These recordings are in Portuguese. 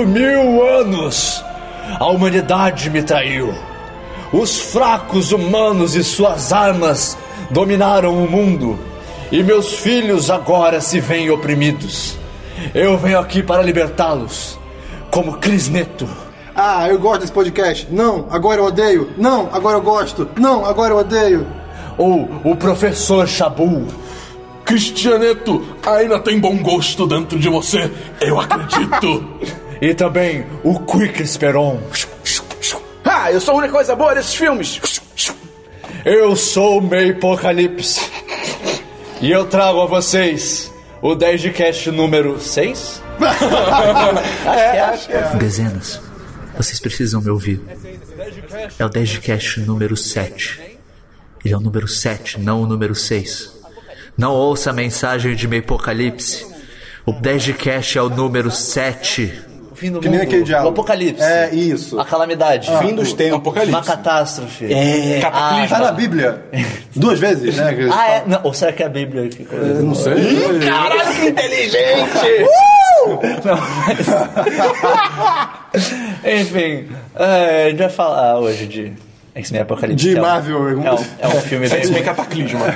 Quatro mil anos a humanidade me traiu. Os fracos humanos e suas armas dominaram o mundo. E meus filhos agora se veem oprimidos. Eu venho aqui para libertá-los. Como Crisneto. Ah, eu gosto desse podcast. Não, agora eu odeio. Não, agora eu gosto. Não, agora eu odeio. Ou o professor Shabu. Cristianeto, ainda tem bom gosto dentro de você, eu acredito. e também o Quick Esperon. Ah, eu sou a única coisa boa desses filmes. Eu sou o Meio Apocalipse. E eu trago a vocês o 10 de cast número 6? é, acho que é. Dezenas, vocês precisam me ouvir. É o 10 de cast número 7. Ele é o número 7, não o número 6. Não ouça a mensagem de meio apocalipse. O 10 de cash é o número 7. Fim do Que nem mundo. aquele diálogo. O apocalipse. É, isso. A calamidade. Fim dos tempos. Apocalipse. Uma catástrofe. É. Ah, Tá na Bíblia. Duas vezes, né? Ah, é? Não, ou será que é a Bíblia? Que coisa? Não sei. Caralho, que inteligente! Não, mas... Enfim, é, a gente vai falar hoje de X-Men Apocalipse. De é um- Marvel. É um, é um filme. X-Men Cataclisma.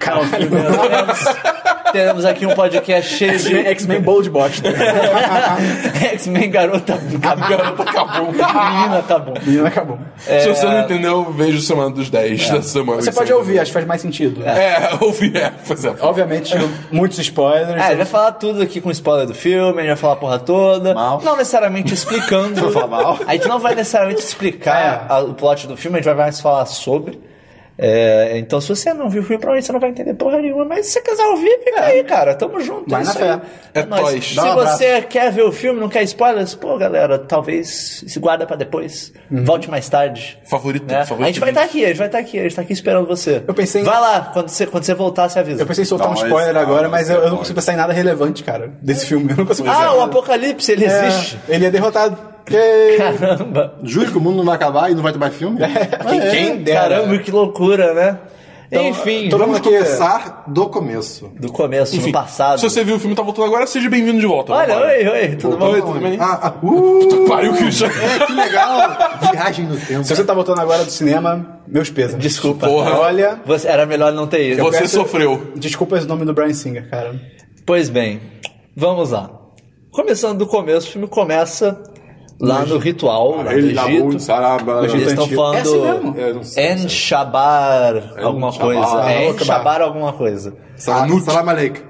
É filme... teremos, aqui um podcast cheio de... X-Men Bold Bosta. X-Men Garota... Garota acabou. Menina, tá bom. Menina acabou. Se você não entendeu, veja Semana dos 10 da semana. Você pode ouvir, acho que faz mais sentido. É, ouvir, é, pois é. Obviamente, muitos spoilers. É, a gente vai falar tudo aqui com spoiler do filme, a gente vai falar a porra toda. Mal. Não necessariamente explicando. Vou falar mal. A gente não vai necessariamente explicar É. a- o plot do filme, a gente vai mais falar sobre. É, então, se você não viu o filme, provavelmente você não vai entender porra nenhuma. Mas se você quiser ouvir, fica aí, cara. Tamo junto. Vai é na isso fé. aí. É nóis. Se um você quer ver o filme, não quer spoilers, pô, galera, talvez se guarda pra depois. Volte mais tarde. Favorito, né? favorito A gente vai estar aqui, a gente vai estar aqui, a gente tá aqui esperando você. Eu pensei em- Vai lá, quando você, quando você voltar, você avisa. Eu pensei em soltar Não, um spoiler não, agora, mas esse eu, é eu não consigo pensar em nada relevante, cara, desse filme. Eu não consigo Ah, o. Apocalipse, ele É, existe. ele é derrotado. Caramba. Juro que o mundo não vai acabar e não vai ter mais filme? Quem, quem dera. Caramba, que loucura, né? Então, Enfim, todo Vamos começar do começo. do começo, Enfim, no passado. se você viu o filme e tá voltando agora, seja bem-vindo de volta. Olha, oi, oi, tudo bom? Oi, tudo bem? Ah, ah, uh, Pariu, Christian. é, que legal. Viagem no tempo. Se você tá voltando agora do cinema, meus pesos. Desculpa. Porra. Olha, Você, era melhor não ter ido. Você peço- sofreu. desculpa o nome do Brian Singer, cara. Pois bem, vamos lá. Começando do começo, o filme começa lá no ritual, lá no Egito. Eles estão. É assim falando mesmo? É. Enshabar alguma coisa. É Ah, Enshabar alguma coisa. Salam, aleikum.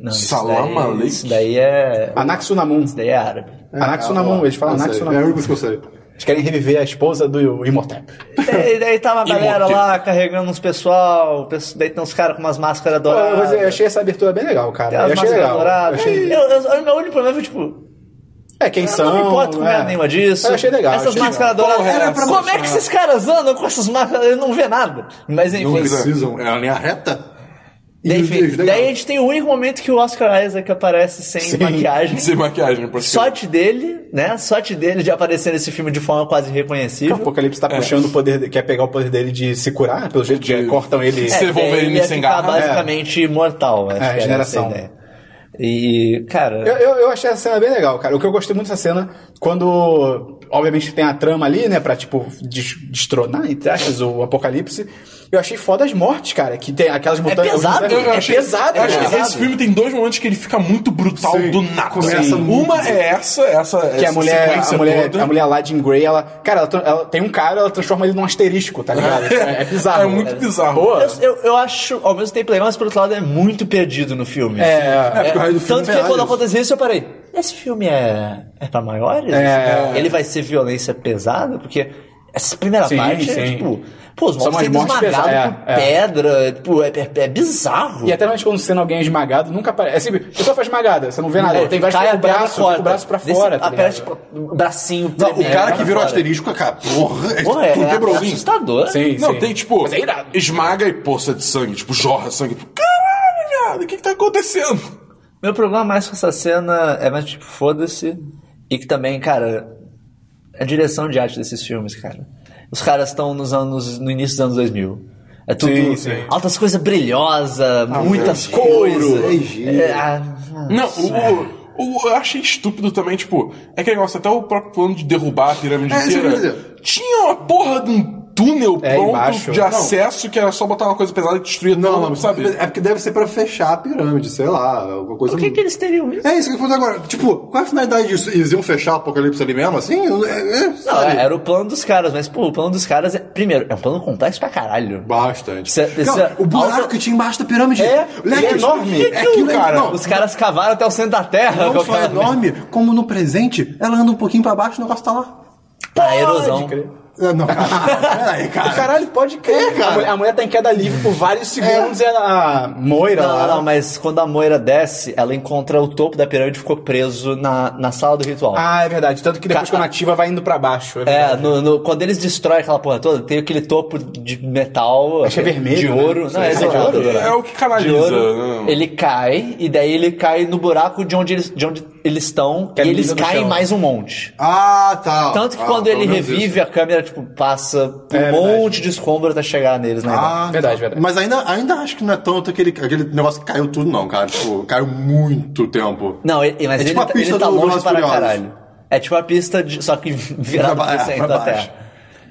Não, isso Salam daí- aleikum. Isso daí é. Anaxunamun. Isso daí é árabe. Anaxunamun, eles falam Anaxunamun. É única coisa que eu sei. Eles querem reviver a esposa do Imhotep. E daí tava a galera Imhotep. lá carregando uns pessoal, pes- daí tem uns caras com umas máscaras eu, douradas. dizer, eu achei essa abertura bem legal, cara. Eu achei legal. Eu douradas. achei... Eu, eu, o meu único problema foi tipo. É, quem Eu são? não me importo com é. merda nenhuma disso. Eu achei legal. Essas achei máscaras douradas. Porra, era pra Como é que esses caras andam com essas máscaras? Ele não vê nada. Mas Não enfim. precisam. É a linha reta. E enfim, daí a gente tem o único momento que o Oscar Isaac aparece sem Sim. maquiagem. Sem maquiagem, por isso. Sorte dele, né? Sorte dele de aparecer nesse filme de forma quase O reconhecível. Apocalipse tá puxando o poder, de- quer pegar o poder dele de se curar, pelo jeito que cortam ele. Ser daí Wolverine ele sem ficar garra. basicamente imortal. Acho que era regeneração. essa a ideia. E, cara. Eu, eu, eu achei essa cena bem legal, cara. O que eu gostei muito dessa cena, quando, obviamente, tem a trama ali, né, pra, tipo, des- destronar, entre aspas, o apocalipse. Eu achei foda as mortes, cara, que tem aquelas montanhas... pesado, as Eu, eu é achei, pesado, eu acho cara. que esse filme tem dois momentos que ele fica muito brutal Sim. do nada. Começa. Uma é essa, essa Que a essa mulher, sequência a mulher, toda. a mulher lá, Jean Grey, ela... Cara, ela, ela tem um cara, ela transforma ele num asterisco, tá ligado? É, é bizarro. É muito bizarro. Pô, Eu, eu, eu acho, ao mesmo tempo mas por outro lado é muito perdido no filme. É, É, porque o raio do filme Tanto é que quando isso. aconteceu isso, eu parei. Esse filme é, é pra maiores? É. Ele vai ser violência pesada? Porque essa primeira Sim, parte é sim. tipo. Pô, os São mortos sendo esmagados por é, é. pedra. Tipo, é, é, é bizarro. E até mais quando sendo alguém esmagado, nunca aparece. É assim, a pessoa foi esmagada, você não vê nada. É, tem vários o braço, o braço pra Desse- fora. Tá aparece, tipo, o bracinho Não, o cara que virou fora. asterisco, cara, porra, Porra, é, tu é quebrou. assustador. Sim, Não, sim. tem tipo, Mas é irado. esmaga e poça de sangue, tipo, jorra sangue. Tipo, Caralho, viado, o que que tá acontecendo? Meu problema mais com essa cena é mais tipo, foda-se. E que também, cara, a direção de arte desses filmes, cara. Os caras estão nos anos, no início dos anos 2000. É tudo Sim, sim. altas coisas brilhosas, muitas couro, coisas. CG. É, ah, Não, o, O- Eu achei estúpido também, tipo, é que negócio, até o próprio plano de derrubar a pirâmide É, inteira. Tinha uma porra de um túnel É, pronto embaixo. de Não. acesso que era só botar uma coisa pesada e destruir Não, tudo, não, sabe? É porque deve ser pra fechar a pirâmide, sei lá, alguma coisa. Por que, que eles teriam isso? É isso que eu vou fazer agora. Tipo, qual é a finalidade disso? Eles iam fechar o apocalipse ali mesmo, assim? É, é, Não, era o plano dos caras, mas, pô, o plano dos caras é. Primeiro, é um plano complexo pra caralho. Bastante. É- Não, é- o buraco alta- que tinha embaixo da pirâmide. É, Leque, é enorme. É aquilo, cara. Não, Os caras cavaram até o centro da terra. não só é enorme, como no presente, ela anda um pouquinho pra baixo e o negócio tá lá. A erosão. Pode crer. É, Não, cara. Peraí, cara. Caralho, pode crer. É, cara. A mulher- A mulher tá em queda livre por vários segundos e a a Moira Não, lá. não, não, mas quando a Moira desce, ela encontra o topo da pirâmide e ficou preso na, na sala do ritual. Ah, é verdade. Tanto que depois Ca- quando ativa vai indo pra baixo. É, É, no, no- quando eles destroem aquela porra toda, tem aquele topo de metal. Acho que é vermelho, De né? ouro. Não, é, É de ouro? É o que De canaliza. ouro. né? Ele cai, e daí ele cai no buraco de onde eles, de onde eles estão, Que é e eles caem chão. mais um monte. Ah, tá. Tanto que Ah, quando ele revive, isso. a câmera, tipo, passa por É, um verdade. monte de escombro até chegar neles, né? Ah, Verdade, tá. verdade. Mas ainda, ainda acho que não é tanto aquele, aquele negócio que caiu tudo, não, cara. Tipo, caiu muito tempo. Não, ele, mas É ele, tipo a tá- pista ele tá do longe e para Furiosos. caralho. É tipo a pista, de, só que virada Pra é, da baixo. Terra.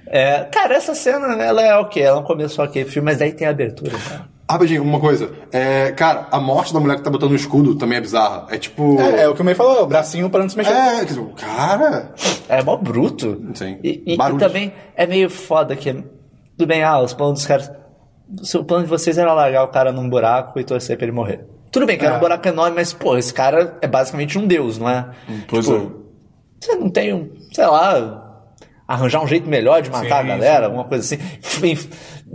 É, cara, essa cena, ela é ok, ela não começou ok pro filme, mas daí tem a abertura, cara. Rapidinho, uma coisa. É, cara, a morte da mulher que tá botando o escudo também é bizarra. É tipo. É, é o que o meio falou, o bracinho pra não se mexer. É, cara. É mó bruto. Sim. E, e- e também é meio foda que. Tudo bem, ah, os planos dos caras. O plano de vocês era largar o cara num buraco e torcer pra ele morrer. Tudo bem que era um buraco enorme, mas, pô, esse cara é basicamente um deus, não é? Pois Tipo, Você não tem um, sei lá, arranjar um jeito melhor de matar a Sim, galera, alguma coisa assim. Enfim,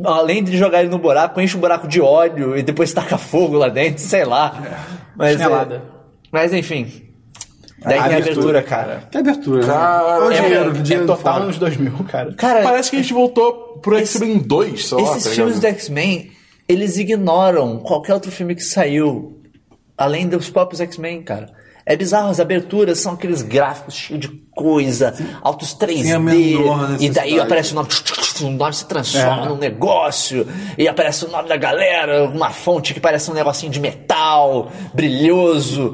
Além de jogar ele no buraco, enche o buraco de óleo e depois taca fogo lá dentro, sei lá. Mas, é, mas enfim. Daí A tem a abertura, abertura, cara. Que abertura, Cara, né? É- dinheiro, É dinheiro total fora. anos 2000, cara. Cara, Parece que a gente voltou pro X-Men 2, sei lá, Esses tá filmes do? X-Men, eles ignoram qualquer outro filme que saiu, além dos próprios X-Men, cara. É bizarro, as aberturas são aqueles gráficos cheios de coisa, altos 3D, Sem a menor e daí aparece o nome, o nome se transforma É. num negócio, e aparece o nome da galera, uma fonte que parece um negocinho de metal, brilhoso.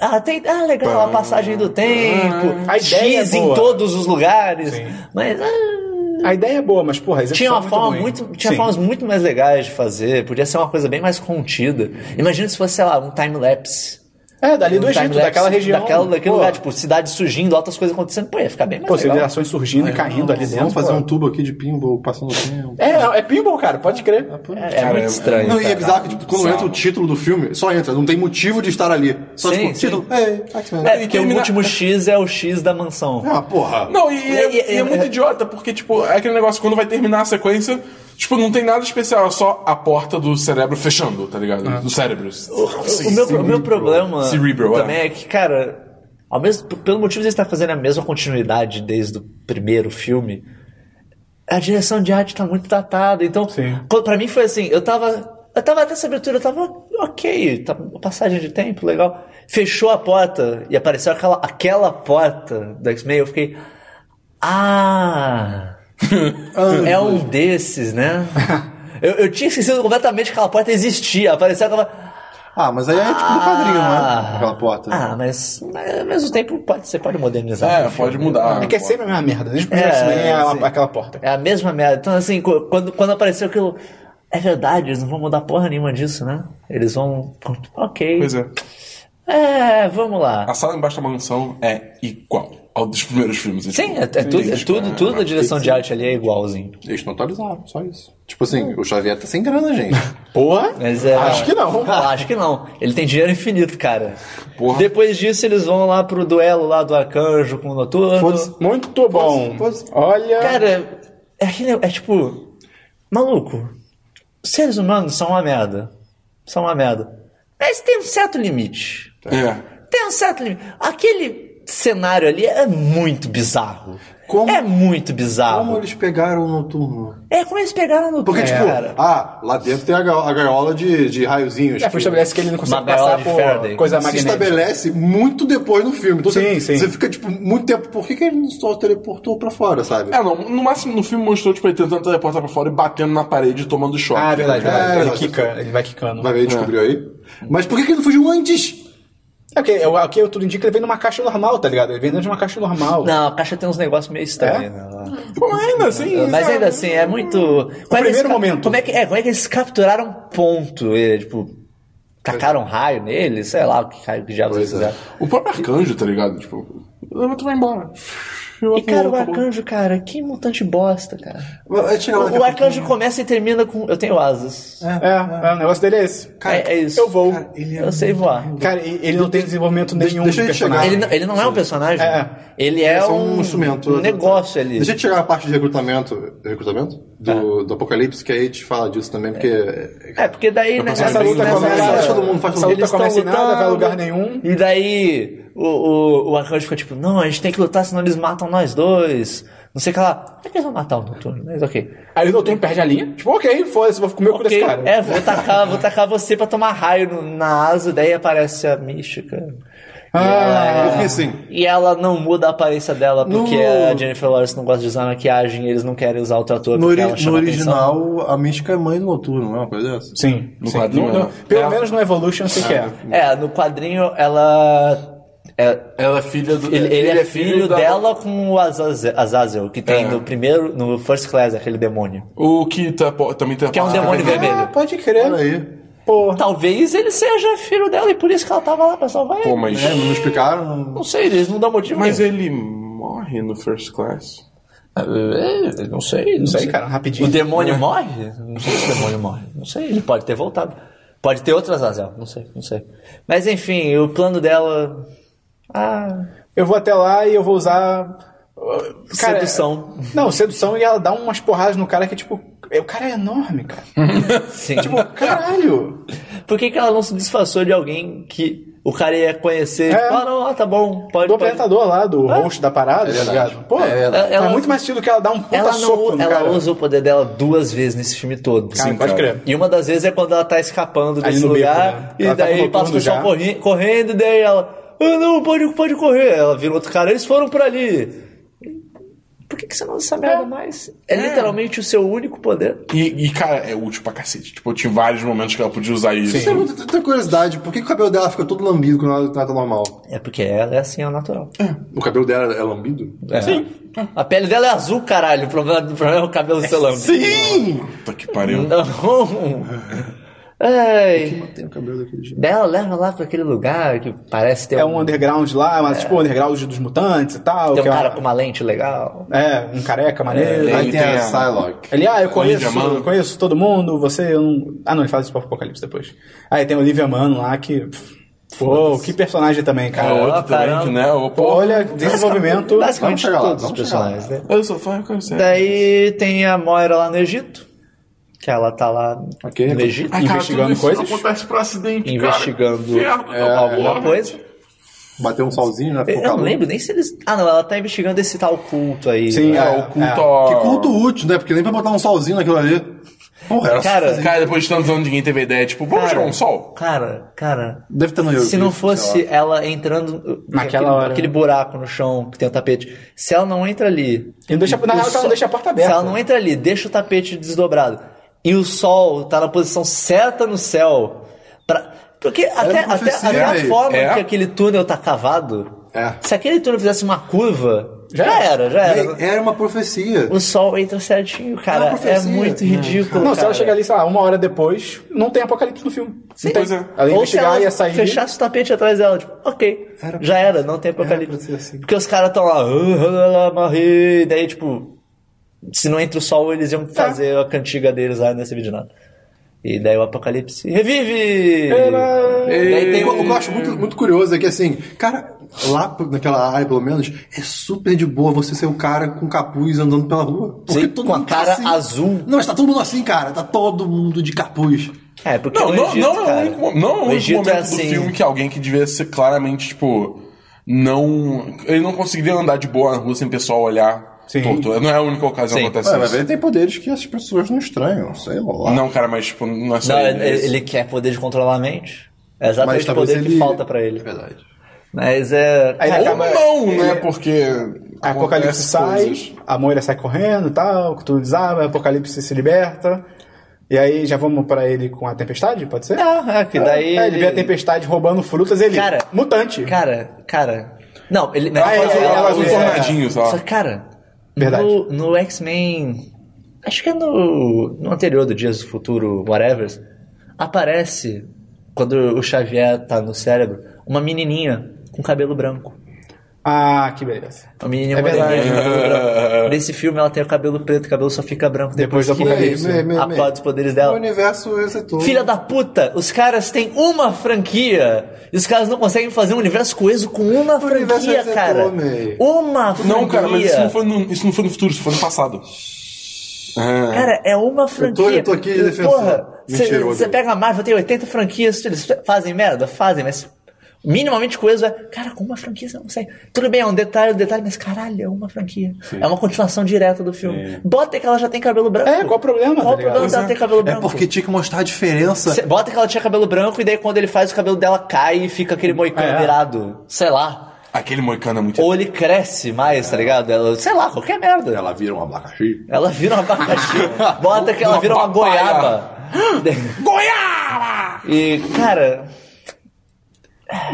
Ah, tem, ah, legal, a passagem do tempo, A ideia X é em todos os lugares, mas... ah, A ideia é boa, mas, porra, a tinha uma é muito forma ruim. muito, tinha Sim. formas muito mais legais de fazer, podia ser uma coisa bem mais contida. Imagina se fosse, sei lá, um time lapse. É, dali do Egito, daquela região. Daquela, daquele Pô, lugar, tipo, cidade surgindo, outras coisas acontecendo, pô, ia ficar bem mais Pô, legal. civilizações surgindo e caindo ali dentro. Vamos fazer pô. um tubo aqui de pinball passando o tempo. É, é pinball, cara, pode crer. É, é Cara, muito é- estranho. Não, e é cara. bizarro que tipo, quando Bizarro. entra o título do filme, só entra, não tem motivo de estar ali. Só Sim, tipo, sim. título. É, porque termina- o último X é o X da mansão. Ah, porra. Não, e, e é, E- e- e é muito idiota, porque, tipo, é aquele negócio, quando vai terminar a sequência, tipo, não tem nada especial, é só a porta do cérebro fechando, tá ligado? Do cérebro. O meu, o meu problema Cerebral, também é. é que, cara, ao mesmo, pelo motivo de eles estar fazendo a mesma continuidade desde o primeiro filme, a direção de arte tá muito datada. Então, pra mim foi assim, eu tava. Eu tava até essa abertura, eu tava ok, tá, passagem de tempo, legal. Fechou a porta e apareceu aquela, aquela porta do X-Men, eu fiquei. Ah! é um desses, né? eu, eu tinha esquecido completamente que aquela porta existia. Apareceu aquela. Ah, mas aí é tipo do quadrinho, né? Aquela porta. Ah, mas mas ao mesmo tempo pode, você pode modernizar. É, pode mudar. É que é sempre a mesma merda. Desde o primeiro É, é aquela porta. É a mesma merda. Então, assim, qu- quando, quando apareceu aquilo. É verdade, eles não vão mudar porra nenhuma disso, né? Eles vão. Ok. Pois é. É, vamos lá. A sala embaixo da mansão é igual ao dos primeiros filmes. Sim, é, é tudo, é tudo, tudo da direção de arte ali é igualzinho. Eles não atualizaram, só isso. Tipo assim, o Xavier tá sem grana, gente. Porra? Mas é, Acho que não. Acho que não. Ele tem dinheiro infinito, cara. Porra. Depois disso, eles vão lá pro duelo lá do arcanjo com o noturno. Foda-se. Muito bom. Olha. Cara, é, aquele- é tipo. Maluco. Os seres humanos são uma merda. São uma merda. Mas tem um certo limite. É. Tem um certo limite. Aquele cenário ali é muito bizarro. Como- É muito bizarro. Como eles pegaram o noturno? É como eles pegaram no Porque, É, tipo, cara. ah, lá dentro tem a, ga- a gaiola de, de raiozinhos. É, que foi estabelece que ele não consegue passar por Faraday. coisa se magnética. estabelece muito depois no filme. Então Sim, você, sim. você fica, tipo, muito tempo. Por que, que ele só teleportou pra fora, sabe? É, não, no máximo no filme mostrou, tipo, ele tentando teleportar pra fora e batendo na parede e tomando choque. Ah, é verdade, verdade. É, ele é, quica, ele vai quicando. Vai ver, descobriu aí. Mas por que, que ele não fugiu antes? É o que tudo indica ele vem numa caixa normal, tá ligado? Ele vem dentro de uma caixa normal. Não, a caixa tem uns negócios meio estranhos, É? né? ainda assim. Mas ainda assim, é muito. Como é eles primeiro momento. Como é, que, é, como é que eles capturaram ponto? E, tipo, tacaram raio nele? Sei lá o que raio que diabos eles é. fizeram. O próprio arcanjo, tá ligado? Tipo, leva tu vai embora. E cara, o arcanjo, cara, que mutante bosta, cara. O a arcanjo começa e termina com. Eu tenho asas. É, é, o negócio dele é esse. é, é isso. eu vou. eu sei voar. Cara, e ele não tem desenvolvimento Deixa- nenhum deixa de personagem. Ele não, ele não é um personagem. É. Ele é, É um, um instrumento. um negócio ali. Deixa eu chegar na parte de recrutamento. Recrutamento? Do, do Apocalipse, que aí a gente fala disso também, porque. É, porque daí, né, Essa luta começa. Todo mundo, faz essa luta começa em tão nada, vai a lugar nenhum. E daí o, o, o arcanjo fica tipo, não, a gente tem que lutar, senão eles matam nós dois. Não sei o que lá. Como é que eles vão matar o Noturno? Mas ok. Aí o doutor perde a linha. Tipo, ok, foda-se, vou comer o cu desse cara. é, vou tacar, vou tacar você pra tomar raio no- na asa, daí aparece a mística. E, Ah, Porque ela, assim, e ela não muda a aparência dela porque No- a Jennifer Lawrence não gosta de usar maquiagem e eles não querem usar o trator no, ori- ela chama no atenção. original, a mística é mãe do noturno, não é uma coisa dessa? Sim. No sim. quadrinho, No- no- pelo É. menos no Evolution sei que é. É, no quadrinho ela. É, Ela é filha do. ele, ele é filho da- dela com o Azazel, Azazel que tem É. no primeiro, no First Class, aquele demônio. O que tá, também tem a Que é um parte demônio vermelha. Ah, vermelho. pode crer. Olha aí. Pô. Talvez ele seja filho dela e por isso que ela tava lá pra salvar ele. Pô, mas. É, não explicaram. Não sei, eles não dão motivo Mas nenhum. ele morre no First Class. É, não sei, Não sei, cara, rapidinho. O demônio morre? Não sei se o demônio morre. Não sei, ele pode ter voltado. Pode ter outro Azazel, não sei, não sei. Mas enfim, o plano dela. Ah. Eu vou até lá e eu vou usar. uh, cara, Sedução. Não, sedução e ela dá umas porradas no cara que, tipo. O cara é enorme, cara. Sim. tipo, caralho. Por que, que ela não se disfarçou de alguém que o cara ia conhecer? É. Ah, não, ah, tá bom, pode. Do pode. apresentador lá, do É. host da parada, tá verdade. ligado? Pô, É é, Ela- muito mais estilo que ela dá um puta Ela, soco não, no ela cara. usa o poder dela duas vezes nesse filme todo. Cara, pode cara. crer. E uma das vezes é quando ela tá escapando desse no beco, lugar. né? E Ela tá daí o passa o pessoal corri- correndo, e daí ela. Ah, não, pode, pode correr. Ela vira outro cara, eles foram por ali. Por que, que você não usa essa merda mais? É, literalmente o seu único poder. E, e, cara, é útil pra cacete. Tipo, tinha vários momentos que ela podia usar isso. Tem muita- tem curiosidade, por que, que o cabelo dela fica todo lambido quando ela tá normal? É porque ela é assim, é o natural. O cabelo dela é lambido? Sim. A pele dela é azul, caralho. O problema, o problema é o cabelo ser lambido. Sim! Puta que pariu. Não. Ai. Tem o cabelo daquele jeito. Daí ela leva lá pra aquele lugar que parece ter É um underground lá, mas tipo o underground dos mutantes e tal. Tem um que é cara uma- com uma lente legal. É, um careca maneiro. Tem- Aí tem tem a Psylocke. Ele, ah, eu conheço, eu conheço todo mundo, você eu não... Ah, não, ele faz isso pro Apocalipse depois. Aí tem a Olivia Munn lá que... Pô, que personagem também, cara. É outro Ah, também, que, né? O, Pô, olha, desenvolvimento... Basicamente lá, todos os lá. personagens, né? Eu só falo com você. Daí tem a Moira lá no Egito. Que ela tá lá Ok. no Egito. Ai, cara, investigando tudo isso coisas? acontece por acidente, Investigando cara. Inferno, alguma coisa. Bateu um solzinho, né? Ficou Eu não calor. lembro nem se eles. Ah, não, ela tá investigando esse tal culto aí. Sim, né? É, é, o culto... Que culto útil, né? Porque nem pra botar um solzinho naquilo ali. Porra, era Cara, Cara, depois de tantos anos ninguém teve ideia, tipo, vamos Cara, jogar um sol? Cara, cara. Deve ter no Se não fosse ela entrando Naquela naquele, hora. aquele buraco no chão que tem o tapete, se ela não entra ali, E não deixa- na real, ela não deixa a porta aberta. Se ela não entra ali, deixa o tapete desdobrado e o sol tá na posição certa no céu, pra, porque até, até, até a velho. forma É. que aquele túnel tá cavado, É. se aquele túnel fizesse uma curva, já, era, já era. É- Era uma profecia. O sol entra certinho, É cara. uma É, profecia. muito ridículo. Não, se ela cara. chegar ali, sei lá, uma hora depois, não tem apocalipse no filme. Tem. Pois é. Ela Ou se ela e ia sair. fechasse o tapete atrás dela, tipo, ok, Era- já era, não tem apocalipse. ser assim. Porque os caras estão lá, "Ah, ah, morri, daí tipo, se não entra o sol, eles iam fazer a cantiga deles lá nesse vídeo nada. E daí o apocalipse revive! Daí tem O que eu acho muito, muito curioso é que, assim, cara, lá naquela área, pelo menos, é super de boa você ser o cara com capuz andando pela rua. Porque Sim, todo com a mundo tá cara assim. azul. Não, mas tá todo mundo assim, cara. Tá todo mundo de capuz. É, porque Não, não, Egito, não é o cara, único, não é o único Egito momento é do assim, filme que alguém que devia ser claramente, tipo, não. Ele não conseguiria andar de boa na rua sem o pessoal olhar Sim. torto. Não é a única ocasião Sim. que acontece Ué, mas isso. ele tem poderes que as pessoas não estranham, sei lá. Não, cara, mas tipo, não é só Não, ele. ele, ele quer poder de controlar a mente. É exatamente o poder que ele- falta pra ele. É verdade. Mas é... Aí Ou acaba- não, né? ele- Porque. A Apocalipse sai, coisas. a Moira sai correndo e tal, tudo desaba, a Apocalipse se liberta. E aí já vamos pra ele com a tempestade, pode ser? É, é que daí. É, ele vê a tempestade roubando frutas, ele. Cara, mutante. Cara, cara. Não, ele. Não, Ah, faz- é, é, Ela é, faz um é. tornadinho, sei Só que, cara, Verdade. no, no X-Men. Acho que é no, no anterior do Dias do Futuro, whatever. Aparece, quando o Xavier tá no cérebro, uma menininha com cabelo branco. Ah, que beleza. Uma menininha É moreninha verdade. branco. Nesse filme ela tem o cabelo preto, o cabelo só fica branco Depois depois, do apocalipse. Me- apaga os poderes O dela. universo resetou. Filha da puta, os caras têm uma franquia e os caras não conseguem fazer um universo coeso com uma O franquia, resetou, cara. May. Uma franquia. Não, cara, mas isso não, foi no, isso não foi no futuro, isso foi no passado. Ah. Cara, é uma franquia. eu tô aqui de defensor. Porra, você pega a Marvel, tem 80 franquias, eles fazem merda? Fazem, mas minimamente coisa é, cara, com uma franquia você não consegue. Tudo bem, é um detalhe, um detalhe, mas caralho, é uma franquia. É uma continuação direta do filme. Bota que ela já tem cabelo branco. É, qual o problema, Qual tá o problema dela ter cabelo É branco? porque tinha que mostrar a diferença. Cê- Bota que ela tinha cabelo branco e daí quando ele faz o cabelo dela cai e fica aquele moicano É. virado. Sei lá. Aquele moicano é muito. Ou ele cresce mais, tá ligado? Ela, sei lá, qualquer merda. Ela vira um abacaxi. Ela vira um abacaxi. Bota que ela vira uma goiaba. Goiaba! E, cara,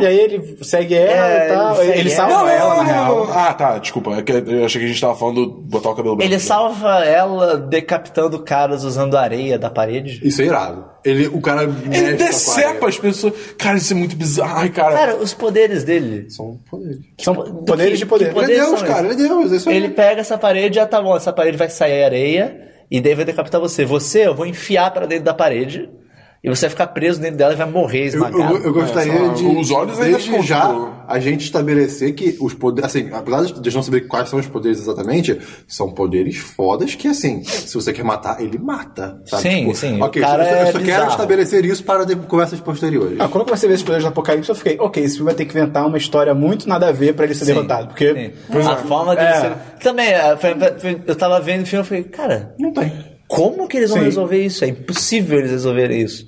E aí ele segue ela É, e tal. ele Ele, salva ela. ela, na real. Ah, tá, desculpa. É Eu achei que a gente tava falando do botar o cabelo branco. ele salva ela decapitando caras usando areia da parede. Isso é irado. Ele, o cara Ele decepa as pessoas. Cara, isso é muito bizarro. Ai, cara. Cara, os poderes dele. São poderes. São poderes que- de poder. Ele é poderes Deus, cara. Ele é Deus. É isso. Ele pega essa parede e ah, tá bom, essa parede vai sair areia e daí vai decapitar você. Você, eu vou enfiar pra dentro da parede e você vai ficar preso dentro dela e vai morrer Eu, esmagado. eu, eu gostaria É, só- de, os olhos desde já, a gente estabelecer que os poderes, assim, apesar de não saber quais são os poderes exatamente, são poderes fodas que, assim, se você quer matar, ele mata, sabe? Sim, Tipo, sim, Ok, o cara eu só, eu é só quero bizarro. estabelecer isso para de- conversas posteriores. Ah, quando eu comecei a ver esses poderes do Apocalipse, eu fiquei, ok, esse filme vai ter que inventar uma história muito nada a ver pra ele ser derrotado. Porque. Sim. A forma de É. ser. Também, é, eu tava vendo o filme e falei, cara, Não tem. Como que eles vão Sim. resolver isso? É impossível eles resolverem isso.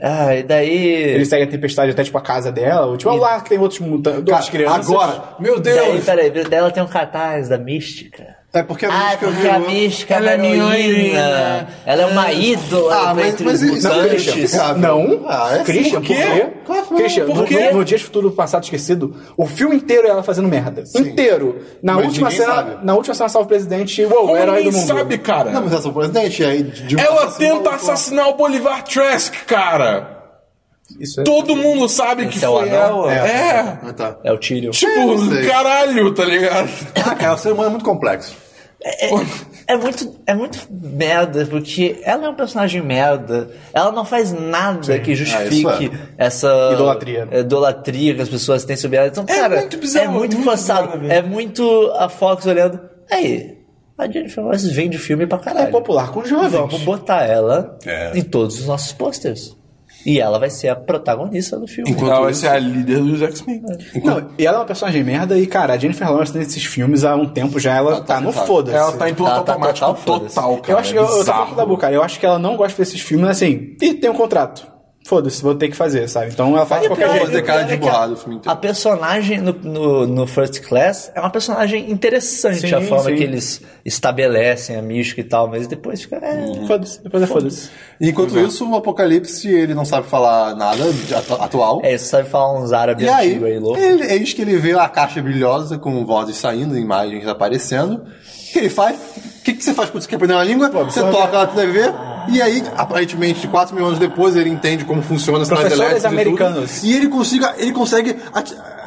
Ah, e daí. Ele segue a tempestade até tipo a casa dela, ou tipo, lá que tem outros mutantes, crianças. agora, meu Daí, Deus! peraí, dela tem um cartaz da mística. É porque a Ah, mística porque a virou- mística Ela é é heroína. Ela é uma ídola Ah, mas, entre mas os é mutantes. justificável. Não, Ah, é Christian, sim. por quê? Claro que. Christian, Por no, quê? no, no Dia de Futuro Passado Esquecido, o filme inteiro é ela fazendo merda. Inteiro. Na Mas última cena, sabe. na última cena salva o presidente, uou, Como o herói do mundo. sabe, cara? Não, mas ela é o presidente, e aí de um Ela tenta assassinar o Bolivar Trask, cara. Isso é... Todo mundo sabe que Esse é o foi ela. É. Ah, tá. É o Tyrion. Tipo, sei. caralho, tá ligado? Ah, cara, o ser humano é muito complexo. É muito, é muito merda, porque ela é um personagem merda. Ela não faz nada que justifique Ah, isso essa Idolatria. idolatria que as pessoas têm sobre ela. Então, cara, muito bizarro, é muito, muito forçado. é muito a Fox olhando. Aí, a Jennifer Lawrence vende filme pra caralho. É popular com jovens. Vamos botar ela É. em todos os nossos posters. E ela vai ser a protagonista do filme. Enquanto Ela vai isso- ser a líder dos X-Men. Não, e ela é uma personagem merda e, cara, a Jennifer Lawrence nesses filmes há um tempo já, ela, tá, no tá. foda-se. Ela tá em piloto Ela tá automático total, total, foda-se. cara. Eu acho que eu, eu tô falando da boca, cara. Eu acho que ela não gosta desses filmes assim. E tem um contrato. Foda-se, vou ter que fazer, sabe? Então ela faz de qualquer é- jeito. fazer cara de é borrada o filme inteiro. A personagem no, no, no First Class é uma personagem interessante, Sim, a forma sim. que eles estabelecem a mística e tal, mas depois fica. É, Foda-se, depois é foda-se. Enquanto isso, o Apocalipse, ele não sabe falar nada de atu- atual. é, você sabe falar uns árabes E aí, antigos aí, louco. ele, eis que ele vê a caixa brilhosa com vozes saindo, imagens aparecendo. O que ele faz? O que, que você faz quando você quer aprender uma língua? Você toca na TV, e aí, aparentemente, 4 mil anos depois, ele entende como funciona as Professores elétricas e tudo. americanos. E ele consiga, ele consegue.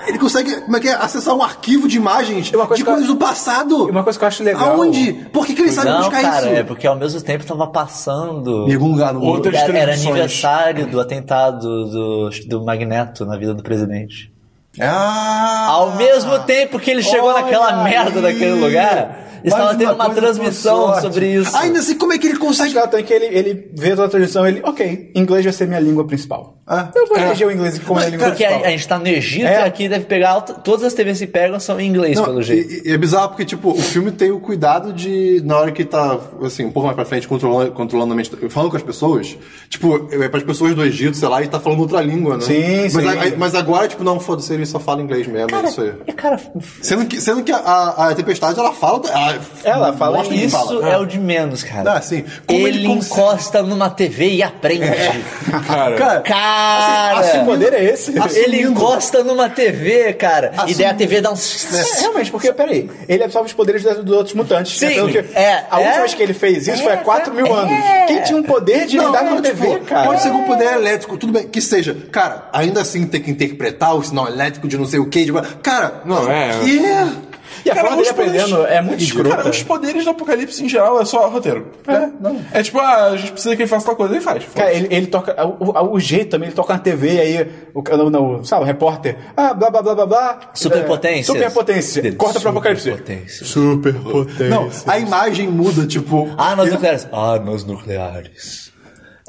Ele consegue, como é que é? Acessar um arquivo de imagens Uma coisa de eu- coisas do passado. E uma coisa que eu acho legal- Aonde? Por que, que ele sabe Não, buscar cara, isso? é porque ao mesmo tempo tava passando. Em algum lugar no mundo. Era, era aniversário do atentado do, do Magneto na vida do presidente. Ah! Ao mesmo tempo que ele chegou naquela merda aí. daquele lugar, estava tendo uma transmissão sobre isso. Ainda assim, como é que ele Acho consegue. também que ele, ele vê toda a tradição ele, ok, inglês vai ser minha língua principal. Eu vou eleger o inglês como é a língua Porque a, a gente tá no Egito É. e aqui deve pegar. alta- Todas as TVs que pegam são em inglês, Não, pelo jeito. E, e é bizarro porque, tipo, o filme tem o cuidado de, na hora que tá, assim, um pouco mais pra frente, controlando, controlando a mente, falando com as pessoas, tipo, é pras pessoas do Egito, sei lá, e tá falando outra língua, né? Sim, mas, sim. a- mas agora, tipo, não, foda-se, ele só fala inglês mesmo, é isso aí. Cara, Sendo que, sendo que a, a, a Tempestade, ela fala... Ela, Ela fala isso fala. é o de menos, cara. Ah, sim. Como ele ele consegue- encosta numa TV e aprende. Cara, Cara, Cara! assim, Que poder é esse? ele assumindo- encosta numa TV, cara. E daí a Assumindo- TV dá um. É, realmente, porque, peraí, ele absorve os poderes das- dos outros mutantes. Sim, né? Que- é, a é. última vez que ele fez isso foi há É, 4 mil é. anos. Quem tinha um poder de lidar com a TV, tipo, cara? Pode ser com poder elétrico, tudo bem, que seja. Cara, ainda assim tem que interpretar o sinal elétrico de não sei o que. De... Cara, Não, é. Que? E a Cara, forma dele os poderes- aprendendo é muito escrota. Cara, os poderes do Apocalipse em geral é só roteiro. É, é tipo, ah, a gente precisa que ele faça tal coisa, ele faz. Cara, ele, ele toca. O, o- jeito também, ele toca na TV, aí o, não, não, sabe, o repórter. Ah, blá blá blá blá blá. Superpotências. É, superpotência. Corta pro apocalipse. Superpotência. Superpotência. Não, a imagem muda, tipo. Armas nucleares. Armas nucleares.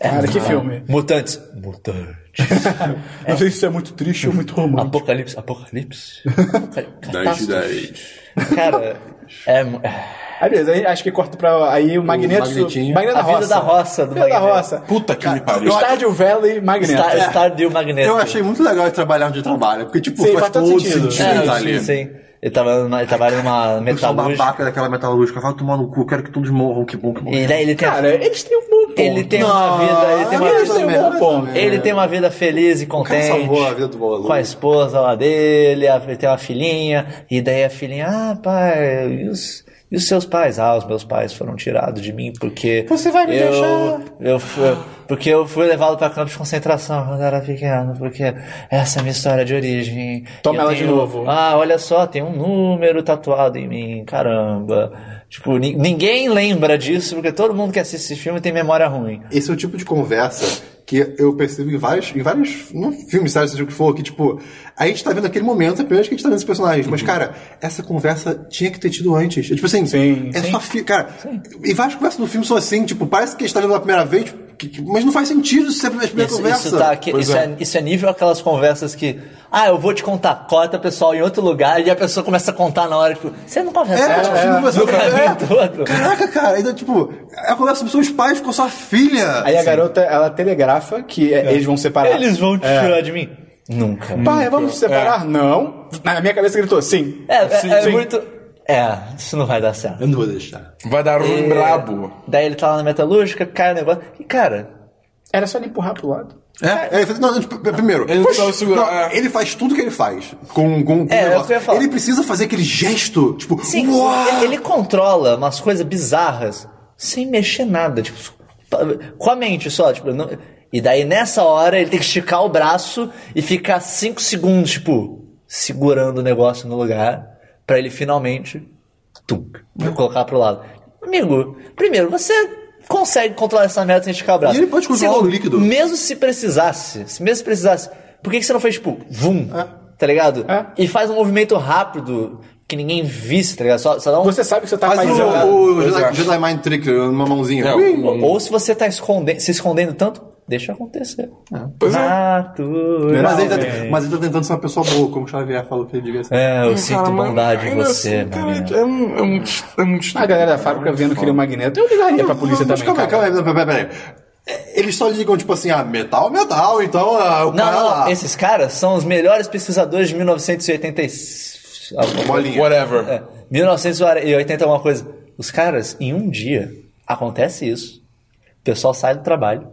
Cara, que filme. Mutantes. Mutantes. Não sei se isso é muito triste ou muito romântico. Apocalipse. Apocalipse. Catástrofe. 10. Cara, é. Aí, beleza, aí acho que corta pra. Aí o Magneto. Magnetinho. Magneto A da vida roça. da roça, do Vida da Magneto. roça. Puta que me pariu. Stardew Valley Magneto. Star, É. Stardew Magneto. Eu achei muito legal ele trabalhar onde trabalha, porque, tipo, Sim, faz, faz todo sentido. sentido, É, tá sim, ali. sim. Ele, tava numa, ele trabalha numa Eu sou metalúrgica. babaca daquela metalúrgica, vai tomar no cu, quero que todos morram, que bom, que bom. E daí ele tem, Cara, eles têm um bom ponto. ele tem uma vida. Ele tem uma vida. têm um bom ponto. Ele tem uma vida feliz e contente. salvou a vida do maluco. Com a esposa lá dele, ele tem uma filhinha, e daí a filhinha, ah, pai, e os, e os seus pais? Ah, os meus pais foram tirados de mim porque. Você vai me eu, deixar? Eu fui, porque eu fui levado para campo de concentração quando era pequeno, porque essa é a minha história de origem. Toma ela de tenho- novo. Ah, olha só, tem um número tatuado em mim, caramba. Tipo, ni- ninguém lembra disso, porque todo mundo que assiste esse filme tem memória ruim. Esse é o tipo de conversa que eu percebo em vários, em vários não, filmes, séries, seja o que for, que, tipo, a gente tá vendo aquele momento, é a primeira vez que a gente tá vendo esse personagem, mas, cara, essa conversa tinha que ter tido antes. É, tipo assim, Sim, é sim. só cara, e várias conversas no filme são assim, tipo, parece que a gente tá vendo pela primeira vez, tipo, que- que- mas não faz sentido isso ser a primeira Isso, conversa. isso, tá Pois isso, é. é. isso é nível aquelas conversas que. Ah, eu vou te contar, corta pessoal em outro lugar e a pessoa começa a contar na hora, tipo, você não conversa É, tipo, no caminho é. todo. Caraca, cara, ainda, tipo, é a conversa dos seus pais com a sua filha. Aí a garota, ela telegrafa que é, eles vão separar. Eles vão te tirar de mim? Nunca. Pai, vamos separar? Não. Na minha cabeça gritou, sim. É, é, Sim, é sim. muito. É, isso não vai dar certo. Eu não vou deixar. Vai dar um brabo. Daí ele tá lá na metalúrgica, cai o negócio. E cara, Era só ele empurrar pro lado. É, é, não, tipo, primeiro, Ele não precisava segurar, não, é. ele faz tudo que ele faz com, com, com É, o é o negócio. que eu ia falar. Ele precisa fazer aquele gesto, tipo, sim, ele, ele controla umas coisas bizarras sem mexer nada, tipo, com a mente só, tipo, não- e daí nessa hora ele tem que esticar o braço e ficar 5 segundos, tipo, segurando o negócio no lugar pra ele finalmente tum, colocar pro lado. Amigo, primeiro, você consegue controlar essa merda sem esticar o braço. E ele pode controlar Segundo, o líquido. Mesmo se precisasse, se mesmo se precisasse, por que, que você não fez, tipo, vum, É. tá ligado? É. E faz um movimento rápido que ninguém visse, tá ligado? Só, só dá um... Você sabe que você tá Faz fazendo. o, o Jedi, é. Jedi Mind Trick numa mãozinha. É, Ui! o- Ou se você tá esconde- se escondendo tanto, deixa acontecer. Pois é. Naturalmente. mas, ele tá, mas ele tá tentando ser uma pessoa boa, como o Xavier falou que ele diga assim. É, eu sinto Cara, mas bondade em você, assim, cara, mano. é, um- é muito. É muito A galera da fábrica vendo que ele é um magneto. Eu ligaria pra polícia Mas também. calma calma aí, peraí, peraí. É, Eles só ligam, tipo assim, ah, metal, metal, então ah, o Não, cara não, lá. esses caras são os melhores pesquisadores de 1986. Bolinha. Whatever. É, 1980 alguma coisa. Os caras, em um dia, acontece isso. O pessoal sai do trabalho,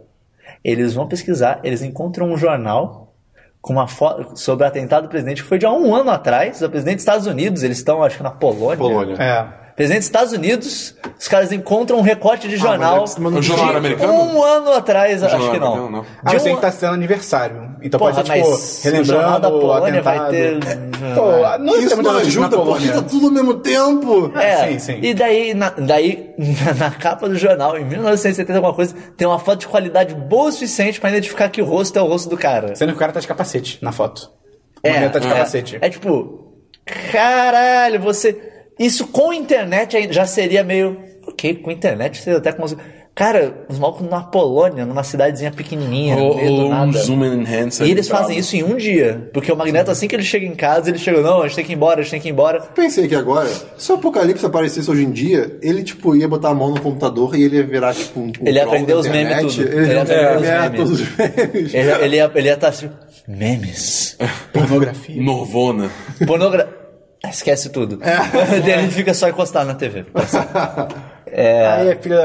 eles vão pesquisar, eles encontram um jornal com uma foto sobre o atentado do presidente que foi de há um ano atrás, do presidente dos Estados Unidos, eles estão, acho que na Polônia. Polônia. É. Presidente dos Estados Unidos, os caras encontram um recorte de jornal. mas é O jornal americano? Um ano atrás, acho que não. americano, não. Ah, De eu sei um- que tá sendo aniversário. Então Porra, pode ser, tipo, relembrando da Polônia vai atentado. ter- Pô, não ter Isso não ajuda, porque tá tudo ao mesmo tempo. É, sim, sim. E daí, na, daí na, na capa do jornal, em 1970 alguma coisa, tem uma foto de qualidade boa o suficiente pra identificar que o rosto é o rosto do cara. Sendo que o cara tá de capacete na foto. O É, tá de é, capacete. é tipo, caralho, você... Isso com internet já seria meio... Ok, com internet você até consegue... Cara, os malucos na Polônia, numa cidadezinha pequenininha, no Ou, meio do ou um nada. zoom and enhancer. E eles fazem isso em um dia. Porque o Magneto, assim que ele chega em casa, ele chega, não, a gente tem que ir embora, a gente tem que ir embora. Pensei que agora, se o Apocalipse aparecesse hoje em dia, ele, tipo, ia botar a mão no computador e ele ia virar, tipo, um. um Ele ia aprender os memes tudo. Ele Ele ia aprender os aprender memes. todos os memes. Ele, ele ia ele ia estar assim, memes. Pornografia. Norvona. Pornografia. Esquece tudo. Daí ele fica só encostado na TV. Aí a filha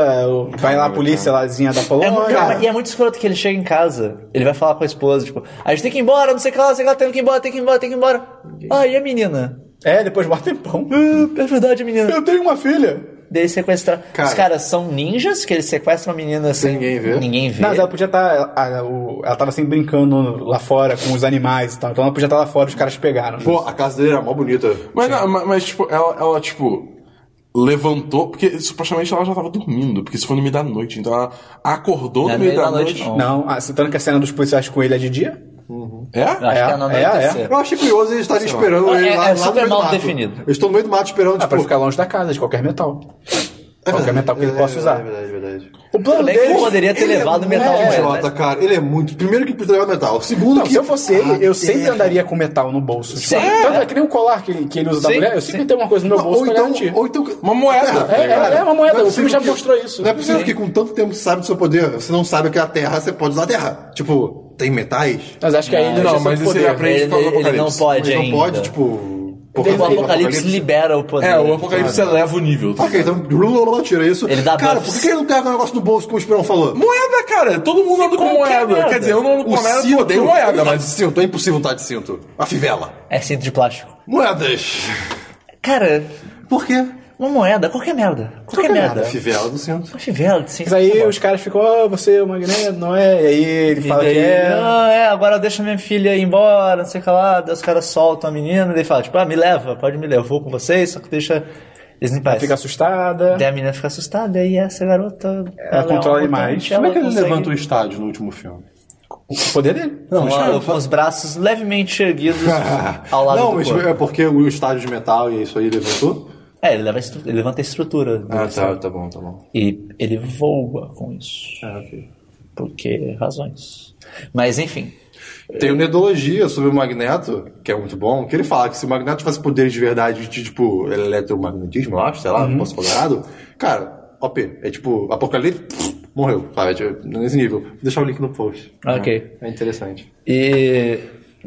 vai lá a polícia lázinha da É, Polônia. cara, e é muito escroto que ele chega em casa, ele vai falar com a esposa, tipo, a gente tem que ir embora, não sei o que lá, não sei o que lá, tem que ir embora, tem que ir embora, tem que ir embora. Ah, e a menina? É, depois bota tempão. Ah, é verdade, menina. Eu tenho uma filha. Daí sequestrar. Cara. Os caras são ninjas que eles sequestram a menina sem ninguém ver. Ninguém vê. Não, mas ela podia estar. ela tava sempre brincando lá fora com os animais e tal. Então ela podia estar lá fora os caras pegaram. Pô, a casa dele era mó bonita. Mas, não, mas, mas, tipo, ela, ela, tipo, levantou, porque supostamente ela já tava dormindo, porque isso foi no meio da noite, então ela acordou Não no meio da, noite. não. Não, ah, citando que a cena dos policiais com ele é de dia? É? Acho que é É, é, anoitecer. Eu achei curioso eles estarem esperando É- ele é lá, lá super no meio do mal mato. definido. Eles estão no meio do mato esperando, Ah, tipo... pra ficar longe da casa, de qualquer metal. Qualquer metal que ele possa usar. É verdade, é verdade. O plano dele. ele poderia ter Ele levado é metal com ele, idiota, cara. Ele é muito... Primeiro que precisa levar metal. Segundo Não, que... se eu fosse ele, Ah, eu sempre andaria com metal no bolso. Tipo, Sim. tanto é que nem o colar que, que ele usa da Sim, mulher, eu sempre sim. tenho uma coisa no meu bolso Ou pra então, garantir. ou então... Uma moeda. É, é, é uma moeda, Não o filme já que- mostrou isso. Não é possível que com tanto tempo você sabe do seu poder, você não sabe que a Terra, você pode usar a Terra. Tipo, tem metais? Mas acho que aí ele Não, já mas esse poder. aprende Ele, do ele não pode Mas não pode, tipo... por O do Apocalipse libera o poder. É, o Apocalipse eleva o nível. tá? Ok, então tira isso. Ele dá Cara, buffs. por que ele não pega o negócio no bolso, como o Esperão falou? Moeda, cara. Todo mundo anda com moeda. merda. Quer dizer, eu não ando com moeda porque eu odeio moeda, Tá de mas... cinto, é impossível estar de cinto. A fivela. É cinto de plástico. Moedas. Cara, Por quê? Uma moeda, qualquer merda. Qualquer, merda. A fivela do cinto. Uma fivela de cinto. Mas aí tá os caras ficam, ó, você é o Magneto, não é? E aí ele E fala daí, que é. Ah, é, agora deixa minha filha ir embora, não sei o que lá. Daí os caras soltam a menina e daí fala, tipo, ah, me leva, pode me levar, vou com vocês, só que deixa eles em paz. Fica assustada. Daí a menina fica assustada, e essa garota. Ela, controla é uma demais. Como é que ele consegue- levanta o estádio no último filme? O poder dele. Com, a- com os braços levemente erguidos ao lado não, do mas corpo. é porque o estádio de metal e isso aí levantou? É, ele, leva ele levanta a estrutura. do tá, tá bom, tá bom. E ele voa com isso. Ah, ok. Por que razões? Mas enfim. Tem uma nedologia sobre o Magneto, que é muito bom, que ele fala que se o Magneto tivesse poderes de verdade de, tipo, eletromagnetismo, eu acho, sei lá, não posso falar errado, cara, OP, é tipo, Apocalipse, morreu, sabe, é, tipo, nesse nível. Vou deixar o link no post. Ok. É, é interessante. E.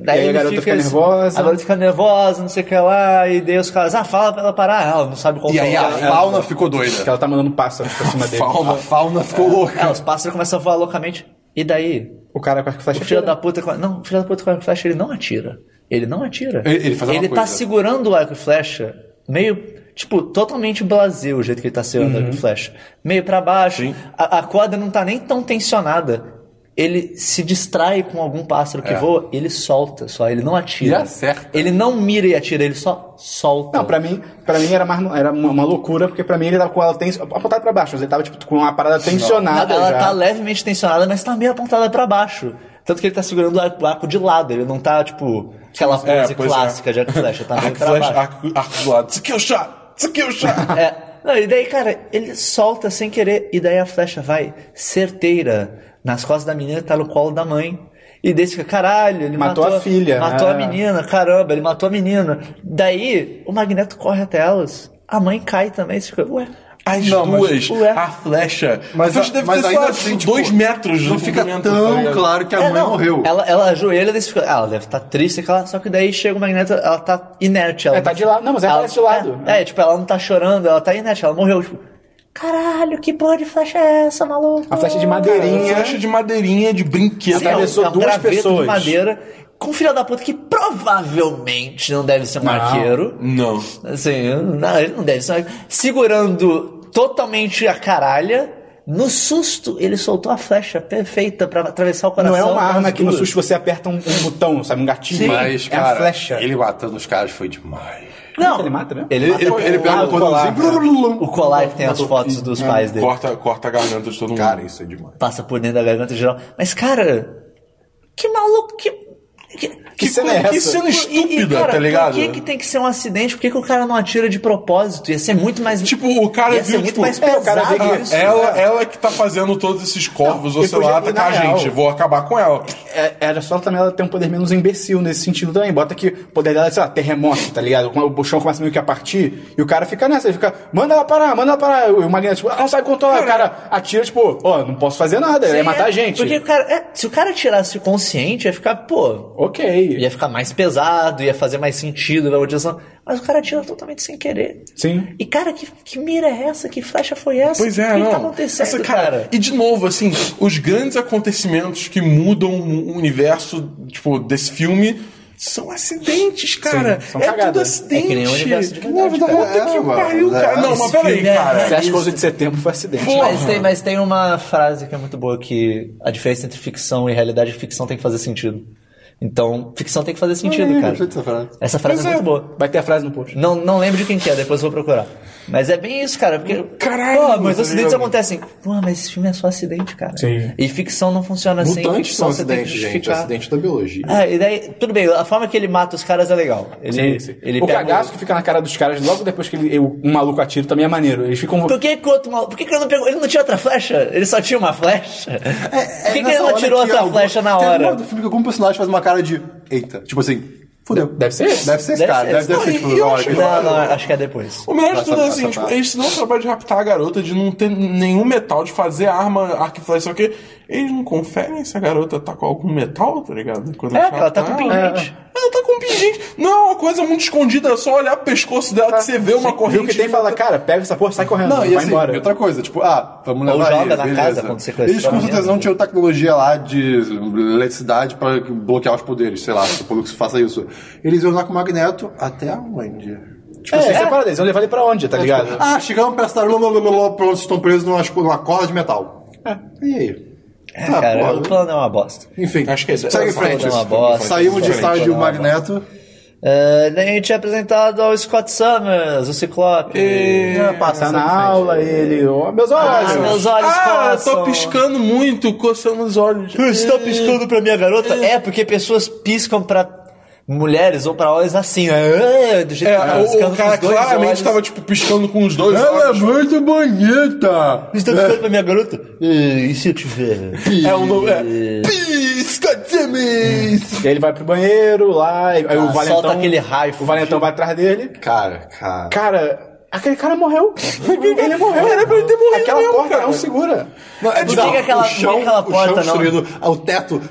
Daí E aí a garota fica nervosa. A garota fica nervosa, não sei o que lá, e daí os caras, ah, fala pra ela parar. Ela não sabe E controlar. aí a fauna ficou doida. Que ela tá mandando pássaros pra cima dele. A fauna ficou louca. É, os pássaros começam a voar loucamente. E daí? O cara com a flecha O filho da puta. com Não, o filho da puta com a arco e flecha ele não atira. Ele não atira. Ele- ele faz Ele tá coisa. segurando o arco e flecha meio. Tipo, totalmente blasé o jeito que ele tá segurando o arco e flecha. Meio pra baixo. A, a corda não tá nem tão tensionada. Ele se distrai com algum pássaro que voa, ele solta só, ele não atira. E acerta. Ele não mira e atira, ele só solta. Não, pra mim, pra mim era, mais, era uma, loucura, porque pra mim ele tava com ela tens, apontada pra baixo, mas ele tava tipo, com uma parada tensionada ela já. tá levemente tensionada, mas tá meio apontada pra baixo. Tanto que ele tá segurando o arco, de lado, ele não tá, tipo, aquela pose É, é. clássica de arco flecha, tá meio Arco, pra baixo. arco, arco do lado. Isso aqui é o chá! Isso aqui é o chá! É. Não, e daí, cara, ele solta sem querer, e daí a flecha vai certeira nas costas da menina, tá no colo da mãe. E daí você fica, caralho, ele Matou matou, a filha, Matou é. a menina, caramba, ele matou a menina. Daí, o Magneto corre até elas. A mãe cai também, você fica, ué. As Não, duas, Ué. a flecha. Mas a flecha a- deve mas ter ainda só assim, tipo, dois metros de Não fica tá tão ligado? claro que a É, mãe não, morreu. Ela, ela ajoelha, você fica, ah, ela deve estar triste, aquela, só que daí chega o Magneto, ela tá inerte. Ela É, tá de lado. Não, mas ela aparece de lado. É, é, tipo, ela não tá chorando, ela tá inerte, ela morreu, tipo, caralho, que porra de flecha é essa, maluco? A flecha de Uma madeirinha. flecha de madeirinha, de brinquedo. Sim, é um- atravessou é um duas graveto pessoas. de madeira com um filho da puta que provavelmente não deve ser um arqueiro. Não. Assim, não, ele não deve ser um arqueiro. Segurando totalmente a caralha. No susto, ele soltou a flecha perfeita pra atravessar o coração. Não é uma arma que no susto você aperta um, um botão, sabe? Um gatilho. Mas, é cara, a flecha. ele matando os caras foi demais. Não, ele mata, né? Ele, Ele, ele pega Ah, o o colar. cordãozinho. o colar que tem as fotos dos pais dele. Corta, corta a garganta de todo mundo. Cara, isso é demais. Passa por dentro da garganta geral. Mas, cara, que maluco, que, Que, cena co- é que essa? cena E- e, estúpida, cara, tá ligado? Por que, que tem que ser um acidente? Por que, que o cara não atira de propósito? Ia ser muito mais. Tipo, o cara ia ser viu, muito tipo, mais é, o cara pesado vê que- isso. ela, ela que tá fazendo todos esses corvos, ou e sei lá, e atacar a real- gente. Vou acabar com ela. É, era só também ela ter um poder menos imbecil nesse sentido também. Bota que o poder dela é, sei lá, terremoto, tá ligado? O chão começa meio que a partir e o cara fica nessa, ele fica, manda ela parar, manda ela parar. E o Magneto, tipo, ela não sabe controlar. O cara atira, tipo, ó, não posso fazer nada, ele vai matar a gente. Porque o cara. é, se o cara tirasse consciente, ia ficar, pô. Ok. Ia ficar mais pesado, ia fazer mais sentido na utilização. Mas o cara tira totalmente sem querer. Sim. E, cara, que, que mira é essa? Que flecha foi essa? Pois é, o que, não. que tá acontecendo, Essa, cara? E de novo, assim, os grandes acontecimentos que mudam o universo, tipo, desse filme são acidentes, cara. Sim, são é cagadas. tudo acidente. É que nem o universo de Não, verdade, puta cara. que É, pariu, mano. cara. Não, mas peraí, é- cara. Você acha que 11 de setembro foi acidente? Porra. Mas tem, mas tem uma frase que é muito boa que a diferença entre ficção e realidade é que ficção tem que fazer sentido. Então, ficção tem que fazer sentido, Ih, cara. gostei dessa frase. Essa frase é é. muito boa. Vai ter a frase no post. Não, não lembro de quem que é, depois eu vou procurar. Mas é bem isso, cara, porque. Caralho, Pô, mas tá acidentes ligado? acontecem. Pô, mas esse filme é só acidente, cara. Sim. E ficção não funciona assim. Mutantes ficção são tem acidentes, gente. Acidente da biologia. Ah, e daí, tudo bem, a forma que ele mata os caras é legal. Ele, ele o pega cagaço que fica na cara dos caras logo depois que ele, o- um maluco atira também é maneiro. Eles ficam. Por que, que o outro maluco. Por que, que ele não pegou. Ele não tinha outra flecha? Ele só tinha uma flecha? Por que, que ele não tirou outra algum- flecha na Tem hora? hora do filme que algum personagem faz uma cara de. Eita. Tipo assim. Fudeu. Deve ser esse. Deve ser esse Deve cara. ser Deve, esse. deve ser Não, tipo. acho Não, não, acho que é depois. O melhor de tudo é assim, tipo, eles não trabalham de raptar a garota, de não ter nenhum metal, de fazer arma, arco e flecha, sei o quê. Eles não conferem se a garota tá com algum metal, tá ligado? Quando É, eles ela tá com raptam pingente. Ela tá com pingente. Não, é uma coisa muito escondida, é só olhar pro pescoço dela que você vê uma corrente. Viu que tem e fala, cara, pega essa porra, sai correndo, Não, e vai assim, embora. outra coisa, tipo, ah, vamos Ou levar joga ele, na beleza. casa quando você conhece Eles com certeza não tinham tecnologia lá de eletricidade pra bloquear os poderes, sei lá, supondo que se faça isso. Eles iam lá com o Magneto até onde? Tipo assim, separa deles, vão levar ele pra onde, tá ligado? Ah, chegamos pra blá, pronto, estão presos numa, numa corda de metal. E aí? É, Tá, cara, o plano é uma bosta. Enfim, Acho que esse- segue em frente. é uma bosta. Saímos de é uma Magneto. Uh, daí a gente é apresentado ao Scott Summers, o Ciclope. Ah, passa Tá na aula, ele, ó, meus olhos. Ah, meus olhos Ah, coçam. tô piscando muito, coçando os olhos. Você está piscando pra minha garota? É, porque pessoas piscam pra mulheres ou pra olhos assim, ah, do jeito É, que tá o, piscando o com cara os dois claramente olhos. tava, tipo, piscando com os dois Ela é olhos. muito bonita! Está piscando pra minha garota? E se eu tiver? É o nome. É. Pisca James! E aí ele vai pro banheiro lá, aí o Ah, Valentão. solta aquele raio O Valentão vai atrás dele. Cara, cara. Cara, aquele cara morreu. ele morreu. Era pra ele ter morrido Aquela mesmo, porta cara. não segura. Não, é que aquela- por que aquela porta o chão não- destruído, o teto.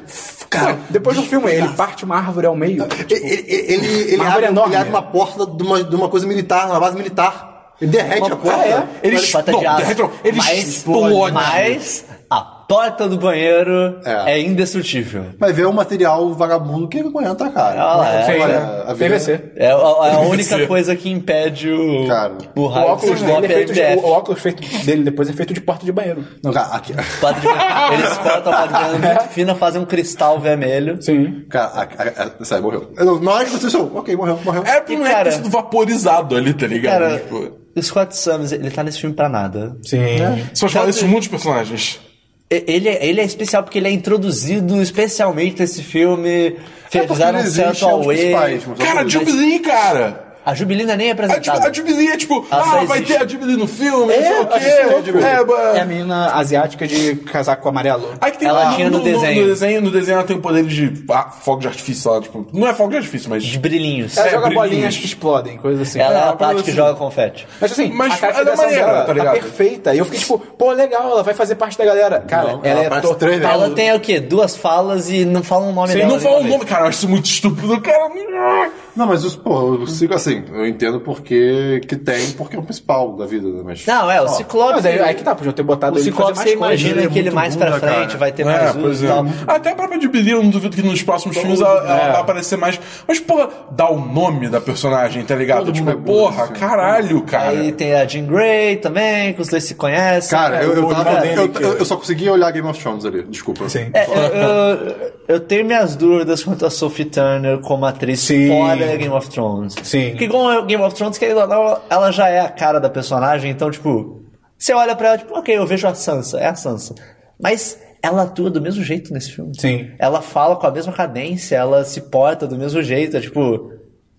Cara, Depois do filme, ele parte uma árvore ao meio. ele, ele, ele, ele Uma abre, enorme. ele abre uma porta de uma, de uma coisa militar, uma base militar. Ele derrete a porta. Ah, é? Ele pata não, derrete não, ele mas, explode. mas a porta do banheiro É. é, indestrutível. Mas vê o material vagabundo que aguenta, cara. Ah, é. Olha, Sim, a vida- PVC. É a, é a única coisa que impede o, Cara, o O óculos, de dele é feito de, o óculos feito dele depois é feito de porta de banheiro. Não, cara, aqui, Porta de- Eles cortam a porta muito fina, fazem um cristal vermelho. Sim. cara, a, a, a, sai, morreu. Não, Na hora que aconteceu, isso, ok, morreu, morreu. É E, moleque cara- ter sido vaporizado ali, tá ligado? Cara, Tipo, o Scott Summers, ele tá nesse filme pra nada. Sim. Você pode falar isso de muitos personagens. Ele é, ele é especial porque ele é introduzido especialmente nesse filme. É Fizeram um certo é um dos away. Cara. Jubilee, cara! A Jubilina nem é A, Ju- apresentada. a Jubilee é tipo, Ela ah, vai ter a Jubilee no filme, É, não sei o a quê. Jubilee. É, ba- É a menina asiática de casaco amarelo. Aí que tem Ela tinha no desenho. No desenho, no desenho ela tem o poder de ah, fogo de artifício lá, tipo, não é fogo de artifício, mas De brilhinhos. Ela É, joga brilhinhos. bolinhas que explodem, coisas assim. Ela é É, a coisa que assim. joga confete. Mas assim, Mas a ela é caracterização maneira, dela tá tá, ligado? perfeita. E eu fiquei tipo, pô, legal, ela vai fazer parte da galera. Cara, Não, ela, ela é total... né? Ela tem o quê? Duas falas e não fala um nome Sim, dela. não fala o nenhuma nome, cara, eu acho isso muito estúpido, cara. Não, mas os, pô, eu sigo assim, eu entendo porque que tem, porque é o principal da vida, né? Mas. Não, é, o Ciclope. Mas aí, aí que tá, podiam ter botado O ele pra fazer Ciclope mais você coisas. imagina ele é que ele muito mais bunda, pra frente cara. vai ter É, mais pois uso e é. tal. Até a própria Jubilee, eu não duvido que nos próximos filmes ela, ela é. vai aparecer mais. Mas, pô, dá o nome da personagem, tá ligado? Todo tipo, mundo é porra, assim. caralho, cara. Aí tem a Jean Grey também, que os dois se conhecem. Cara, eu, eu, tava- eu, eu- eu só conseguia olhar Game of Thrones ali, desculpa. Sim. É, eu, eu- eu tenho minhas dúvidas quanto a Sophie Turner como atriz Sim. fora Game of Thrones. Sim. Porque com Game of Thrones, querendo ou não, ela já é a cara da personagem, então, tipo, você olha pra ela, tipo, ok, eu vejo a Sansa, é a Sansa. Mas ela atua do mesmo jeito nesse filme. Sim. Ela fala com a mesma cadência, ela se porta do mesmo jeito, é tipo.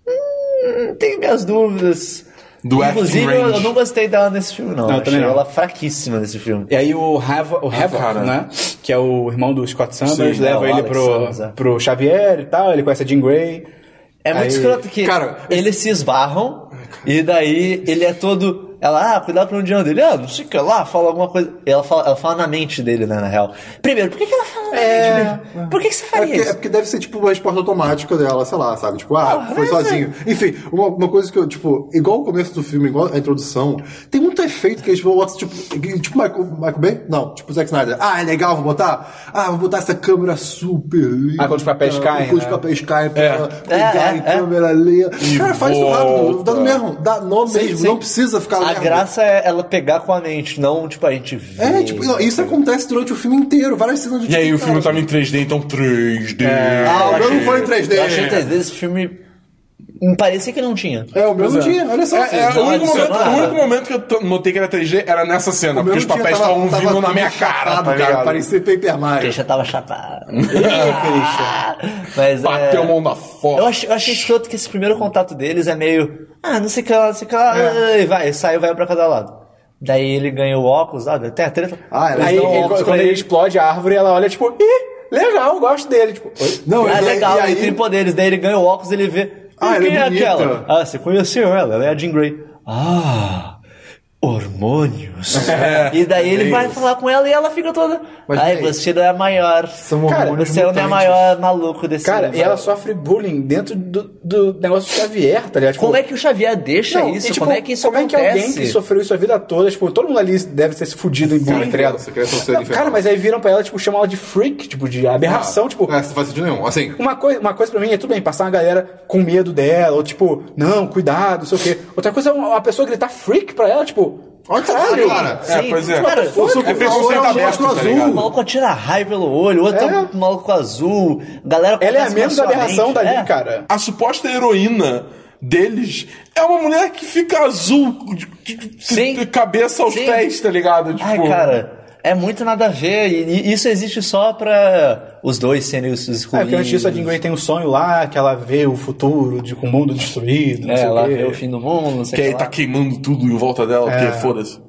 Hum, tenho minhas dúvidas. Do Inclusive, eu, eu não gostei dela nesse filme, não. Não, Eu também achei não. ela fraquíssima nesse filme. E aí o Havoc, o Havoc cara. né? Que é o irmão do Scott Summers, Sim, leva é, ele Alex pro, Summers, é. pro Xavier e tal, ele conhece a Jean Grey. É muito Aí- escroto que Cara, eles se esbarram e daí ele é todo. Ela, ah, cuidado pra onde anda. Ele, ah, não sei o que lá, fala alguma coisa. Ela fala, ela fala na mente dele, né, na real. Primeiro, por que, que ela fala na É. mente dele? Por que, que você É faria porque, é isso? porque deve ser tipo uma resposta automática dela, sei lá, sabe? Tipo, ah, foi mas sozinho. Enfim, uma, uma coisa que eu, tipo, igual o começo do filme, igual a introdução, tem muito efeito que eles vão, tipo, tipo Michael, Michael Bay? Não, tipo Zack Snyder. Ah, é legal, vou botar? Ah, vou botar essa câmera super linda. Ah, quando os papéis caem, Quando os né? papéis caem pra É. pegar É, em é, é. câmera lenta. Cara, faz isso rápido, dá no mesmo, dá no Sim, mesmo, sim. não precisa ficar A lerdo. graça é ela pegar com a mente, não, tipo, a gente vê. É, tipo, não, isso acontece durante o filme inteiro, várias cenas de E aí o filme tava em 3D, então 3D. Ah, o meu não foi em 3D. Eu achei 3D esse filme. Me parecia que não tinha. É, o meu não tinha, olha só. É, é, o, único momento, o único momento que eu notei que era 3D era nessa cena, O porque os papéis tava- estavam tava vindo na minha cara, tá cara? Parecia Paper Mario. Já tava chapado. Mas Bateu a é... mão da foto. Eu achei, eu achei escroto que esse primeiro contato deles é meio. Ah, não sei o que lá, não sei o que lá. É. E vai, saiu, vai pra cada lado. Daí ele ganha o óculos lá, até a treta. Ah, ela Aí dão ele- óculos quando ele explode a árvore, ela olha tipo, ih, legal, gosto dele. Tipo, oi? Não, Ah, daí- legal, aí, ele tem poderes. Daí ele ganha o óculos ele vê. Ah, ela quem é é, aquela? Ah, você conheceu ela, ela é a Jean Grey. Ah, hormônios. e daí ele vai falar com ela e ela fica toda. Mas Ai, você não é a maior. São Cara, você não é a mutantes. maior maluco desse Cara, e ela sofre bullying dentro do, do negócio do Xavier, tá ligado? Tipo, Como é que o Xavier deixa não, isso? e, tipo, como é que isso como acontece? é que alguém que sofreu isso a vida toda, tipo, todo mundo ali deve ter se fudido em bullying, tá ligado? Um Não, cara, mas aí viram pra ela, tipo, chamam ela de freak, tipo, de aberração, tipo, É, não faz sentido nenhum. Assim, Uma coisa, uma coisa pra mim é tudo bem, passar uma galera com medo dela, ou tipo, não, cuidado, não sei o quê. Outra coisa é uma, uma pessoa gritar freak pra ela, tipo, olha que caralho. cara. É, Sim, pois é. cara, O seu É preconceito aberto, monstro tá ligado? O maluco atira raio pelo olho, o outro É. é um maluco azul. Galera Ela é a menos sua aberração dali, É. cara. A suposta heroína deles é uma mulher que fica azul, de, de- de cabeça aos Sim. pés, tá ligado? Tipo, Ai, cara, é muito nada a ver. E, e isso existe só pra os dois serem os É, excluídos. porque antes disso a Jean Grey tem um sonho lá, que ela vê o futuro de, com o mundo destruído, não É, sei ela vê o fim do mundo, não sei que o aí que tá queimando tudo em volta dela, É. porque foda-se.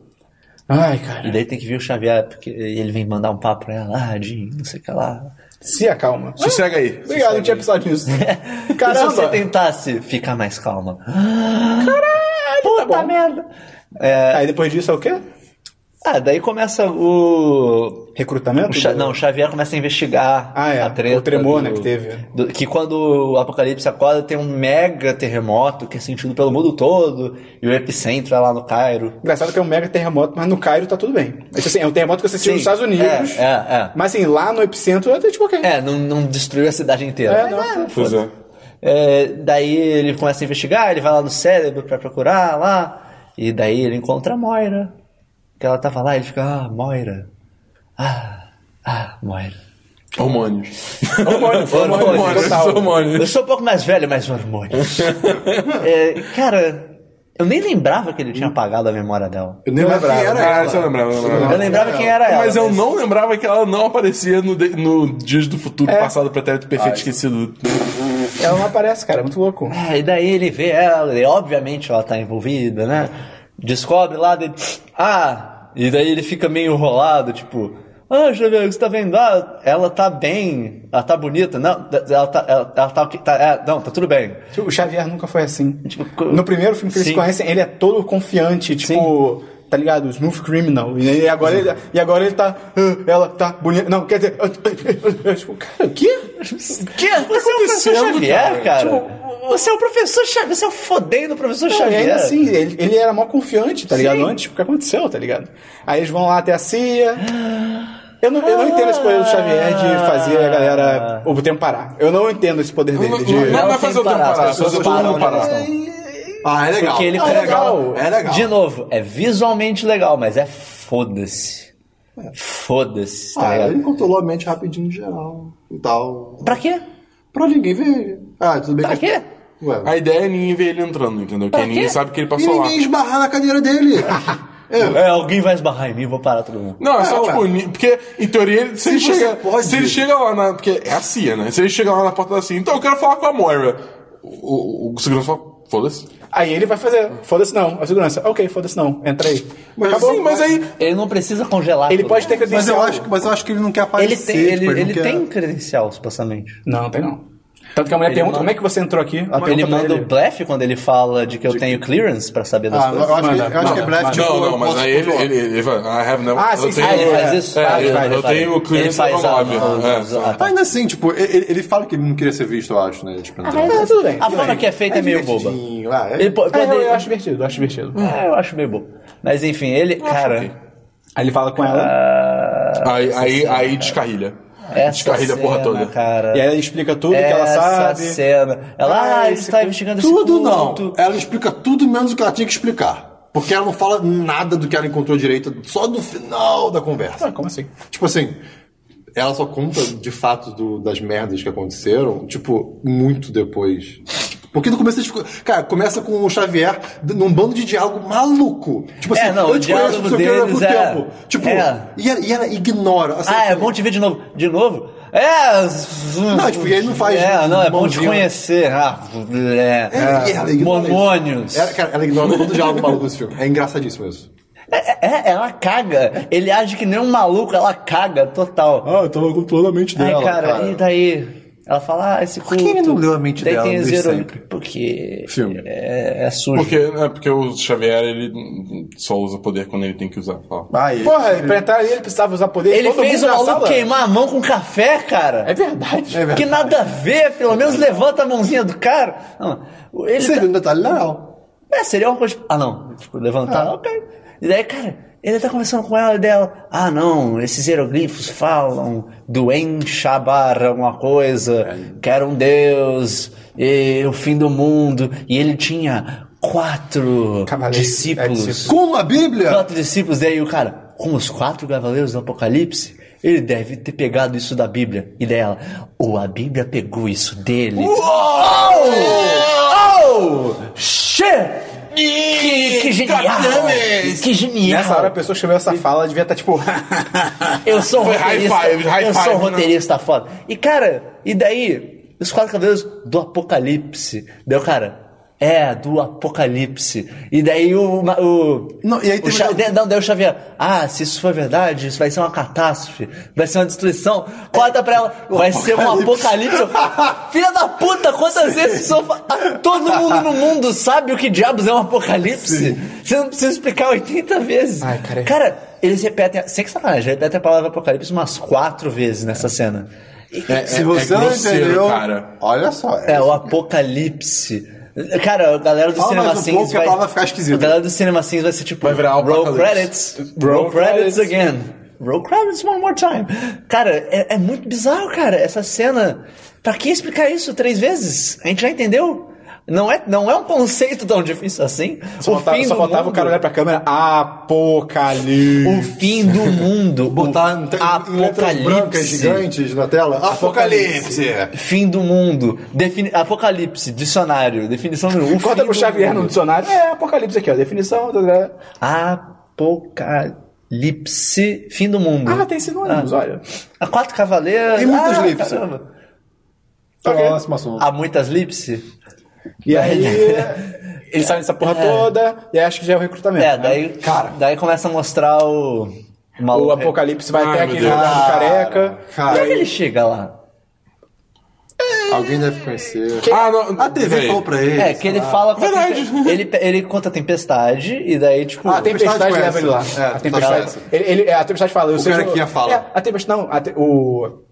Ai, E cara. daí tem que vir o Xavier, porque ele vem mandar um papo pra ela. Ah, Jean, não sei o que lá. Se acalma. Sossega aí. Obrigado, não tinha pensado nisso. E se Caramba. você tentasse ficar mais calma? Caralho, Puta tá merda! É, Aí depois disso é o quê? Ah, daí começa o. Recrutamento? o Xa- do- Não, o Xavier começa a investigar Ah, é. a treta. O tremor, do- né, que teve. do- que quando o Apocalipse acorda tem um mega terremoto que é sentido pelo mundo todo e o epicentro é lá no Cairo. Engraçado que é um mega terremoto, mas no Cairo tá tudo bem. Mas, assim, é um terremoto que você assistiu nos Estados Unidos. é, é, é. Mas assim, lá no epicentro é tipo ok. É, não, não destruiu a cidade inteira. É, não. é, Pois é. É, daí ele começa a investigar, ele vai lá no cérebro pra procurar lá, e daí ele encontra a Moira. Que ela tava lá, ele fica, ah, Moira. Ah, ah, Moira. Hormônios. Hormônios, Hormônios, total. hormônios. Eu sou um pouco mais velho, mas hormônios. É, cara, eu nem lembrava que ele tinha apagado a memória dela. eu nem lembrava quem era Ah, ela. isso eu lembrava, eu lembrava. Eu lembrava quem era ela. Mas eu não lembrava que ela não aparecia no, de- no Dias do Futuro É. passado pretérito perfeito esquecido. Ela não aparece, cara, é muito louco. É, e daí ele vê ela, e obviamente ela tá envolvida, né? Descobre lá dele. Ah! E daí ele fica meio enrolado, tipo. Ah, Xavier, o que você tá vendo? Ah, ela tá bem, ela tá bonita. Não, ela tá. Ela, ela tá, tá é, não, tá tudo bem. O Xavier nunca foi assim. Tipo, No primeiro filme que eles Sim. conhecem, ele é todo confiante, tipo, tá ligado? Smooth criminal. E, e agora, ele, e agora ele tá. "Ah, ela tá bonita. Não, quer dizer. tipo, cara, o quê? Que? Você é o professor Xavier, cara? Tipo, você é o professor Xavier, você é o fodendo professor Não, Xavier. ainda assim, ele, ele era mó confiante, tá ligado? Sim. Antes, o que aconteceu, tá ligado? Aí eles vão lá até a CIA. Eu não, eu não entendo esse poder do Xavier de fazer a galera o tempo parar. Eu não entendo esse poder dele. De... Não, não, Ela é fazer o tempo parar, as pessoas param mundo parar. Ah, é legal. Porque ele é foi legal. É legal. De novo, é visualmente legal, mas é foda-se. Foda-se, tá Ah, ligado? ele controlou a mente rapidinho em geral e tal. Pra quê? Pra ninguém ver ele. Ah, tudo bem Pra que... quê? Ué. A ideia é ninguém ver ele entrando, entendeu? Porque ninguém sabe que ele E passou lá. ninguém esbarrar na cadeira dele. É, alguém vai esbarrar em mim, vou parar todo mundo. Não, é só É, tipo. Porque, em teoria, ele- se, ele você chega. pode- Se ele chega lá na. Porque é a CIA, né? Se ele chega lá na porta da CIA, então eu quero falar com a Moira. O, o, o segurança fala, foda-se. Aí ele vai fazer, foda-se não, a segurança, ok, foda-se não, entra aí. Mas, Acabou. Sim, mas aí. Ele não precisa congelar. Ele tudo. pode ter Mas credencial. eu, acho, mas eu acho que ele não quer Ele aparecer. tem, ele, tipo, não ele quer- tem credencial, supostamente. Não tem não. Tanto que a mulher Ele pergunta, manda- como é que você entrou aqui? Ela Ele manda o blefe quando ele fala de que eu tenho clearance pra saber das Ah, eu coisas. acho, que, Manda, eu acho que é blefe, tipo, não, eu não, mas aí ele, ele, ele vai. I have never. Ah, eu sim, sim, tenho, Ah, ele faz isso? É, Ah, ele eu, faz, eu faz. tenho o clearance Ele faz da a- Moab. a- É, tá. Ainda assim, tipo, ele, ele fala que ele não queria ser visto, eu acho, né? Tipo, Ah, tudo bem. A forma que é feita é, meio boba. ah, é. É, eu, eu acho divertido, eu acho divertido. É, eu acho meio bobo. Mas enfim, ele, cara. Aí ele fala com ela, Aí, aí, aí descarrilha. Essa Descarrilha a porra cena, toda. Cara, e aí ela explica tudo que ela essa sabe. cena. Ela, Ah, ah, está investigando esse Tudo não. Ela explica tudo menos o que ela tinha que explicar. Porque ela não fala nada do que ela encontrou direito, só do final da conversa. Ah, como assim? Tipo assim, ela só conta de fato do- das merdas que aconteceram, tipo, muito depois. Porque no começo a gente ficou. Cara, começa com o Xavier num bando de diálogo maluco. Tipo assim, É, não, eu o te conheço, não sei o que, há é- tempo. Tipo, é. e, ela, e ela ignora. assim, Ah, é tipo, bom te ver de novo. De novo? É. Não, tipo, e ele não faz É, não, é bom te conhecer. Ah, é. É, e ela ignora isso. Mormônios. Ela, cara, ela ignora todo o diálogo maluco desse filme. É engraçadíssimo isso. É, é, ela caga. Ele age que nem um maluco, ela caga total. Ah, eu tava controlando a mente Ai, cara, e daí? Ela fala, ah, esse culto. que ele não leu a mente daí dela tem desde zero- sempre? Porque. Filme. É, é sujo. Porque, é porque o Xavier, ele só usa poder quando ele tem que usar. Fala. Ah, e- Porra, pra entrar ali ele precisava usar poder. Ele todo fez o maluco sala. queimar a mão com café, cara. É verdade. É verdade. Que nada a ver, pelo menos levanta a mãozinha do cara. Não, ele Seria tá- um detalhe legal. É, seria uma coisa. Ah, não. Tipo, levantar, ok. E daí, cara, ele tá conversando com ela e dela. Ah, não, esses hieroglifos falam do Enxabar, alguma coisa, que era um deus, e o fim do mundo. E ele tinha quatro Cavaleiros, discípulos. é, discípulos. Como a Bíblia? Quatro discípulos, daí o cara, como os quatro cavaleiros do Apocalipse, ele deve ter pegado isso da Bíblia. E dela, ou a Bíblia pegou isso dele. Oh! Shit! Que, que genial! Que genial! Nessa hora a pessoa escreveu essa fala, devia estar tipo. Eu sou um Foi high roteirista. five, high eu sou um five, né? roteirista foda. E cara, e daí? Os quatro cavaleiros do Apocalipse. Daí o cara. É, do Apocalipse. E daí o. o Não, e aí o tem Xa- uma- de- Não, daí o Xavier. Ah, se isso for verdade, isso vai ser uma catástrofe. Vai ser uma destruição. Corta pra ela. Vai ser um apocalipse. Filha da puta, quantas vezes isso todo mundo no mundo sabe o que diabos é um apocalipse? Você não precisa explicar 80 vezes. Ai, cara. Cara, eles repetem, sem que sacanagem, repetem a palavra apocalipse umas quatro vezes nessa cena. E- É, Se é- você é não grosseiro, entendeu, cara. olha só. É, o apocalipse. Cara, a galera do Fala Cinema mais um pouco que a vai... palavra vai ficar esquisita. A galera do Cinema Sins vai ser tipo... Vai virar Roll credits. Roll credits again. Roll credits one more time. Cara, é, é muito bizarro, cara, essa cena. Pra que explicar isso três vezes? A gente já entendeu. Não é, não é um conceito tão difícil assim. Só faltava, só do faltava mundo. o cara olhar pra câmera. Apocalipse. O fim do mundo. Botar o em letras brancas gigantes na tela. Apocalipse! Fim do mundo. Defini Apocalipse, dicionário. Definição do o Conta fim pro Xavier no dicionário. É, apocalipse aqui, ó. Definição. Apocalipse, fim do mundo. Ah, tem sinônimos, olha. Há quatro cavaleiros. Tem muitos ah, lips. Próximo assunto. Há muitas lipse? E aí. Eles saem dessa porra toda. E aí acho que já é o recrutamento. É, né? daí, cara, daí começa a mostrar o. O, O maluco. apocalipse vai Ai, até aquele lugar do careca. Cara, Como é que ele chega lá? alguém deve conhecer. Ah, não. A TV falou pra ele. É, que ele fala com a Verdade. tempe- ele, ele conta a tempestade e daí, tipo. Ah, a tempestade Tempestade leva ele lá. É, a tempestade. Ele, ele- a tempestade fala. Eu O sei cara que que ia falar. É, a tempestade. Não, a te- o.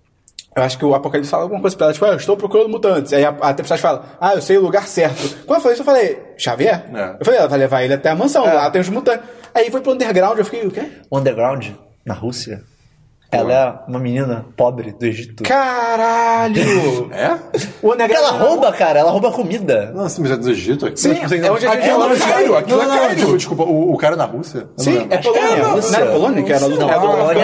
Eu acho que o Apocalipse fala alguma coisa pra ela, tipo, ah, eu estou procurando mutantes. Aí a, a tempestade fala, ah, eu sei o lugar certo. Quando eu falei isso, eu falei, Xavier? É. Eu falei, ela vai levar ele até a mansão, lá tem os mutantes. Aí foi pro underground, eu fiquei, o quê? Underground, na Rússia. Ela é uma menina pobre do Egito. Caralho! É? O underground. ela rouba, cara, ela rouba comida. Não, assim, mas é do Egito aqui. Sim, Mas, tipo, é onde a gente Aquilo falou. é aquilo Não, é não, sério. tipo, desculpa, o, o cara é na Rússia? Sim, lembro. é Polônia. é Não era Polônia que era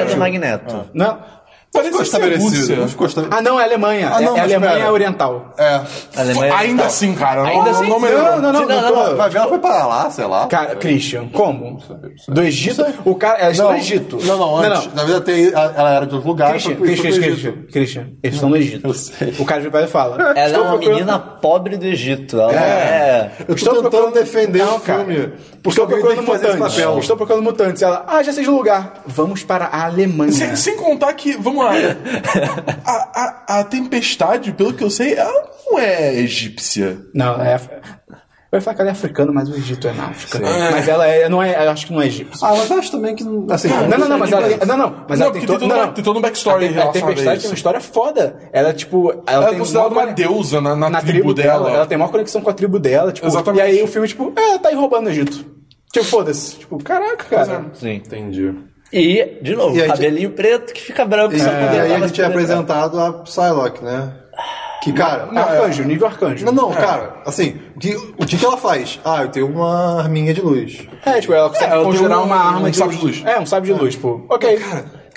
é do Magneto. Não. Não ficou ser estabelecido. Rússia. Não ficou estabelecido. Ah, não, é Alemanha. Ah, não, é, é Alemanha pera. Oriental. É. Alemanha Ainda Oriental. assim, cara. Ainda assim? não. Não, não, não. Não, não, não, tô- Vai ver, ela foi para lá, sei lá. Cara, Christian, como? Do Egito? O cara. Ela está no Egito. Não, não, antes. Na verdade, ela era de outro lugar. Christian, foi- foi Christian, Christian. Christian, eles estão no Egito. Eu sei. O cara de pé fala. Ela é "Estou uma procurando- menina pobre do Egito. Ela é. Eu tô Estou tentando procurando- defender o filme. Porque Estou procurando mutantes. papel. Estou procurando mutantes. Ela, ah, já sei o lugar. Vamos para a Alemanha. Sem, sem contar que, vamos a, a, a tempestade, pelo que eu sei, ela não é egípcia. Não, é. Eu ia falar que ela é africana, mas o Egito é na África. Sim. Mas ela é. Não é. Eu acho que não é egípcio. Ah, mas acho também que. Assim, Não, não, não, mas ela. Não, não, mas Não, ela porque tem, tem todo um- tem todo um backstory A, a Tempestade isso. tem uma história foda. Ela, tipo. Ela, Ela é considerada uma deusa na, na na tribo, dela. Ela tem maior conexão com a tribo dela, tipo. Exatamente. E aí o filme, tipo, é, tá aí roubando o Egito. Tipo, foda-se. Tipo, caraca, cara. Sim. Entendi. E, de novo, E aí, cabelinho preto que fica branco. E, só e quando aí ela a gente é apresentado a Psylocke, né? Que, cara. Arcanjo, nível arcanjo. Não, não, cara, assim, o que, o que que ela faz? Ah, eu tenho uma arminha de luz. É, tipo, ela consegue ela tem conjurar um- uma arma um de sabre de luz. É, um sabre de luz, tipo, ok.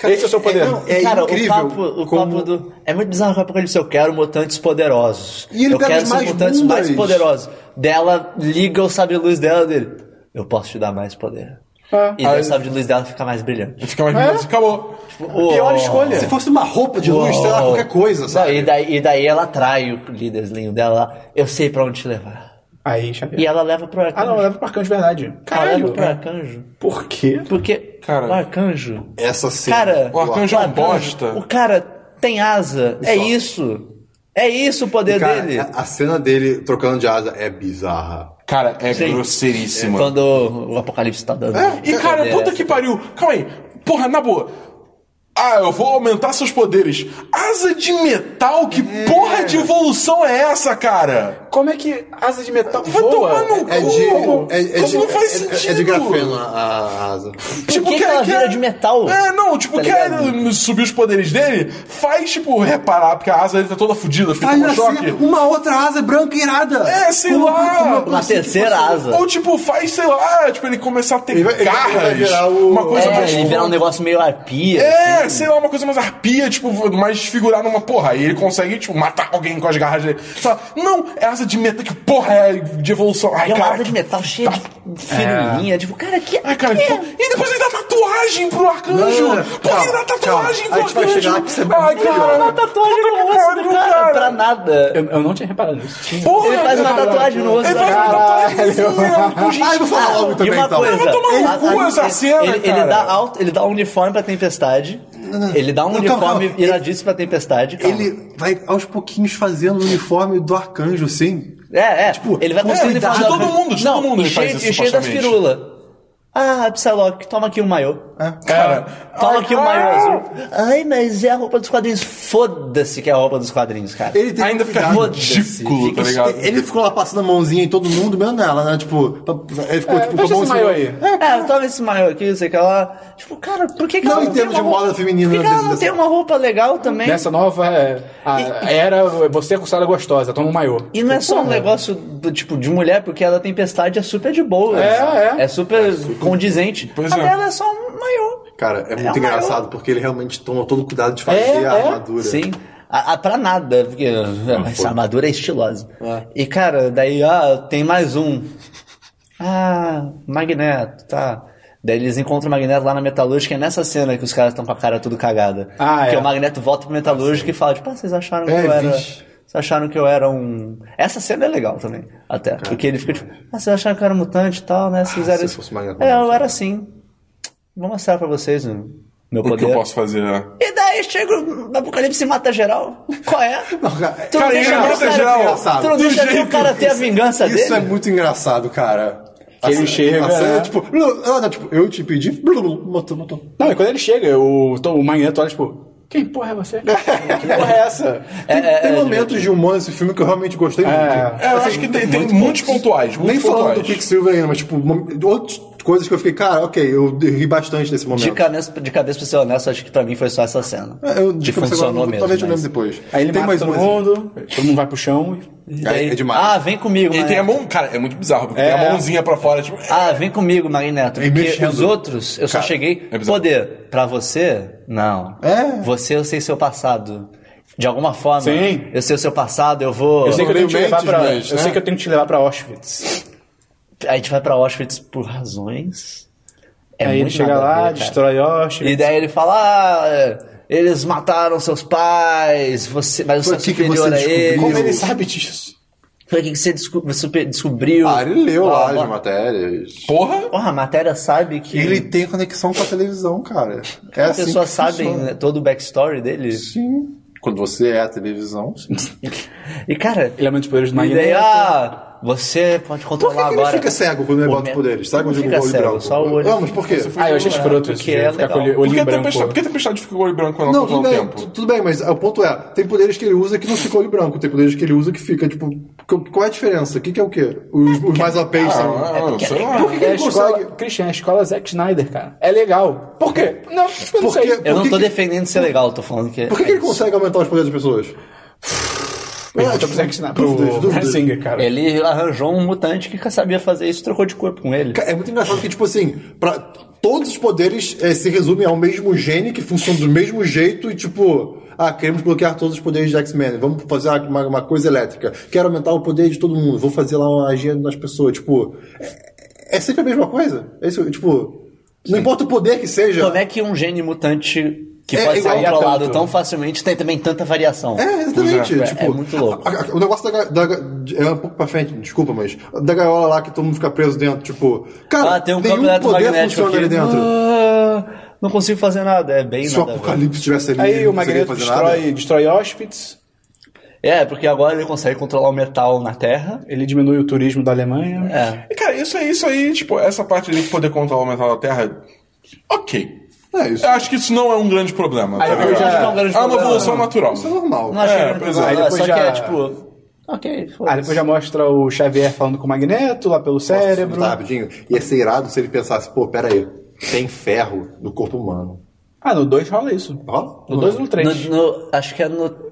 Esse é o seu poder. não, é Cara, incrível o papo, o como- papo do. É muito bizarro que o Apocalipse. Eu quero mutantes poderosos. E ele eu quero os mais mutantes bundas. mais poderosos. Dela liga o sabre de luz dela dele. Eu posso te dar mais poder. É. E daí o sabre de luz dela fica mais brilhante. Fica mais brilhante, acabou. Pior escolha. Se fosse uma roupa de luz, sei lá, qualquer coisa, Não, sabe? e, daí, e daí ela atrai o líderzinho dela lá. Eu sei pra onde te levar. Aí, Xavier. E ela leva pro Ah, arcanjo. não, leva pro arcanjo de verdade. ela Caralho. leva pro arcanjo. Por quê? Porque Cara. o arcanjo. Essa cena. Cara, O arcanjo é um bosta. O cara tem asa. É isso. É isso o poder Cara, dele. a, a cena dele trocando de asa é bizarra. Cara, é Sim. grosseiríssima. Quando o Apocalipse tá dando. E cara, puta que pariu. Calma aí. Porra, na boa. Ah, eu vou aumentar seus poderes. Asa de metal? Que porra de evolução é essa, cara? Como é que asa de metal Vai voa? tomar no É cu. de. Como, É, é como de, não faz é- sentido? É, de grafeno a, a asa. Por que que ela vira de metal? É, não, tipo, Tá quer subir os poderes dele, faz, tipo, reparar, porque a asa dele tá toda fodida, fica Faz com choque. assim, uma outra asa branca irada. É, sei Como- lá. Uma terceira fazer? asa. Ou, tipo, faz, sei lá, tipo, ele começar a ter Ele vai- garras. ele vai virar o- Uma coisa É, mais. ele virar um negócio meio arpia. É, assim. sei lá, uma coisa mais arpia, tipo, mais desfigurada numa porra. Aí ele consegue, tipo, matar alguém com as garras dele. Fala, não, é asa de metal, que porra é de evolução? Ai, é uma cara. asa de metal cheia de firulinha. Tipo, cara, que. Ai, cara, que- pô, e depois ele dá tatuagem pro arcanjo! Não, Por que ele dá tatuagem calma. pro A gente vai arcanjo? chegar lá Ai, cara, Uma tatuagem no rosto do cara, cara. pra nada. Eu, eu não tinha reparado nisso. Porra, Ele faz uma cara. tatuagem no rosto Ele do faz uma cara. Ah, eu vou falar logo e também, uma então. coisa, Vai tomar no a- cu a- essa ele- cena, ele, ele cara. dá alto, ele dá um uniforme pra tempestade. Ele dá um Não, uniforme calma. iradíssimo pra tempestade. calma. Ele vai aos pouquinhos fazendo o uniforme do arcanjo, assim. É, é. Tipo, ele vai com cuidado. ele De todo mundo, de não, todo mundo e ele faz cheio, isso, e cheio das firulas. Ah, Psylocke, toma aqui um maiô. Cara, Toma ai, aqui um maiô azul. Ai, mas é a roupa dos quadrinhos. Foda-se que é a roupa dos quadrinhos, cara. Ele tem Ainda fica cuidado. ridículo, tá Fica- ligado? Ele ficou lá passando a mãozinha em todo mundo, menos nela, né? Tipo, ele ficou tipo Fecha com a esse maiô aí. É, toma esse maiô aqui, sei que ela. Tipo, cara, por que, que Não, ela em tem termos uma de roupa- moda feminina, Por que, que ela não dessa- tem uma roupa legal também? Nessa nova é, a- era você é considerada gostosa, toma um maiô. E não é só um negócio do tipo de mulher, porque a da tempestade é super de boa. É, é. É super condizente. Pois a é. dela é só um maiô. Cara, é muito um engraçado porque ele realmente toma todo o cuidado de fazer É, a é. armadura. Sim. A, a, pra nada, porque essa armadura é estilosa. E, cara, daí, ah, tem mais um. Ah, Magneto, tá. Daí eles encontram o Magneto lá na Metalúrgica, é nessa cena que os caras estão com a cara tudo cagada. Ah, que é. o Magneto volta pro Metalúrgica e fala, tipo, ah, vocês acharam que É, eu era... vixe. Acharam que eu era um... Essa cena é legal também, até. Porque ele fica tipo, ah, vocês acharam que eu era mutante e tal, né? Vocês se fizeram eu isso. fosse Magneto, É, eu era assim. Vou mostrar pra vocês o meu O que poder. eu posso fazer? né? E daí chega o Apocalipse e mata geral. Qual é? Não, cara, Tu não cara, deixa o mata cara- geral. engraçado. Tu não Do deixa nem o cara ter a vingança Isso é dele? muito engraçado, cara. Que ele chega, A cena, né? tipo, não, não, tipo, eu te pedi, blu, blu, matou, matou. Não, e quando ele chega, o, o Magneto olha, tipo, quem porra é você? que porra é essa? Tem, é, tem é, momentos de humor nesse filme que eu realmente gostei É. muito. É, eu acho que tem, tem muitos pontuais, muitos Nem falando do pontuais. Quicksilver ainda, mas tipo, outros coisas que eu fiquei, cara, ok, eu ri bastante nesse momento. De cabeça, de cabeça pra ser honesto, acho que pra mim foi só essa cena. É, eu, que de cabeça funcionou agora, mesmo. Talvez eu lembre depois. Aí ele Tem mata mais todo mundo, todo mundo vai pro chão. E É- daí- é demais. Ah, vem comigo, Ele tem a mão. Cara, é muito bizarro, porque É. tem a mãozinha pra fora, tipo. Ah, vem comigo, Magneto. É Porque mexido. os outros, eu só Cara, cheguei. é poder. Pra você, não. É. Você, eu sei seu passado. De alguma forma. Sim. Eu sei o seu passado, eu vou. Eu sei que eu tenho que te levar Mentes, pra. Eu né? sei que eu tenho que te levar pra Auschwitz. A gente vai pra Auschwitz por razões. É Aí ele muito chega lá, ver, destrói Auschwitz. E daí ele fala: Ah, eles mataram seus pais, você, mas você é superior você a eles. descobriu. Como ele sabe disso? Foi aqui que você desco- você descobriu. Ah, ele leu Blá, lá blá. as matérias. Porra! Porra, a matéria sabe que. Ele tem conexão com a televisão, cara. É as assim pessoas sabem né, todo o backstory dele. Sim. Quando você é a televisão. E cara, Ele é muito poderes do e daí, Magneto. ah, você pode Por controlar que, que ele agora. fica cego quando ele O bota poderes? Sabe Não fica o olho cego, branco? só o olho. Não, mas por quê? Ah, eu achei escroto isso. É ficar com o legal. olho- Por branco. tempestade, por que a tempestade fica com o olho branco quando Não, ela tudo bem, no tempo? tu- tudo bem, mas o ponto é, tem poderes que ele usa que não fica olho branco, tem poderes que ele usa que fica, tipo, qu- qual é a diferença? O que, que é o quê? Os, os mais APs são... Ah, porque- sei lá. Por que, É ele escola, consegue... Christian, é a escola Zack Snyder, cara. É legal. Por quê? Não, eu não Por sei. Eu não tô defendendo ser legal, tô falando que. Por que ele consegue aumentar os poderes das pessoas? Pergunta pro Zack Snyder, pro dúvidas, dúvidas. Singer, cara. Ele arranjou um mutante que sabia fazer isso e trocou de corpo com ele. É muito engraçado que, tipo assim, pra, todos os poderes eh, se resumem ao mesmo gene, que funciona do mesmo jeito e, tipo, ah, queremos bloquear todos os poderes de X-Men, vamos fazer uma, uma coisa elétrica, quero aumentar o poder de todo mundo, vou fazer lá uma magia nas pessoas, tipo, é, é sempre a mesma coisa. É isso, tipo, não importa o poder que seja. Como é que um gene mutante que É, pode ser igual a controlado tanto. tão facilmente tem também tanta variação? É, exatamente. É, tipo, é muito louco. a- a- o negócio da, da é um pouco pra frente, desculpa, mas da gaiola lá que todo mundo fica preso dentro, tipo, cara, Ah, tem um nenhum campo poder eletromagnético funciona ali aqui. dentro. Ah, não consigo fazer nada, é bem Se o nada a ver. apocalipse tivesse ali, Aí ele o Magneto fazer nada. destrói, destrói Auschwitz. É, porque agora ele consegue controlar o metal na Terra. Ele diminui o turismo da Alemanha. É. E, cara, isso aí, isso aí, tipo, essa parte de poder controlar o metal da Terra, ok. É isso. Eu acho que isso não é um grande problema. Aí tá depois ligado? já- Acho que é um grande É uma problema. evolução natural. Isso é normal. Não achei É, grande pois é. problema, Aí depois só que já- é tipo. Ok, foda-se. Aí depois já mostra o Xavier falando com o Magneto lá pelo cérebro. Tá, rapidinho. Ia ser irado se ele pensasse, pô, pera aí, tem ferro no corpo humano. Ah, no 2 rola isso. Ó, No 2 ou no 3? No- no- acho que é no.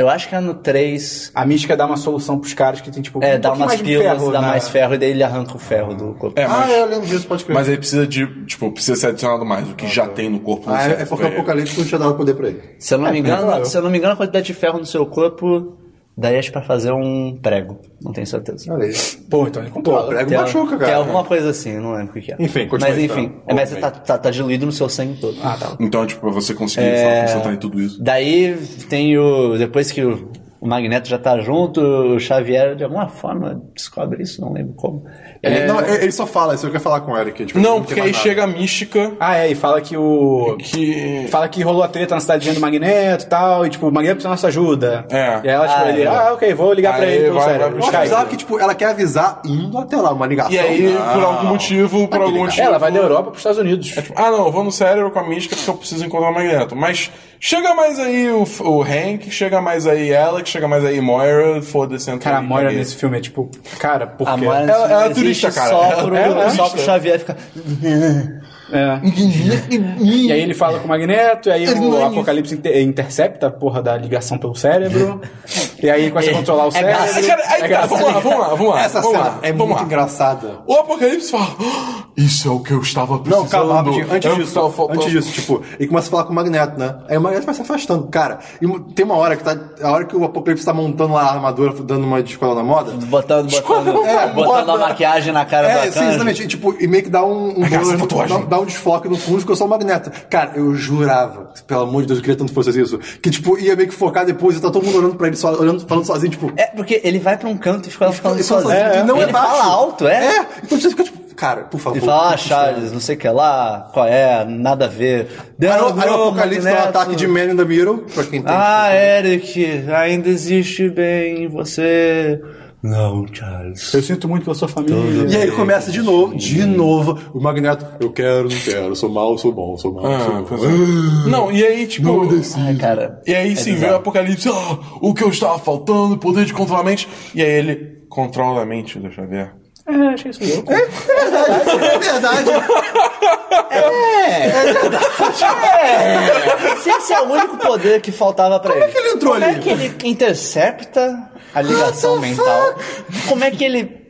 Eu acho que é no 3. A mística dá uma solução pros caras que tem, tipo, É, um dá umas pílulas, ferro dá na- mais ferro e daí ele arranca o ferro do corpo. É, Ah, mas, eu lembro disso, pode crer. mas aí precisa de, tipo, precisa ser adicionado mais. O que já tem no corpo não Ah, é, é porque o ele. Apocalipse não tinha dado poder pra ele. Se eu não me É, engano, se eu não me engano, a quantidade de ferro no seu corpo daí acho pra fazer um prego. Não tenho certeza. Olha aí. Pô, então ele Pô, controla. prego Tem, machuca, cara. tem alguma coisa assim, não lembro o que, que é. Enfim, continua Mas enfim, tá. é, mas Bom, tá, tá, tá diluído no seu sangue todo. Ah, tá. Então, tipo, pra você conseguir É. concentrar em tudo isso. Daí tem o. Depois que o, o Magneto já tá junto, o Xavier de alguma forma descobre isso, não lembro como. Ele, não, ele ele só fala, isso eu quero falar com o Eric. Tipo, Não, tem porque aí nada. chega a mística Ah, é, e fala que o. que. Fala que rolou a treta na cidadezinha do Magneto e tal, e tipo, o Magneto precisa da nossa ajuda. É. E aí ela, tipo, Ah, ele, é. ah, ok, vou ligar pra Aí ele pelo vai- vai cérebro. pro Eu acho Skype. bizarro que, tipo, ela quer avisar indo até lá, uma ligação. E aí, Ah. por algum motivo, por algum motivo. Ela vai da Europa pros Estados Unidos. Ah, não, eu vou no cérebro com a mística porque eu preciso encontrar o Magneto. Mas chega mais aí o, o Hank, chega mais aí Alex, chega mais aí Moira, foda-se. Cara, a Moira nesse filme é tipo, cara, por A quê? Moira Ela- ela é turista, cara. Só Ela- pro, ela é só pro. Xavier ficar. É. E aí ele fala com o Magneto, e aí o Apocalipse inter- intercepta a porra da ligação pelo cérebro. E aí começa a controlar o cérebro. gasto. Cara, aí É gasto. vamos lá, vamos lá, vamos lá. Essa vamos cena lá, é vamos muito lá. engraçada. O Apocalipse fala: "Ah, Isso é o que eu estava precisando. Não, calma, rapidinho. Antes É disso, estava faltando." antes disso, tipo, ele começa a falar com o Magneto, né? Aí o Magneto vai se afastando. Cara, e tem uma hora que tá. A hora que o Apocalipse tá montando lá a armadura, dando uma de escola na moda. Botando, botando, É, botando bota- a maquiagem na cara É, da sim, exatamente. E, tipo, e meio que dá um, um, dá, dá um desfoque no fundo, ficou só o Magneto. Cara, eu jurava, pelo amor de Deus, eu queria tanto que fosse isso. Que, tipo, ia meio que focar depois e tá todo mundo olhando pra ele, só, olhando, falando sozinho, tipo. É, porque ele vai pra um canto e fica lá falando sozinho. e não ele é baixo. fala alto, é? É, então você fica tipo, cara, por favor. Ele fala, ah. Charles, não sei o que lá, qual é, nada a ver. O- Apocalipse dá um ataque de Man in the Middle, pra quem tem. Ah, Eric, ainda existe bem em você. Não, Charles. Eu sinto muito pela sua família. E aí começa de novo, de novo, o Magneto, eu quero, não quero, sou mal, sou bom, sou mal, Ah, sou bom. é. Não, e aí, tipo. Ai, cara. E aí sim, veio o Apocalipse, ah, o que eu estava faltando, poder de controlar a mente. E aí ele controla a mente do Xavier. É, achei isso louco. É verdade. Se esse é o único poder que faltava pra ele. Como é que ele entrou Como ali? é que ele intercepta a ligação mental? Como é que ele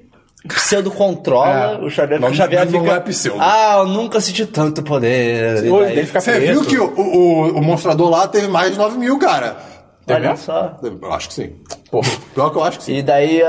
pseudo controla o Xavier? Porque o Xavier não fica. é pseudo. Ah, eu nunca senti tanto poder. Fica Você preto. viu que o, o, o monstrador lá teve mais de 9 mil, cara? Olha só. Eu acho que sim. Porra, pior que eu acho que sim. E daí,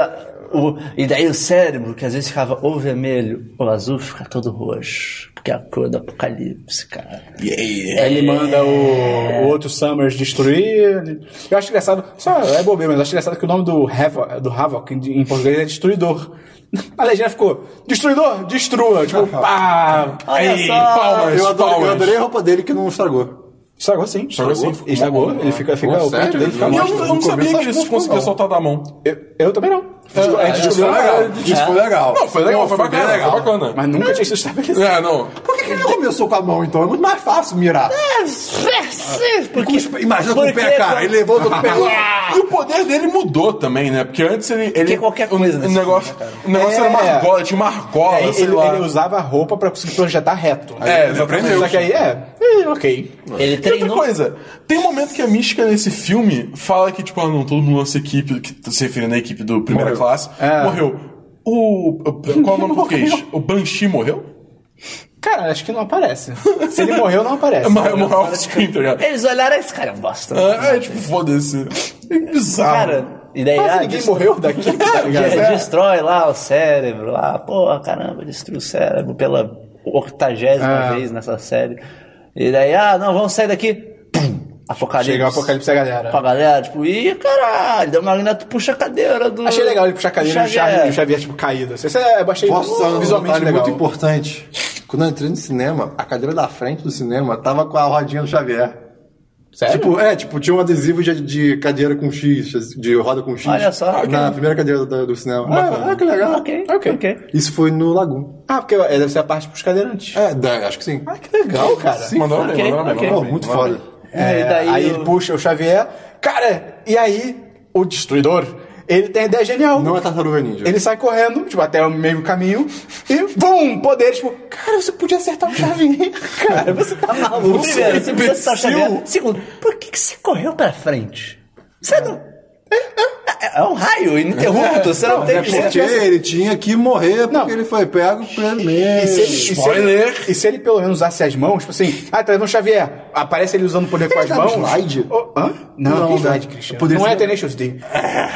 o, e daí o cérebro, que às vezes ficava ou vermelho ou azul, fica todo roxo. Porque é a cor do apocalipse, cara. Aí ele manda o, o outro Summers destruir. Eu acho engraçado, só é bobeira, mas eu acho engraçado que o nome do Havoc, do Havoc em, em português é Destruidor. A legenda ficou: Destruidor, destrua. Tipo, pá! Olha Aí, só. palmas, Eu adorei, eu palmas. adorei a roupa dele que não estragou. Estragou sim. Estragou sim. Estragou. Ele fica, fica Pô, o peito sério? dele fica E eu, eu não sabia que isso conseguia soltar da mão. Eu, eu também não. A gente Isso descobriu foi legal. Isso foi legal. Não, foi legal, foi bem bacana, legal. foi bacana. Mas nunca tinha sido estabelecido. É, não. Por que, que ele não começou com a mão, então? É muito mais fácil mirar. Porque, Imagina com o pé, porque- cara. Ele levou todo o pé. E o poder dele mudou também, né? Porque antes ele. ele qualquer coisa O, nesse negócio, filme, o negócio era uma É. argola, tinha uma argola, sei ele, ele usava a roupa pra conseguir projetar reto. É, exatamente. Só que aí é, é, ok. ele E outra treinou. coisa, tem um momento que a mística nesse filme fala que, tipo, ah, não, todo mundo nessa equipe, que se referindo à equipe do primeira Morreu. classe, É. morreu. O. Qual é o nome português? O Banshee morreu? Cara, acho que não aparece. Se ele morreu, não aparece. Morreu morreu off-screen, tá ligado? Eles olharam esse cara é um bosta. É, é, tipo, foda-se. É bizarro. Cara, e daí. Ah, ninguém morreu daqui, tá ligado? de- Destrói lá o cérebro, lá, porra, caramba, destruiu o cérebro pela octagésima vez nessa série. E daí, ah, não, vamos sair daqui. Apocalipse. Chega o apocalipse a galera. Pra galera, tipo, ih, caralho, deu uma linha, tu puxa a cadeira do. Achei legal ele puxar a cadeira e o Xavier. Xavier, o tipo, caído. Isso é, eu achei Posso um visualmente legal. muito importante? Quando eu entrei no cinema, a cadeira da frente do cinema tava com a rodinha do Xavier. Sério? Tipo, é, tipo, tinha um adesivo de, de cadeira com X, de roda com X. Olha só. Na primeira cadeira do, do cinema. Ah, ah, que legal. Ok, Ok. ok. Isso foi no Lagoon. Ah, porque é, deve ser a parte pros cadeirantes. É, da- acho que sim. Ah, que legal, cara. Mandaram bem, Ok, mandaram bem, ok. mandaram Pô, bem. muito foda. É, e daí aí o- ele puxa o Xavier. Cara, e aí o destruidor, ele tem a ideia genial. Não é tartaruga ninja. Ele sai correndo, tipo, até o meio caminho, e bum, poder, tipo, cara, você podia acertar o Xavier. cara, você tá maluco. Primeiro, você podia estar imbecil. Xavier. Segundo, por que, que você correu pra frente? Você não. É, é um raio ininterrupto, você não, tem É porque ele tinha que morrer porque Não. ele foi pego primeiro. E se, ele, e, se ele, e se ele pelo menos usasse as mãos, tipo assim, ah, tá vendo o Xavier, aparece ele usando o poder com as mãos. slide? Oh, hã? Não, Não, que né? slide, Cristiano. Não ser- é Tenacious D.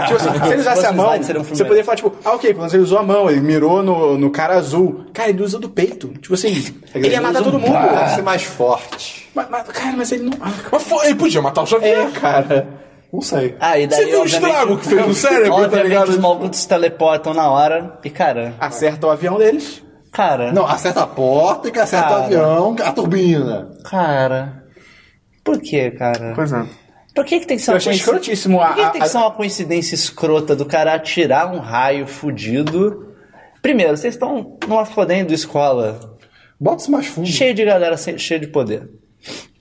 tipo assim, se ele usasse a mão, slide, um você poderia falar, tipo, ah, ok, pelo menos ele usou a mão, ele mirou no, no cara azul. Cara, ele usa do peito. Tipo assim, ele ia matar todo mundo. Deve ser mais forte. Mas, mas, cara, mas ele não. Ah, Mas foi, ele podia matar o Xavier. É, cara. Não sei. Ah, e daí, Você viu o estrago que fez no cérebro, tá ligado? os malucos se teleportam na hora. E, cara, Acerta o avião deles. cara, Não, acerta a porta e que acerta Cara. o avião, a turbina. cara. Por que, cara? Pois é. Por que, que tem que ser Eu uma achei escrotíssimo a- Por que, que tem que a- ser uma coincidência escrota do cara atirar um raio fudido? Primeiro, vocês estão numa fodendo escola Bota isso mais fundo. cheio de galera cheio de poder.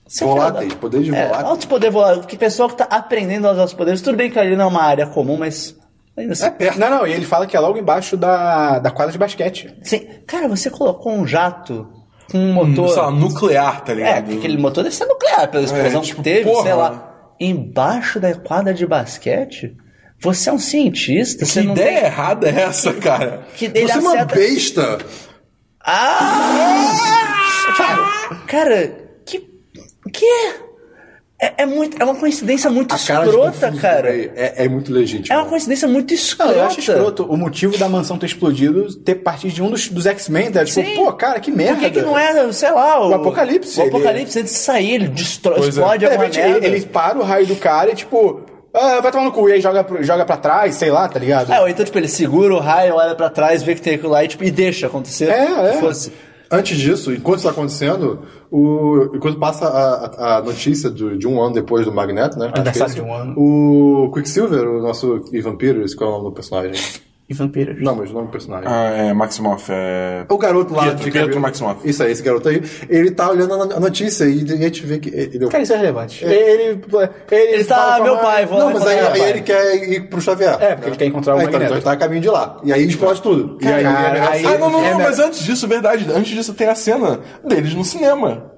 Você é Voláteis, da- poder de É, voláteis. alto poder volátil. Que pessoa que tá aprendendo a usar os poderes. Tudo bem que ali não é uma área comum, mas ainda assim. É perto. Não, não, e ele fala que é logo embaixo da, da quadra de basquete. Sim. Cara, você colocou um jato com um motor. Sei lá, nuclear, tá É, ligado? porque aquele motor deve ser nuclear pela explosão tipo, que teve, porra. sei lá. Embaixo da quadra de basquete? Você é um cientista, você Que não ideia tem... errada é essa, cara? Que Você é uma acerta... besta. Ah! Cara, que... Que? É, é muito, é uma coincidência muito A escrota, cara. É, é muito legítimo. É uma coincidência muito Não, escrota. eu acho escroto o motivo da mansão ter explodido ter partido de um dos, dos X-Men. Tá? Tipo, Sim. pô, cara, que merda. Por que, que não é, sei lá, o, O Apocalipse, O ele- Apocalipse, antes de sair, ele destrói, Pois é. explode De alguma repente, merda. ele, ele para o raio do cara e, tipo, ah, vai tomar no cu. E aí joga, joga pra trás, sei lá, tá ligado? É, ou então, tipo, ele segura o raio, olha pra trás, vê que tem aquilo lá e, tipo, e deixa acontecer. É, é. Fosse. Antes disso, enquanto isso está acontecendo, o, enquanto passa a, a- notícia do- de um ano depois do Magneto, né? É Aniversário esse, de um ano. O Quicksilver, o nosso Ivan Peters, qual é o nome do personagem? E vampiros. Não, mas o nome do personagem. Ah, é, Maximoff, é... O garoto lá Pietro, de Pietro cabelo- Maximoff. Isso aí, esse garoto aí. Ele tá olhando a notícia e a gente vê que ele. Cara, isso é relevante. Ele, ele, Ele tá, meu pai, vou Não, lá mas aí, aí ele quer ir pro Xavier. É, porque ele quer encontrar o Ah, então, Magneto. então ele tá a caminho de lá. E aí explode tudo. E aí, Cara, aí- Ah, não, não, É, não, mas antes disso, verdade, antes disso tem a cena deles no cinema.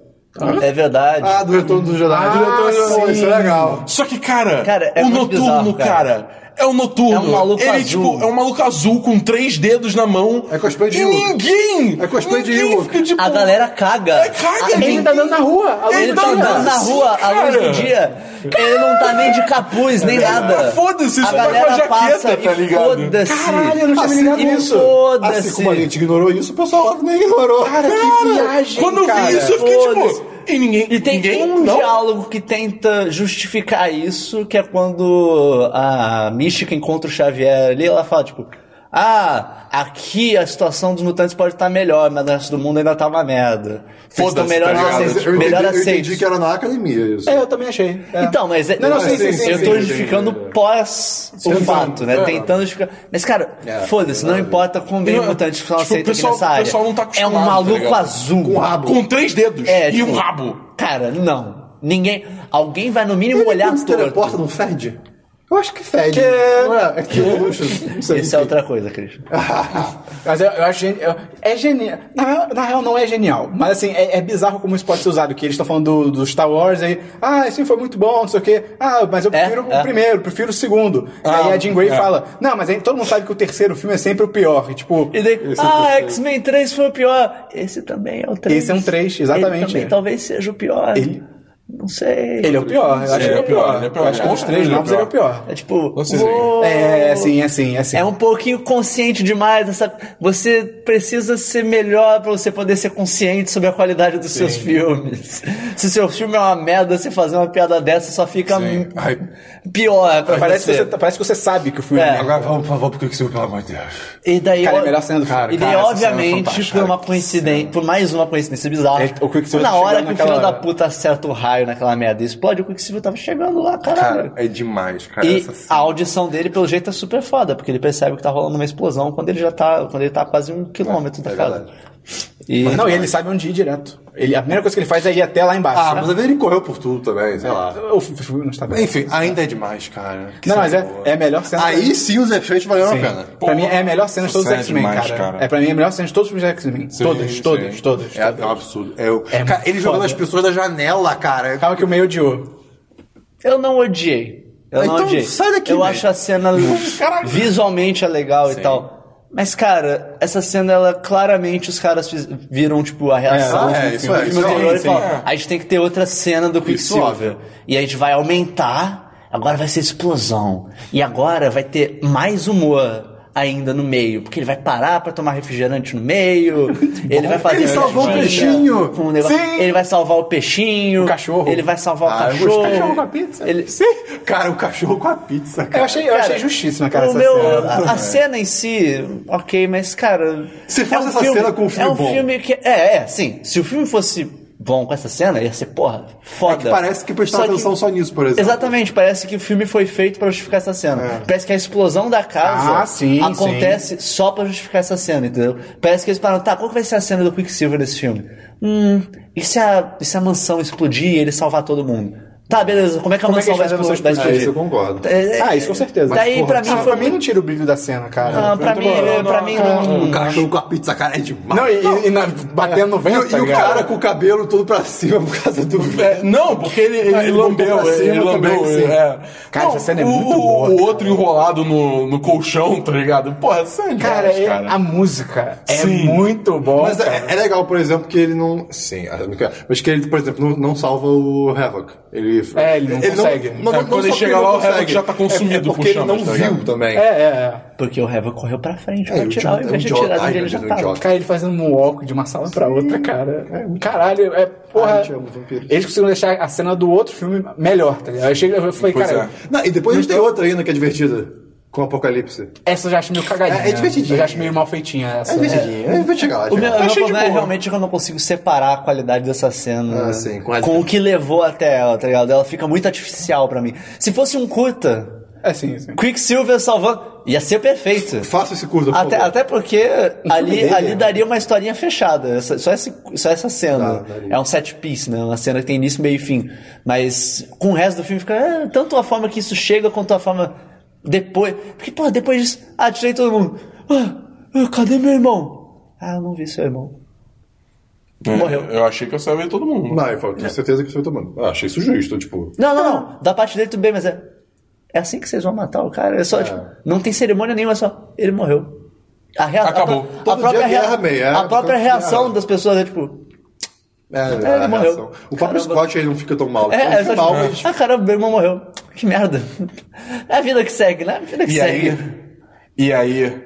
É verdade. Ah, do retorno do Jedi. Ah, do retorno do Jedi. sim. Isso é legal. Só que, cara, Cara, é o noturno, bizarro, cara. cara. É o noturno. É um maluco Ele, azul. tipo, é um maluco azul com três dedos na mão. É cosplay de E Ewok. ninguém! É cosplay de ninguém Ewok. fica, tipo, A galera caga. É, caga, A- Ele tá andando na rua. a luz Ele tá andando na assim, rua à luz cara. do dia. Ele não tá nem de capuz, nem nada. foda-se, a só tá com a galera jaqueta, passa tá e ligado? foda-se. Caralho, eu não tinha me ligado E nisso. Assim Foda-se. como a gente ignorou isso, o pessoal também ignorou. Cara, que viagem, Quando eu cara. vi isso, eu fiquei tipo. E ninguém. E tem ninguém, um não? diálogo que tenta justificar isso, que é quando a Mística encontra o Xavier ali, ela fala, tipo, ah, aqui a situação dos mutantes pode estar melhor, mas no resto do mundo ainda tá uma merda. Foda-se, melhor, tá aceitos, eu entendi, melhor eu entendi que era na academia isso. É, eu também achei. É. Então, mas é- Não, não, sim, sim, eu sim, tô sim, justificando pós o fato, né? Tentando justificar. Mas, cara, foda-se, não importa como bem Não, mutantes são tipo, o pessoal- aqui nessa o área. pessoal não tá é um acostumado, tá maluco ligado? azul. Com rabo. Com três dedos É, e tipo, um rabo. Cara, não. Ninguém. Alguém vai no mínimo Ele olhar se teleporta, não fede? Eu acho que fede. Que- Não é? É que Evolution. Não sei. Isso é outra coisa, Christian. Mas eu, eu acho geni- eu- é genial. Na, real- na real, não é genial. Mas assim, é, é bizarro como isso pode ser usado. Que eles estão falando do, do Star Wars aí. Ah, esse filme foi muito bom, não sei o quê. Ah, mas eu É, prefiro é. o primeiro, prefiro o segundo. Ah, aí a Jean Grey é. fala: Não, mas aí todo mundo sabe que o terceiro filme é sempre o pior. E, tipo, E daí, ah, X-Men 3 foi o pior. Esse também é o 3. Esse é um 3, exatamente, Ele também é. talvez seja o pior. Ele- Não sei. ele é o pior. Eu acho que ele é o pior. ele é o pior. Eu acho que dos três Ele é o novos ele é o pior. É tipo. Sei. uou. É, assim, assim, assim. É um pouquinho consciente demais. Essa... Você precisa ser melhor pra você poder ser consciente sobre a qualidade dos seus filmes. Se seu filme é uma merda, você fazer uma piada dessa só fica Sim. pior pra Parece, você. que você, parece que você sabe que o filme é, É. Agora vamos, por favor, porque que pelo amor de Deus. E daí, Cara, é ó, a melhor cena do filme. E daí, Cara, é obviamente, por uma coincidência, por mais uma coincidência bizarra. É, o Quicksilver na tá hora que o filho da puta acerta o raio naquela merda e explode, o Quicksilver tava chegando lá, caralho. Cara, é demais, cara. E a audição dele, pelo jeito, é super foda, porque ele percebe que tá rolando uma explosão quando ele já tá, quando ele tá quase um quilômetro da casa. E, Não, e ele sabe onde ir direto. Ele, a primeira coisa que ele faz é ir até lá embaixo. Ah, mas às vezes ele correu por tudo também, sei lá. O filme não está bem. Enfim, ainda é demais, cara. Que Não, mas é, boa. é a melhor cena. Aí sim os efeitos valeram Sim. a pena. Pra mim é a melhor cena de todos os é X-Men, demais, cara. cara. É pra mim a melhor cena de todos os X-Men. Todas, sim. todas, todas. É, todas. é um absurdo. É, o- É cara, ele jogando as pessoas da janela, cara. Calma que o meio odiou. eu não odiei. Eu não Então, odiei. sai daqui, eu acho a cena visualmente é legal e tal. Mas, cara, essa cena, ela claramente os caras fiz- viram, tipo, a reação É, do isso filme, é, do isso é, é. a gente tem que ter outra cena do Quicksilver. óbvio. E a gente vai aumentar, agora vai ser explosão. E agora vai ter mais humor ainda no meio, porque ele vai parar pra tomar refrigerante no meio, ele vai fazer Ele salvou o peixinho. com um negócio- Sim. ele vai salvar o peixinho, O cachorro. ele vai salvar Ah, o eu cachorro, gostei. Cachorro com a pizza? ele, Cara, o cachorro com a pizza, Eu cara. achei, eu achei justíssima, cara, o essa meu, cena. a, a cena em si, ok, mas cara. Se fosse é um essa filme, cena com um filme É um bom. filme que. É, é, sim. Se o filme fosse bom com essa cena, ia ser, porra, foda. É que parece que prestaram Só que- atenção só nisso, por exemplo. Exatamente, parece que o filme foi feito pra justificar essa cena. Parece que a explosão da casa Ah, sim, acontece só pra justificar essa cena, entendeu? Parece que eles pararam, tá, qual que vai ser a cena do Quicksilver nesse filme? Hum, e se a, e se a mansão explodir e ele salvar todo mundo? Tá, beleza, como é que a Como é que mansão vai, eles fazem a explodir? mansão É, explodir? isso eu concordo. É, Ah, isso com certeza. Daí, pra mim, Ah, foi pra mim não tira o brilho da cena, cara. Não, pra mim, pra mim não. O cachorro com a pizza, cara, é demais. Não, e, e- e na- batendo no E, vento, o- tá e o ligado? cara com o cabelo todo pra cima por causa do É, velho. não, porque ele, ele, Ah, ele lambeu, botou pra ele, cima lambeu. também, sim. é. Cara, Não, essa cena é o- muito boa, O cara. outro enrolado no, no colchão, tá ligado? Porra, essa é Cara, demais, é- cara. a música é Sim. muito boa. Mas é, é legal, por exemplo, que ele não. Sim, mas que ele, por exemplo, não, não salva o Havoc. Ele, É, ele não consegue. Não, não, É, quando ele chega não lá, o. Havoc já tá consumido é, é porque por chamas, ele não tá viu ligado? também. É, é, é. Porque o Heva correu pra frente pra É, o tirar, ao idiota, invés de o tirar ele já o tava. idiota. Cara, ele fazendo um walk de uma sala pra outra, cara. É, caralho, é porra. Eles conseguiram deixar a cena do outro filme melhor, tá ligado? Eu, cheguei, eu falei, cara, é. Não, e depois a gente tem outra ainda que é divertida. Com o Apocalipse. essa eu já acho meio cagadinha. É- é divertidinha. Eu já acho meio mal feitinha essa. É divertidinho. É, vai chegar lá. O meu, problema é realmente que eu não consigo separar a qualidade dessa cena Ah, sim, com o que levou até ela, tá ligado? Ela fica muito artificial pra mim. Se fosse um curta, É sim, sim. Quicksilver salvando. Ia ser perfeito. Faça esse curso, por Até, favor. até porque ali, dele, ali né? daria uma historinha fechada. Essa- só, esse, só essa cena. Daria. é um set piece, né? Uma cena que tem início, meio e fim. Mas com o resto do filme fica. é, tanto a forma que isso chega quanto a forma depois. Porque, pô, depois disso. Ah, tirei todo mundo. Ah, ah, cadê meu irmão? Ah, eu não vi seu irmão. Morreu. É, Eu achei que eu sabia ver todo mundo. Não, eu falo, tenho certeza que você vai tomando. Ah, achei isso justo, tipo. Não, não, não. Da parte dele tudo bem, mas é. É assim que vocês vão matar o cara. É só, tipo, não tem cerimônia nenhuma, é só. Ele morreu. A rea- a Acabou. pró- A, Todo própria, rea- é, a própria todo reação guerra. das pessoas é tipo. É, ele a morreu. reação. O próprio Caramba. Scott ele não fica tão mal. É, Ele é fica só mal, mas. Ah, caramba, meu irmão morreu. Que merda. É a vida que segue, né? A vida que E segue. aí. E aí.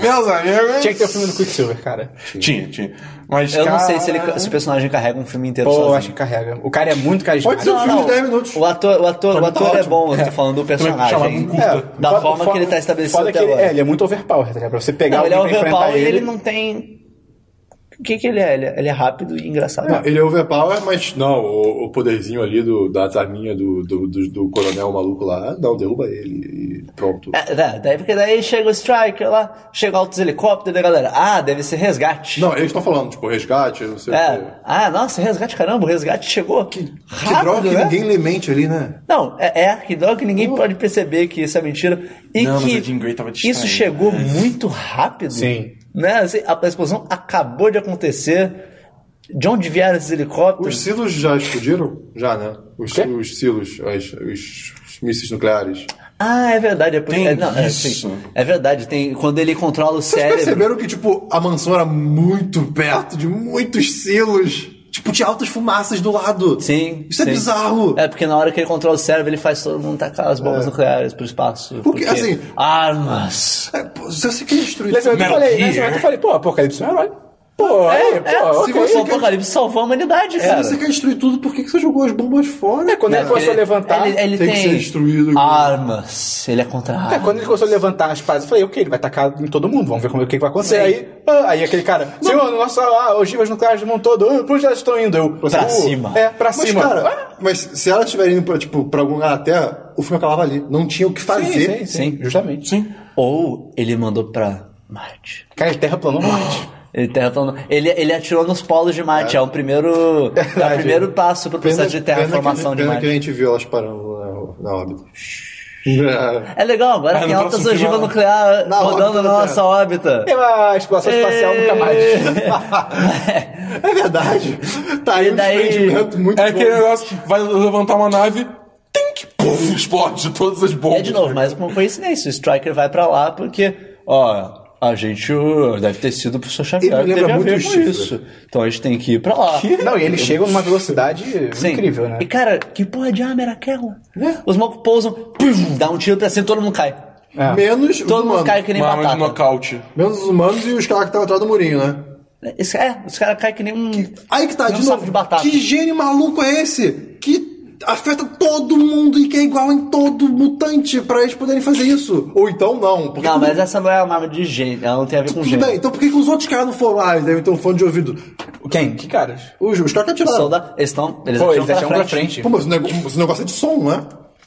Meus amigos. Tinha que ter o filme do Quicksilver, cara. Tinha, tinha. Mas, Eu não cara, sei se, ele, se o personagem carrega um filme inteiro Pô, eu sozinho. acho que carrega. O cara é muito carismático. Pode ser um Não, filme não. de 10 minutos. O ator, o ator, o mim tá ator é bom, eu tô falando do chamava um personagem. curta. Da foda- forma foda- que ele tá estabelecido foda que até ele, agora. é, ele é muito overpower, tá ligado? Pra você pegar Não, ele é overpower e ele. ele não tem. O que, que ele é? Ele é, ele é rápido e engraçado. Não, ele é overpower, mas não, o, o poderzinho ali do, da arminha do, do, do, do coronel maluco lá, não, derruba ele e pronto. É, da- daí, porque daí chega o Striker lá, chega altos helicópteros, daí a galera, ah, deve ser resgate. Não, eles estão falando, tipo, resgate, não sei o É, quê. ah, nossa, resgate, caramba, o resgate chegou. Que, Que rápido, droga que né? ninguém lhe mente ali, né? Não, é, é que droga que ninguém pode perceber que isso é mentira. E Não, mas que a Jean Grey tava isso chegou muito rápido. Sim. Né? Assim, a, explosão acabou de acontecer. De onde vieram esses helicópteros? Os silos já explodiram? Já, né? Os, os silos, as- os, os mísseis nucleares. Ah, é verdade. É, por- Tem é, não, é, isso. sim, é verdade. Tem, quando ele controla o Vocês cérebro. perceberam que, tipo, a mansão era muito perto de muitos silos? Tipo, tinha altas fumaças do lado. Sim. Isso é sim. bizarro. É porque na hora que ele controla o cérebro, ele faz todo mundo tacar as bombas nucleares pro espaço. Porque, assim- Armas. É, pô, se você quer destruir Nesse momento eu falei, momento eu falei, pô, Apocalipse é um herói. Pô, É, pô, é, ok. se você o quer- Apocalipse salvou a humanidade, Se cara. você quer destruir tudo, por que que você jogou as bombas fora? É, quando ele começou a levantar. Ele, ele tem tem, que ser destruído. armas. Ele é contra É, armas. quando ele começou a levantar as paradas, eu falei, ok, ele vai tacar em todo mundo, vamos ver como, o que vai acontecer. Aí, ah, aí aquele cara, senhor, nossa, ah, ogivas nucleares do mundo todo, ah, pra onde elas estão indo? Eu, Pra "Uh, cima." É, pra Mas, cima. cara, Ah, mas se elas estiverem indo pra, tipo, pra algum lugar na Terra, o filme acabava ali. Não tinha o que fazer. sim, sim, sim, Sim. justamente. Sim. Ou ele mandou pra Marte. Cara, ele terraplanou Marte. Ele, ele, ele atirou nos polos de Marte. É, o primeiro, é o primeiro passo pro processo de terraformação pena de Marte. que a gente viu elas parando na, na órbita. É. É legal, agora Ah, tem altas ogivas filme, nucleares na rodando órbita na nossa órbita. E a exploração espacial nunca mais. É verdade. Tá aí E um daí- desprendimento muito É bom. aquele negócio que vai levantar uma nave, tem que pum, explode todas as bombas. É de novo, mais uma coincidência. O Striker vai pra lá porque, ó, a gente uh, deve ter sido o professor Xavier Ele que lembra muito com isso. Então a gente tem que ir pra lá. Não, e eles chegam numa velocidade Sim. incrível, né? E cara, que porra de arma era aquela? Os malucos pousam, pum, dá um tiro pra cima e todo mundo cai. É. Menos os Todo mundo humanos. cai que nem Uma arma de batata. nocaute. Menos os humanos e os caras que estavam atrás do murinho, né? Esse, é, os caras caem que nem um. Aí que tá, de novo. de batata. Que gênio maluco é esse? Que afeta todo mundo e que é igual em todo mutante pra eles poderem fazer isso. Ou então não. Porque Não, mas essa não é uma arma de gênio, ela não tem a ver com Tudo gênio. bem, então por que, que os outros caras não foram lá? Eles devem ter um fone de ouvido. Quem? Que caras? Os, os caras que atiraram. Solda- eles estão. Eles Pô, atiram eles atiram pra frente. Pô, mas o negócio, esse negócio é de som, né?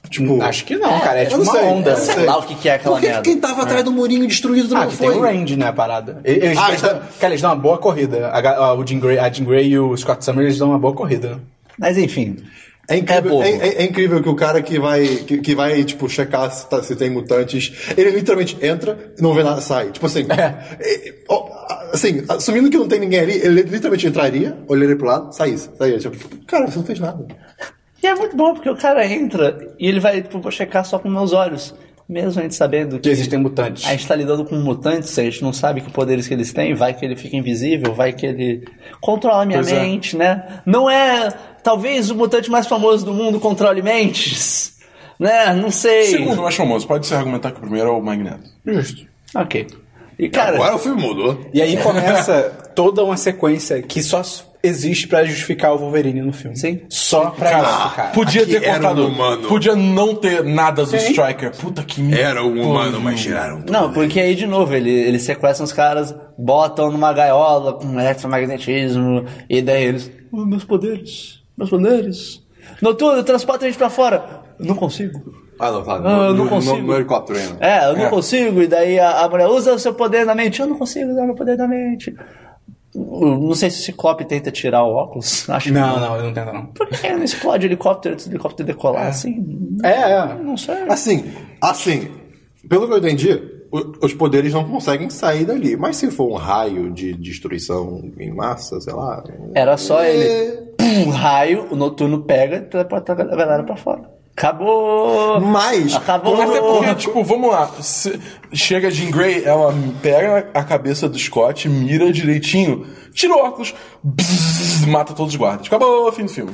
Tipo. Acho que não, cara. É tipo uma sei, onda. não Sei lá o que que é aquela Por que merda. quem tava atrás do murinho destruído Ah, não que foi? tem um range, né, a parada. Eles, Ah, eles tá. dão, cara, eles dão uma boa corrida. A, a- o Jean Grey, a Jean Grey e o Scott Summers eles dão uma boa corrida. Mas enfim. É incrível, é, é- é incrível que o cara que vai, que, que vai tipo, checar se, tá- se tem mutantes, ele literalmente entra e não vê nada, sai. Tipo assim, é, ó, assim, assumindo que não tem ninguém ali, ele literalmente entraria, olharia pro lado, saísse. saía. Tipo, cara, você não fez nada. E é muito bom porque o cara entra e ele vai, tipo, vou checar só com meus olhos. Mesmo a gente sabendo que Que existem mutantes. a gente tá lidando com mutantes, a gente não sabe que poderes que eles têm, vai que ele fica invisível, vai que ele controla a minha Pois é. mente, né? Não é, talvez o mutante mais famoso do mundo controle mentes, né? Não sei. Segundo mais famoso, pode se argumentar que o primeiro é o Magneto. Justo. Ok. E cara, Agora o filme mudou. E aí começa toda uma sequência que só existe pra justificar o Wolverine no filme. Sim. Só pra isso, cara. Podia aqui ter contado. um humano. Podia não ter nada do Sim. Striker. Puta que me. Era um humano, mas tiraram tudo. Não, porque aí de novo, ele, eles sequestram os caras, botam numa gaiola com eletromagnetismo, e daí eles. "Ah, meus poderes, meus poderes. Noturno, transporta a gente pra fora. Não consigo. Ah, não, tá. Ah, eu não consigo. No, no helicóptero ainda. É, eu não É. consigo, e daí a, a mulher usa o seu poder na mente. Eu não consigo usar meu poder na mente. Eu Não sei se o Ciclope tenta tirar o óculos. Acho que Não, não, ele não tenta não. Por que não explode o helicóptero antes do helicóptero decolar assim? É, é. Não sei. Assim, assim, pelo que eu entendi, o- os poderes não conseguem sair dali. Mas se for um raio de destruição em massa, sei lá. Era só ele. Pum, raio, o noturno pega e teleporta a galera pra fora. Acabou! Mas. Acabou! Até porque, tipo, vamos lá. se- chega a Jean Grey, ela pega a cabeça do Scott, mira direitinho, tira o óculos, bzzz, mata todos os guardas. Acabou o fim do filme.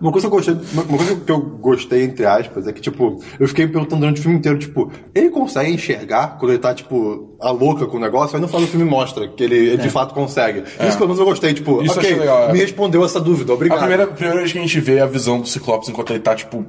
Uma coisa que eu gostei, uma uma coisa que eu gostei, entre aspas, é que, tipo, eu fiquei perguntando durante o filme inteiro, tipo, ele consegue enxergar quando ele tá, tipo, a louca com o negócio? Aí no final do filme mostra que ele de fato consegue. Isso pelo menos eu gostei, tipo, Isso ok, legal, é. me respondeu essa dúvida, A obrigado. primeira, primeira vez que a gente vê a visão do Ciclopes enquanto ele tá, tipo,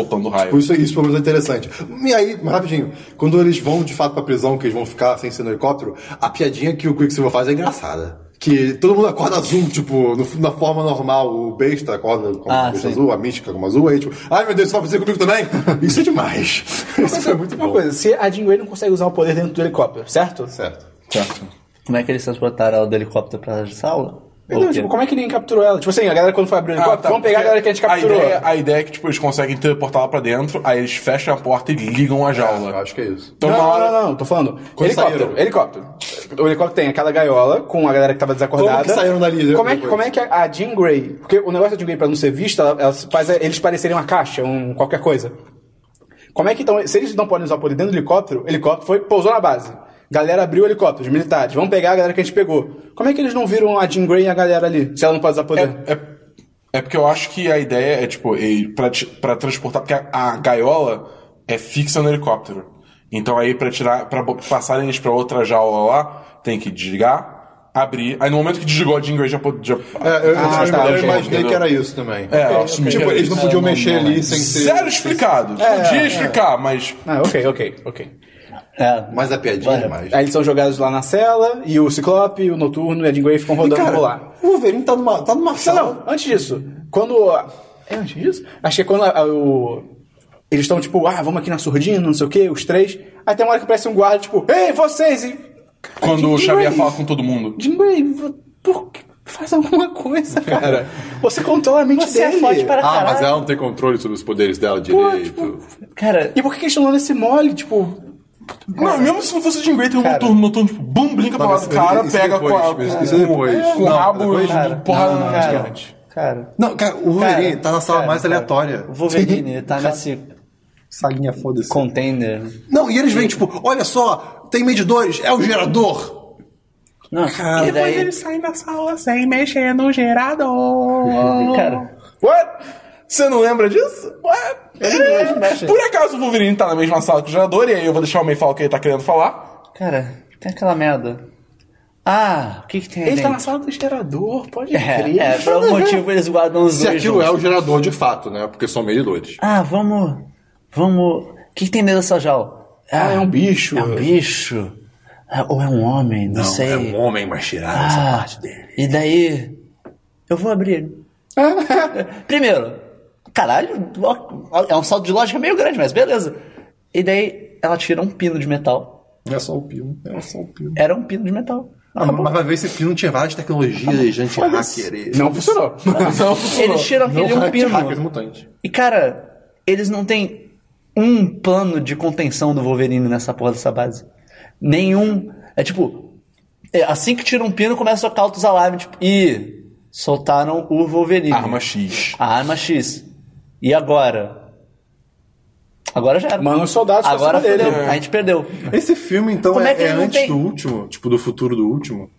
soltando raio. Tipo, isso, isso pelo menos é interessante. E aí, rapidinho, quando eles vão de fato pra prisão, que eles vão ficar sem ser no helicóptero, a piadinha que o Quicksilver faz é engraçada. Que todo mundo acorda azul, tipo, no- na forma normal. O besta acorda com Ah, besta azul, a mística como azul, aí tipo, ai meu Deus, isso vai acontecer comigo também? Isso é demais. Isso foi muito Uma bom. coisa, se a Jean Grey não consegue usar o poder dentro do helicóptero, certo? Certo. Certo. Como é que eles transportaram ela do helicóptero pra sala? Não, tipo, como é que ninguém capturou ela? Tipo assim, a galera quando foi abrir o Ah, helicóptero, tá, vamos pegar a galera que a gente capturou. ideia, a ideia é que, tipo, eles conseguem teleportar ela pra dentro, aí eles fecham a porta e ligam a Eu jaula. acho que é isso. Então, não, uma não, hora... não, não, tô falando. Quando helicóptero, saíram. helicóptero. O helicóptero tem aquela gaiola com a galera que tava desacordada. Como que saíram dali Como é, que- depois? como é que a Jean Grey... Porque o negócio da Jean Grey, pra não ser vista, ela, ela faz eles parecerem uma caixa, um, qualquer coisa. Como é que então... Se eles não podem usar o poder dentro do helicóptero, o helicóptero foi, pousou na base. Galera abriu o helicóptero, os militares. Vamos pegar a galera que a gente pegou. Como é que eles não viram a Jean Grey e a galera ali, se ela não pode usar poder? É, é, é porque eu acho que a ideia é, tipo, pra transportar, porque a, a gaiola é fixa no helicóptero. Então aí pra tirar, pra bo- passarem eles pra outra jaula lá, tem que desligar, abrir. Aí no momento que desligou a Jean Grey já pode. Já, É, eu, Ah, eu- tá, eu imaginei entendeu? que era isso também. É, assumi que Tipo, eles não podiam É, não- mexer não ali é. sem ser. Zero explicado. Podia explicar, mas. Ah, ok, ok, ok. É. Mas a piadinha Vai. é demais. Aí eles são jogados lá na cela, e o Ciclope, o Noturno e a Jean Grey ficam rodando por lá. o Wolverine tá numa, tá numa Não, sala. não, antes disso. Quando. É antes disso? Acho que é quando a- a- o. Eles estão tipo, ah, vamos aqui na surdina, não sei o quê, os três. Aí tem uma hora que aparece um guarda, tipo, ei, vocês! E... Quando o Jean Xavier Grey, fala com todo mundo. Jean Grey, por que faz alguma coisa, cara? Você controla a mente Você é dele. forte para Ah, mas caralho. ela não tem controle sobre os poderes dela Pô, direito. tipo, Cara, E por que que eles estão dando esse mole, tipo... Não, mesmo se não fosse o Jean Grey, tem um noturno, noturno, tipo, bum, blinka pra lá do cara, isso pega depois, com, a, isso- com, isso depois. com o Não, rabo depois- e cara, porrada não, no cara. gigante. cara. Não, cara, o Wolverine Cara, tá na sala cara, mais cara. aleatória. O Wolverine tá nesse Salinha foda-se. container. Não, e eles vêm, tipo, olha só, tem medidores, é o gerador. Não, e daí, saem da sala sem mexer no gerador. cara, What? Você não lembra disso? What? mexe. Por acaso o Wolverine tá na mesma sala que o gerador, e aí eu vou deixar o May falar o que ele tá querendo falar. cara, tem aquela merda. Ah, o que que tem aí Ele tá na sala do gerador, pode É, crer. é, por algum motivo eles guardam os Se dois aquilo é juntos. o gerador de fato, né? Porque são medidores. Ah, vamos, vamos... O que que tem dentro dessa jaula? Ah, é um bicho. É um bicho. Ah, Ou é um homem, não, sei. é um homem, mas tiraram essa Ah, parte dele. E daí, eu vou abrir ele. Primeiro, caralho, é um salto de lógica meio grande, mas beleza. E daí, ela tira um pino de metal. É só o pino, é só o pino. Era um pino de metal. Ah, mas vai ver esse pino tinha várias tecnologias de anti-hacker. e- Não funcionou. Não, funcionou. Eles tiram aquele Não um pino. E cara, eles não têm um plano de contenção do Wolverine nessa porra dessa base. Nenhum. É tipo, é, assim que tira um pino, começa a tocar altos alarmes, tipo, ih, soltaram o Wolverine. Arma X. A arma X. E agora? Agora já era. Manda os soldados Agora dele. fudeu. A gente perdeu. Esse filme, então, Como é, é que é antes tem- do último? Tipo, do futuro do último?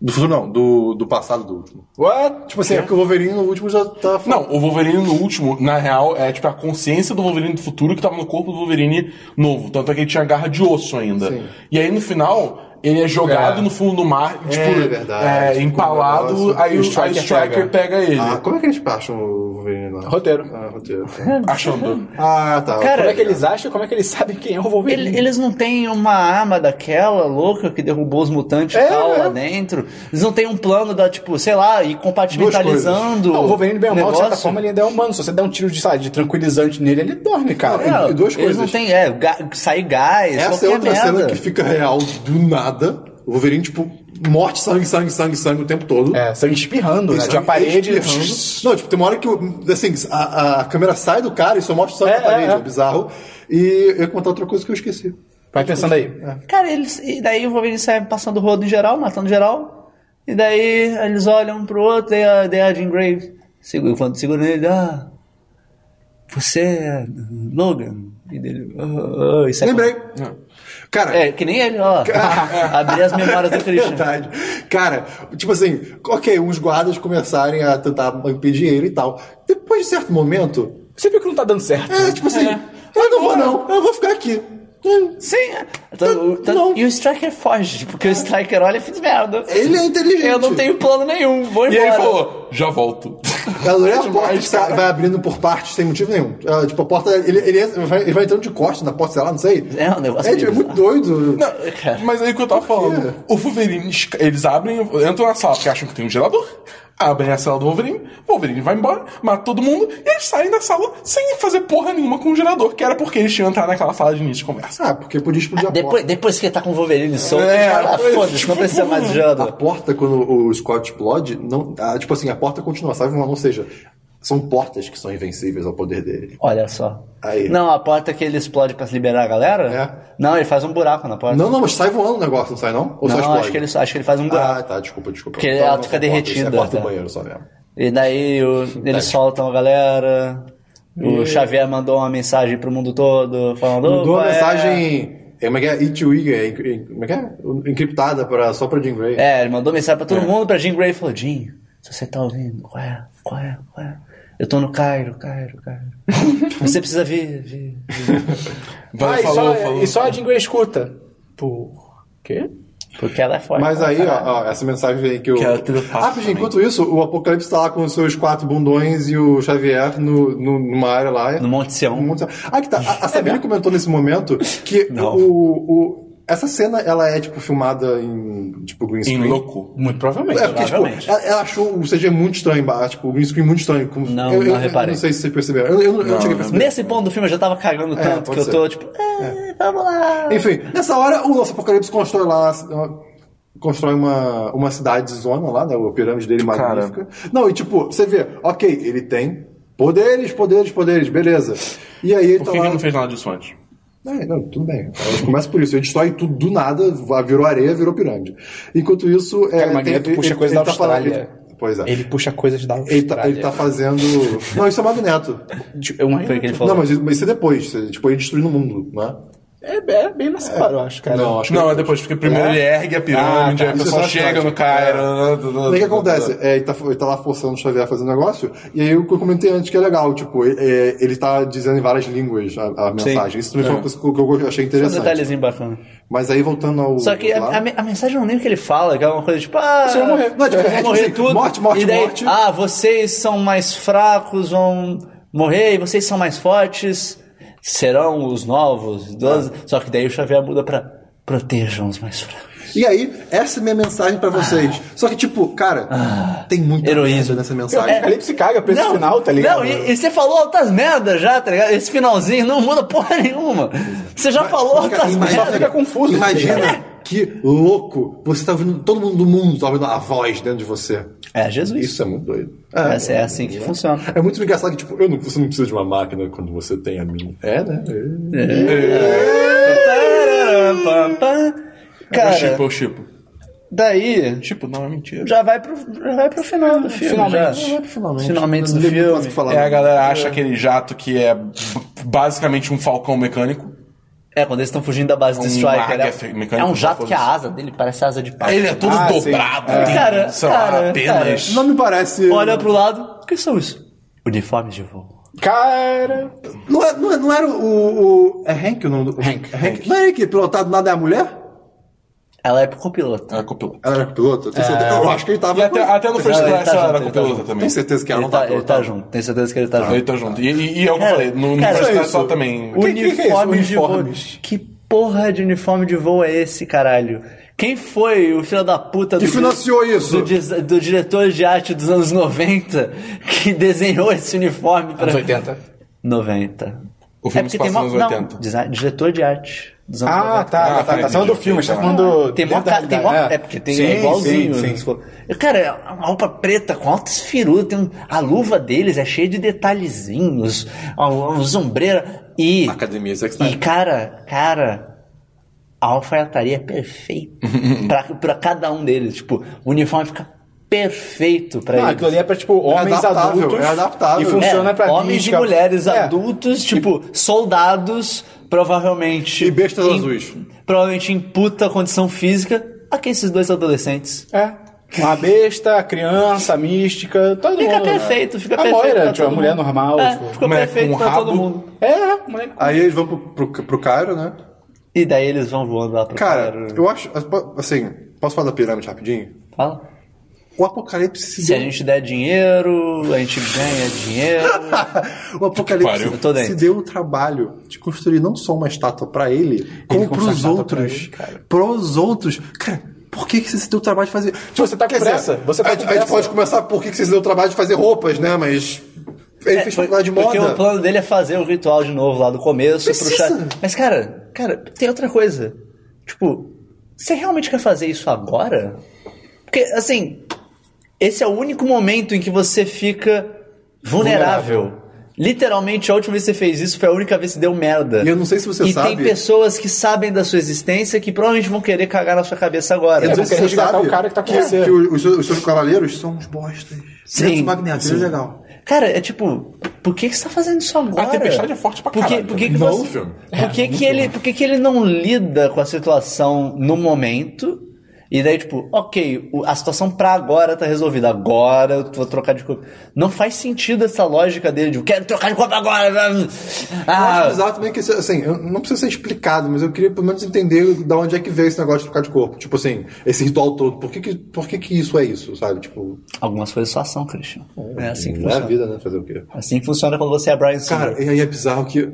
Do futuro não, do, do passado do último. What? Tipo assim, é porque o Wolverine no último já tá... Não, o Wolverine no último, na real, é tipo a consciência do Wolverine do futuro que tava no corpo do Wolverine novo. Tanto é que ele tinha garra de osso ainda. Sim. E aí no final, ele é jogado É. no fundo do mar, tipo, É verdade. é, empalado, Tipo, aí, o Striker aí o Striker pega, ele. Ah, como é que eles acham o Wolverine lá? Roteiro. Ah, roteiro. Achando. Ah, tá. Cara, Como é que eles acham? Como é que eles sabem quem é o Wolverine? Ele- eles não têm uma arma daquela louca que derrubou os mutantes e É, tal é. lá dentro. Eles não têm um plano da, tipo, sei lá, ir compartimentalizando. Não, o Wolverine, bem ou mal, de certa forma, ele ainda é humano. Se você der um tiro de, sabe, de tranquilizante nele, ele dorme, cara. É, E duas eles não coisas. têm, é, ga- sair gás, Essa é outra merda. cena que fica real do nada. O Wolverine, tipo, morte, sangue, sangue, sangue, sangue o tempo todo. É, sangue espirrando, né? Sangue De uma parede. espirrando. Não, tipo, tem uma hora que o- assim, a, a câmera sai do cara e só mostra sangue É, na parede. é, É, é. bizarro. E eu ia contar outra coisa que eu esqueci. Vai pensando aí. Cara, eles, e daí o Wolverine sai passando rodo em geral, matando geral. E daí eles olham um pro outro, daí a, daí a Jean Grey, segura, quando segura nele, ah, você é Logan. E dele, ah, ah, e sai Lembrei. Cara, É, que nem ele, ó. Abrir as memórias do Christian. Verdade. Cara, tipo assim, ok, uns guardas começarem a tentar impedir ele e tal. Depois de certo momento, Você viu que não tá dando certo. é tipo assim, eu não vou não, eu vou ficar aqui. Sim. é. Tanto- tanto- Não. E o Striker foge, porque o Striker olha e fiz merda. Ele é inteligente. Eu não tenho plano nenhum, vou E embora. aí ele falou, já volto. Eu adorei a Demais, porta que cara. vai abrindo por partes sem motivo nenhum. Ah, tipo, a porta. Ele, ele, vai, ele vai entrando de costas na porta, sei lá, não sei. É um negócio É, tipo, é muito doido. Não, mas aí que eu tava falando. O Wolverine, eles abrem, entram na sala porque acham que tem um gerador, abrem a sala do Wolverine, o Wolverine vai embora, mata todo mundo, e eles saem da sala sem fazer porra nenhuma com o gerador, que era porque eles tinham entrado naquela sala de início de conversa. Ah, porque podia explodir a Depois, porta. depois que ele tá com o Wolverine solto, É, ah, foda-se, tipo, não precisa mais de A gerador. porta, quando o Scott explode, não, ah, tipo assim, a porta continua, sabe? Ou seja, são portas que são invencíveis ao poder dele. Olha só. Aí. Não, a porta que ele explode pra liberar a galera? É. Não, ele faz um buraco na porta. Não, não, mas sai voando o negócio, não sai não? Ou só Não, explode? acho que, ele, acho que ele faz um buraco. Ah, tá, desculpa, desculpa. Porque Então, ela não fica derretida, É a porta tá? do banheiro só mesmo. E daí o- eles soltam a galera. O Xavier mandou uma mensagem pro mundo todo, falando. Mandou uma "Opa, é." mensagem. É, como é que é? E2E, é, en- como é que é? Encriptada pra, só pra Jean Grey. É, ele mandou mensagem pra todo mundo, pra Jean Grey e falou: Jean, se você tá ouvindo, qual é? Qual é? Qual é? Eu tô no Cairo, Cairo, Cairo. Você precisa vir, vir, vir. Vai, Ah, e, falou, só, falou. e só a Jean Grey escuta. Por quê? Porque ela é forte. Mas aí, ó, ó, essa mensagem aí que eu. Que ela Ah, enquanto isso, o Apocalipse tá lá com os seus quatro bundões e o Xavier no, no- numa área lá. No Monte Sião. No Monte Sião. Ah, que tá. A, a Sabine comentou nesse momento que Não. o, o- essa cena, ela é, tipo, filmada em, tipo, green Em screen. louco. Muito provavelmente. É, porque, tipo, Provavelmente. ela, ela achou o CG muito estranho, tipo, o green screen muito estranho. Como, Não, eu, não eu, eu reparei. não sei se vocês perceberam. Eu, eu, não- eu não cheguei a perceber. Nesse ponto do filme eu já tava cagando tanto pode que eu ser. tô tipo, "Ah, vamos lá. Enfim, nessa hora o nosso Apocalipse constrói lá. uma- Constrói uma, uma cidade zona lá, né? A pirâmide dele Cara. magnífica. Não, e tipo, você vê, ok, ele tem poderes, poderes, poderes, beleza. E aí ele Por tá que, que lá. ele não fez nada disso antes? É, não, tudo bem. Começa por isso. Ele destrói tudo do nada, virou areia, virou pirâmide. Enquanto isso. é, Cara, o Magneto tem- puxa ele- coisa ele da tá falando- Austrália. ele- Pois é. Ele puxa coisas da Ele tá, ele tá fazendo. Não, isso é Magneto. É, uma... Foi o que ele falou. Não, mas, mas isso é depois. isso é, Tipo, ele destruindo o mundo, não é? é, é bem nessa hora, eu acho, cara. Não, acho que Não, é depois, porque primeiro É? ele ergue a pirâmide, Ah, tá. aí o pessoal é chega no tática. Cairo. O que, acontece? É, ele, tá, ele tá lá forçando o Xavier a fazer um negócio, e aí o que eu comentei antes que é legal, tipo, é, ele tá dizendo em várias línguas a, a mensagem. Isso também foi uma coisa que eu eu achei Um interessante. detalhezinho bacana. Mas aí voltando ao. Só que a, lá- a, a mensagem não nem o que ele fala, que é uma coisa tipo, ah, Você vai morrer. Não, tipo, é tipo morrer assim, tudo. morte, morte, e daí, morte. Ah, vocês são mais fracos, vão morrer, e vocês são mais fortes, serão os novos. Doze. Só que daí o Xavier muda pra protejam os mais fracos. E aí, essa é a minha mensagem pra vocês. Só que, tipo, cara, tem muita Heroísmo. nessa mensagem. Apocalipse caga pra esse final, tá ligado? Não, e, e você falou altas merdas já, tá ligado? Esse finalzinho não muda porra nenhuma. Você já falou Cara, altas merdas. fica confuso. Imagina que louco. Você tá ouvindo, todo mundo do mundo tá ouvindo a voz dentro de você. É, Jesus. Isso é muito doido. Essa é assim que funciona. É muito engraçado que, tipo, eu não, você não precisa de uma máquina quando você tem a minha. É, né? Eu Cara, chipo, eu chipo. daí Chipo, não, é mentira. já vai pro, já vai pro final do filme. Finalmente. já. Finalmente. Finalmente Não do tem muito mais o filme. É, a galera acha aquele jato que é basicamente um falcão mecânico. É, quando eles estão fugindo da base do Um Striker. águia É, é um jato foda-se. que a asa dele parece asa de pato. Ele é todo Ah, dobrado, É. Cara, lá, cara, apenas. Não me parece. Olha pro lado, o que são isso? Uniformes de voo. Cara. Não, é- não, é- não era o, o- É Hank o nome do. Hank, Hank. Não é ele que pilotado nada é a mulher? Ela é copiloto. Ela é copiloto. Ela era piloto? Eu, tenho certeza- eu acho que ele tava. E até, até no First Ele Class tá ela junto, era tá copiloto junto. também. Tenho certeza que ela Ele não tá, tá ele tá junto, tenho certeza que ele tá junto. Ele tá junto. E, e, e é o que eu Cara, falei, no, First. Class ela também. é? Uniforme de voo. Que porra de uniforme de voo é esse, caralho? Quem foi o filho da puta Que do, financiou isso? do, do diretor de arte dos anos 90 que desenhou esse uniforme para Anos 80. 90? O filme se tem passa nos não, 80. design- diretor de arte dos anos Ah, 90. tá, Ah, tá, tá, tá falando do filme, tá falando. Tem mó, dentro ca- da- tem mó, é. é porque tem Sim, é igualzinho. sim, né? sim. Cara, é uma roupa preta com altas firulas, tem um- a luva deles é cheia de detalhezinhos, os ombreiras e Academia Zack e cara, cara, a alfaiataria é perfeita pra, pra cada um deles, tipo, o uniforme fica perfeito pra Não, eles. aquilo ali é pra, tipo, homens adaptável, adultos. é adaptável. E funciona É, pra homens mística. e mulheres É. adultos, tipo, soldados, provavelmente. E bestas em- azuis. Provavelmente em puta condição física. Aqui esses dois adolescentes. É. Uma besta, criança, mística, todo Fica mundo. perfeito, fica a perfeito. Moira, pra tipo, a mulher mundo. normal. É, tipo. ficou perfeito com pra todo mundo. É, mulher. Aí eles vão pro, pro, pro Cairo, né? E daí eles vão voando lá pro Cara, Cairo. eu acho. Assim, posso falar da pirâmide rapidinho? Fala. O apocalipse se Se a deu. gente der dinheiro, a gente ganha dinheiro. o apocalipse se deu o trabalho de construir não só uma estátua pra ele, como estátua pra outros. cara. pros outros. Cara, por que, que você se deu o trabalho de fazer. Você tá com dizer, pressa, você tá a, a gente pode começar por que, que você se deu o trabalho de fazer roupas, né? Mas. Ele fez faculdade de Porque moda. o plano dele é fazer o ritual de novo lá do começo pro Precisa. chá. Mas, cara, cara, tem outra coisa. Tipo, você realmente quer fazer isso agora? Porque, assim, esse é o único momento em que você fica vulnerável. Literalmente, a última vez que você fez isso foi a única vez que deu merda. E eu não sei se você e sabe- tem pessoas que sabem da sua existência que provavelmente vão querer cagar na sua cabeça agora. Eu não sei se você sabe o cara que tá com que, você. que os, os seus cavaleiros são uns bostas. Sim, Magneto, sim. é legal. Cara, é tipo, por que, que você tá fazendo isso agora? A tempestade é forte pra por que, caralho por que, que também. você. Por que, que ele, por que, que ele não lida com a situação no momento? E daí, tipo, ok, a situação pra agora tá resolvida. Agora eu vou trocar de corpo. Não faz sentido essa lógica dele de quero trocar de corpo agora. Eu Ah, acho bizarro também que, assim, eu- não precisa ser explicado, mas eu queria pelo menos entender da onde é que veio esse negócio de trocar de corpo. Tipo assim, esse ritual todo. Por que que, por que, que isso é isso, sabe? Tipo, algumas coisas só são, Christian. É assim que não é a funciona. vida, né? Fazer o quê? Assim funciona quando você é Brian Singer. Cara, e aí é bizarro que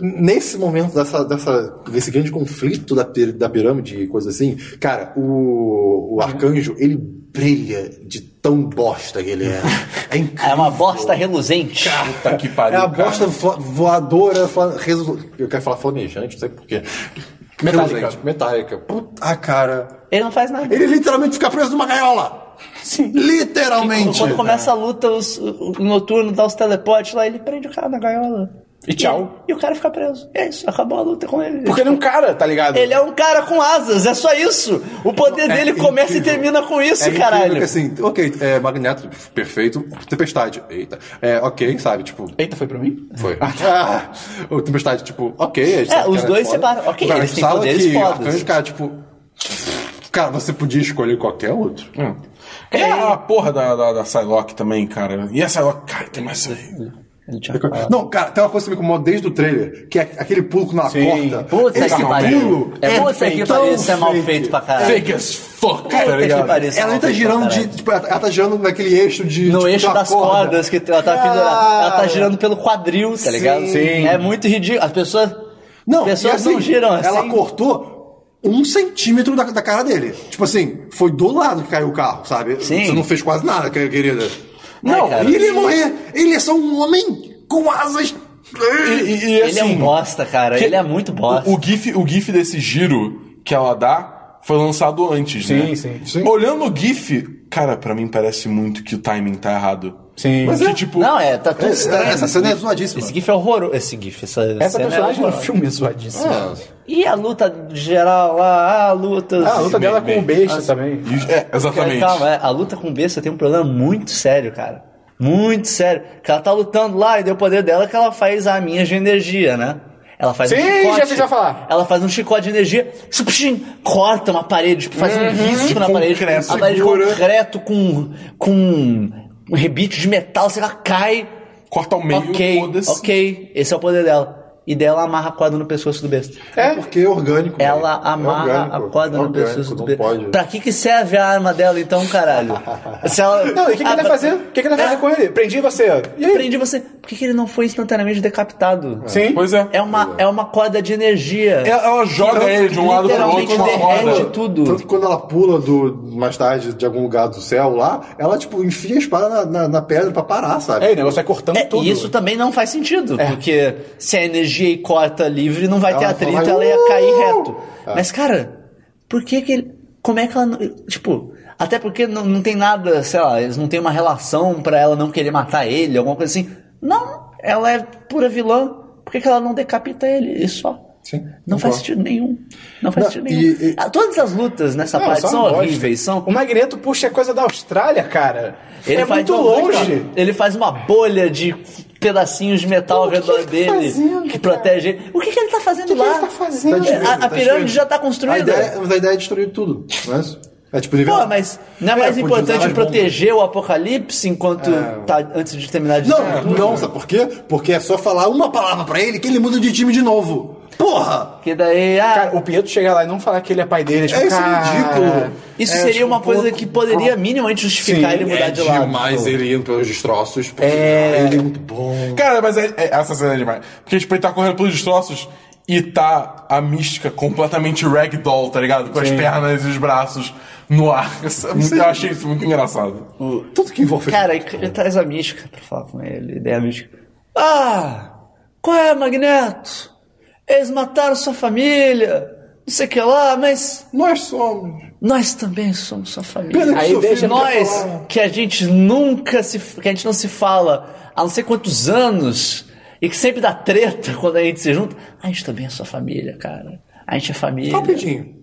nesse momento dessa, dessa, desse grande conflito da, da pirâmide e coisa assim, cara, o, o arcanjo, ele brilha de tão bosta que ele é. É. É uma bosta reluzente. Puta que pariu. É a cara. bosta vo- voadora, fla- resu- eu quero falar flamejante, não sei porquê. Metálica. Metálica. Puta, cara. Ele não faz nada. Ele literalmente fica preso numa gaiola. Sim. Literalmente. Quando começa a luta, os, o o noturno dá os teleportes lá, ele prende o cara na gaiola. E tchau. E, o cara fica preso. É isso, acabou a luta com ele. Porque ele é um cara, tá ligado? Ele é um cara com asas, é só isso. O poder dele começa incrível. e termina com isso, É caralho. que assim, ok, é, Magneto, perfeito, Tempestade, eita, é, ok, sabe, tipo, Eita, foi pra mim? foi. Ah, o Tempestade, tipo, ok, a gente É, os cara dois foda. separam. Ok, Agora, eles a gente têm sabe poderes que fodas. Arcanjo, cara, tipo, cara, você podia escolher qualquer outro. É a porra da, da, da Psylocke também, cara. E a Psylocke, cara, tem mais Não, cara, tem uma coisa que me incomoda desde o trailer, que é aquele pulo na Sim. porta. Puta Esse que pariu. pulo É puta que pariu, isso é mal feito pra caralho. Fake as fuck, tá que ligado? pariu, isso é Ela tá girando de. caralho. Tipo, ela tá girando naquele eixo de. No tipo, eixo da das corda. cordas, que ela tá pendurada. Ela tá girando pelo quadril, tá ligado? Sim. É muito ridículo. As pessoas. Não, as pessoas assim, não giram assim. Ela cortou um centímetro da, da cara dele. Tipo assim, foi do lado que caiu o carro, sabe? Sim. Você não fez quase nada, que- querida. Não, e ele ia morrer. Ele é só um homem com asas. E, e- e, Ele é assim, um bosta, cara. que- Ele é muito bosta. O, o, GIF, o GIF desse giro que ela dá foi lançado antes, Sim, né? sim. Sim. Olhando o GIF, cara, pra mim parece muito que o timing tá errado. Sim. Mas que, tipo, Não, é, tá tudo É, estranho. essa cena é zoadíssima. Esse GIF é horroroso. Esse GIF, essa, Essa cena personagem é no filme é zoadíssima. E a luta geral lá, a luta. Ah, a luta dela com o besta também. é, exatamente. Calma, é, a luta com o besta tem um problema muito sério, cara. Muito sério. Que ela tá lutando lá e deu o poder dela que ela faz a minha de energia, né? Ela faz um Sim, chicote. já sei, já falar. Ela faz um chicote de energia, chupchim, corta uma parede, tipo, faz um risco na parede. concreto, A parede de concreto com, com um rebite de metal, sei lá, cai. Corta ao meio, ok, ok, esse é o poder dela. E daí ela amarra a corda no pescoço do besta. É porque é orgânico. Ela velho. É amarra orgânico, a corda é no orgânico, pescoço do não besta. pode. Pra que que serve a arma dela então, caralho? Se ela... Não, e o que, que ele vai Ah, fazer? O que, que ele vai É. fazer com ele? Prendi você. E aí? Prendi você. Por que, que ele não foi instantaneamente decapitado? Sim. Pois é. É uma, é uma corda de energia. Ela, ela joga ele de um lado pro outro literalmente com uma roda. tudo. Tanto que quando ela pula do, mais tarde de algum lugar do céu lá, ela, tipo, enfia a espada na, na, na pedra pra parar, sabe? É, o negócio vai cortando É, tudo. e isso também não faz sentido, porque se a energia e corta livre, não vai ter Ela atrito, fala, ela ia "Uh!" cair reto. Mas, cara, por que que ele... Como é que ela... não- Tipo, até porque não, não tem nada, sei lá, eles não tem uma relação pra ela não querer matar ele, alguma coisa assim. Não, ela é pura vilã. Por que, que ela não decapita ele? E só. Sim, Não faz concordo. sentido nenhum. Não faz Não, sentido e- nenhum. e- Ah, Todas as lutas nessa Não, parte são horríveis. São... O Magneto puxa coisa da Austrália, cara. Ele é faz muito não, longe. Ele faz uma bolha de pedacinhos de metal ao que redor tá dele fazendo, que protege ele. O que, que ele tá fazendo O que lá? ele tá fazendo? Tá A, a tá pirâmide já tá A construída. ideia, mas a ideia é destruir tudo, não é isso? É tipo. Pô, mas não é É, mais importante proteger o apocalipse enquanto tá antes de terminar de Não, não, sabe por quê? Porque é só falar uma palavra pra ele que ele muda de time de novo. Porra! Que daí, ah, Cara, o Pietro chegar lá e não falar que ele é pai dele. Tipo, É isso é ridículo. isso é, seria tipo, uma coisa pô, que poderia minimamente justificar Sim, ele mudar É de lado. demais ele indo pelos destroços. Porque É. ele é muito bom. Cara, mas é- é- essa cena é demais. Porque, tipo, ele tá correndo pelos destroços e tá a mística completamente ragdoll, tá ligado? Com as pernas e os braços no ar. Eu achei isso muito engraçado. Tudo que envolve. Cara, ele ele traz a mística pra falar com ele, ideia mística. Ah, qual é, Magneto? Eles mataram sua família, não sei o que lá, mas nós somos. nós também somos sua família. Pena que Aí deixa nós, falar. que a gente nunca se. que a gente não se fala há não sei quantos anos, e que sempre dá treta quando a gente se junta, a gente também é sua família, cara. A gente é família. Rapidinho.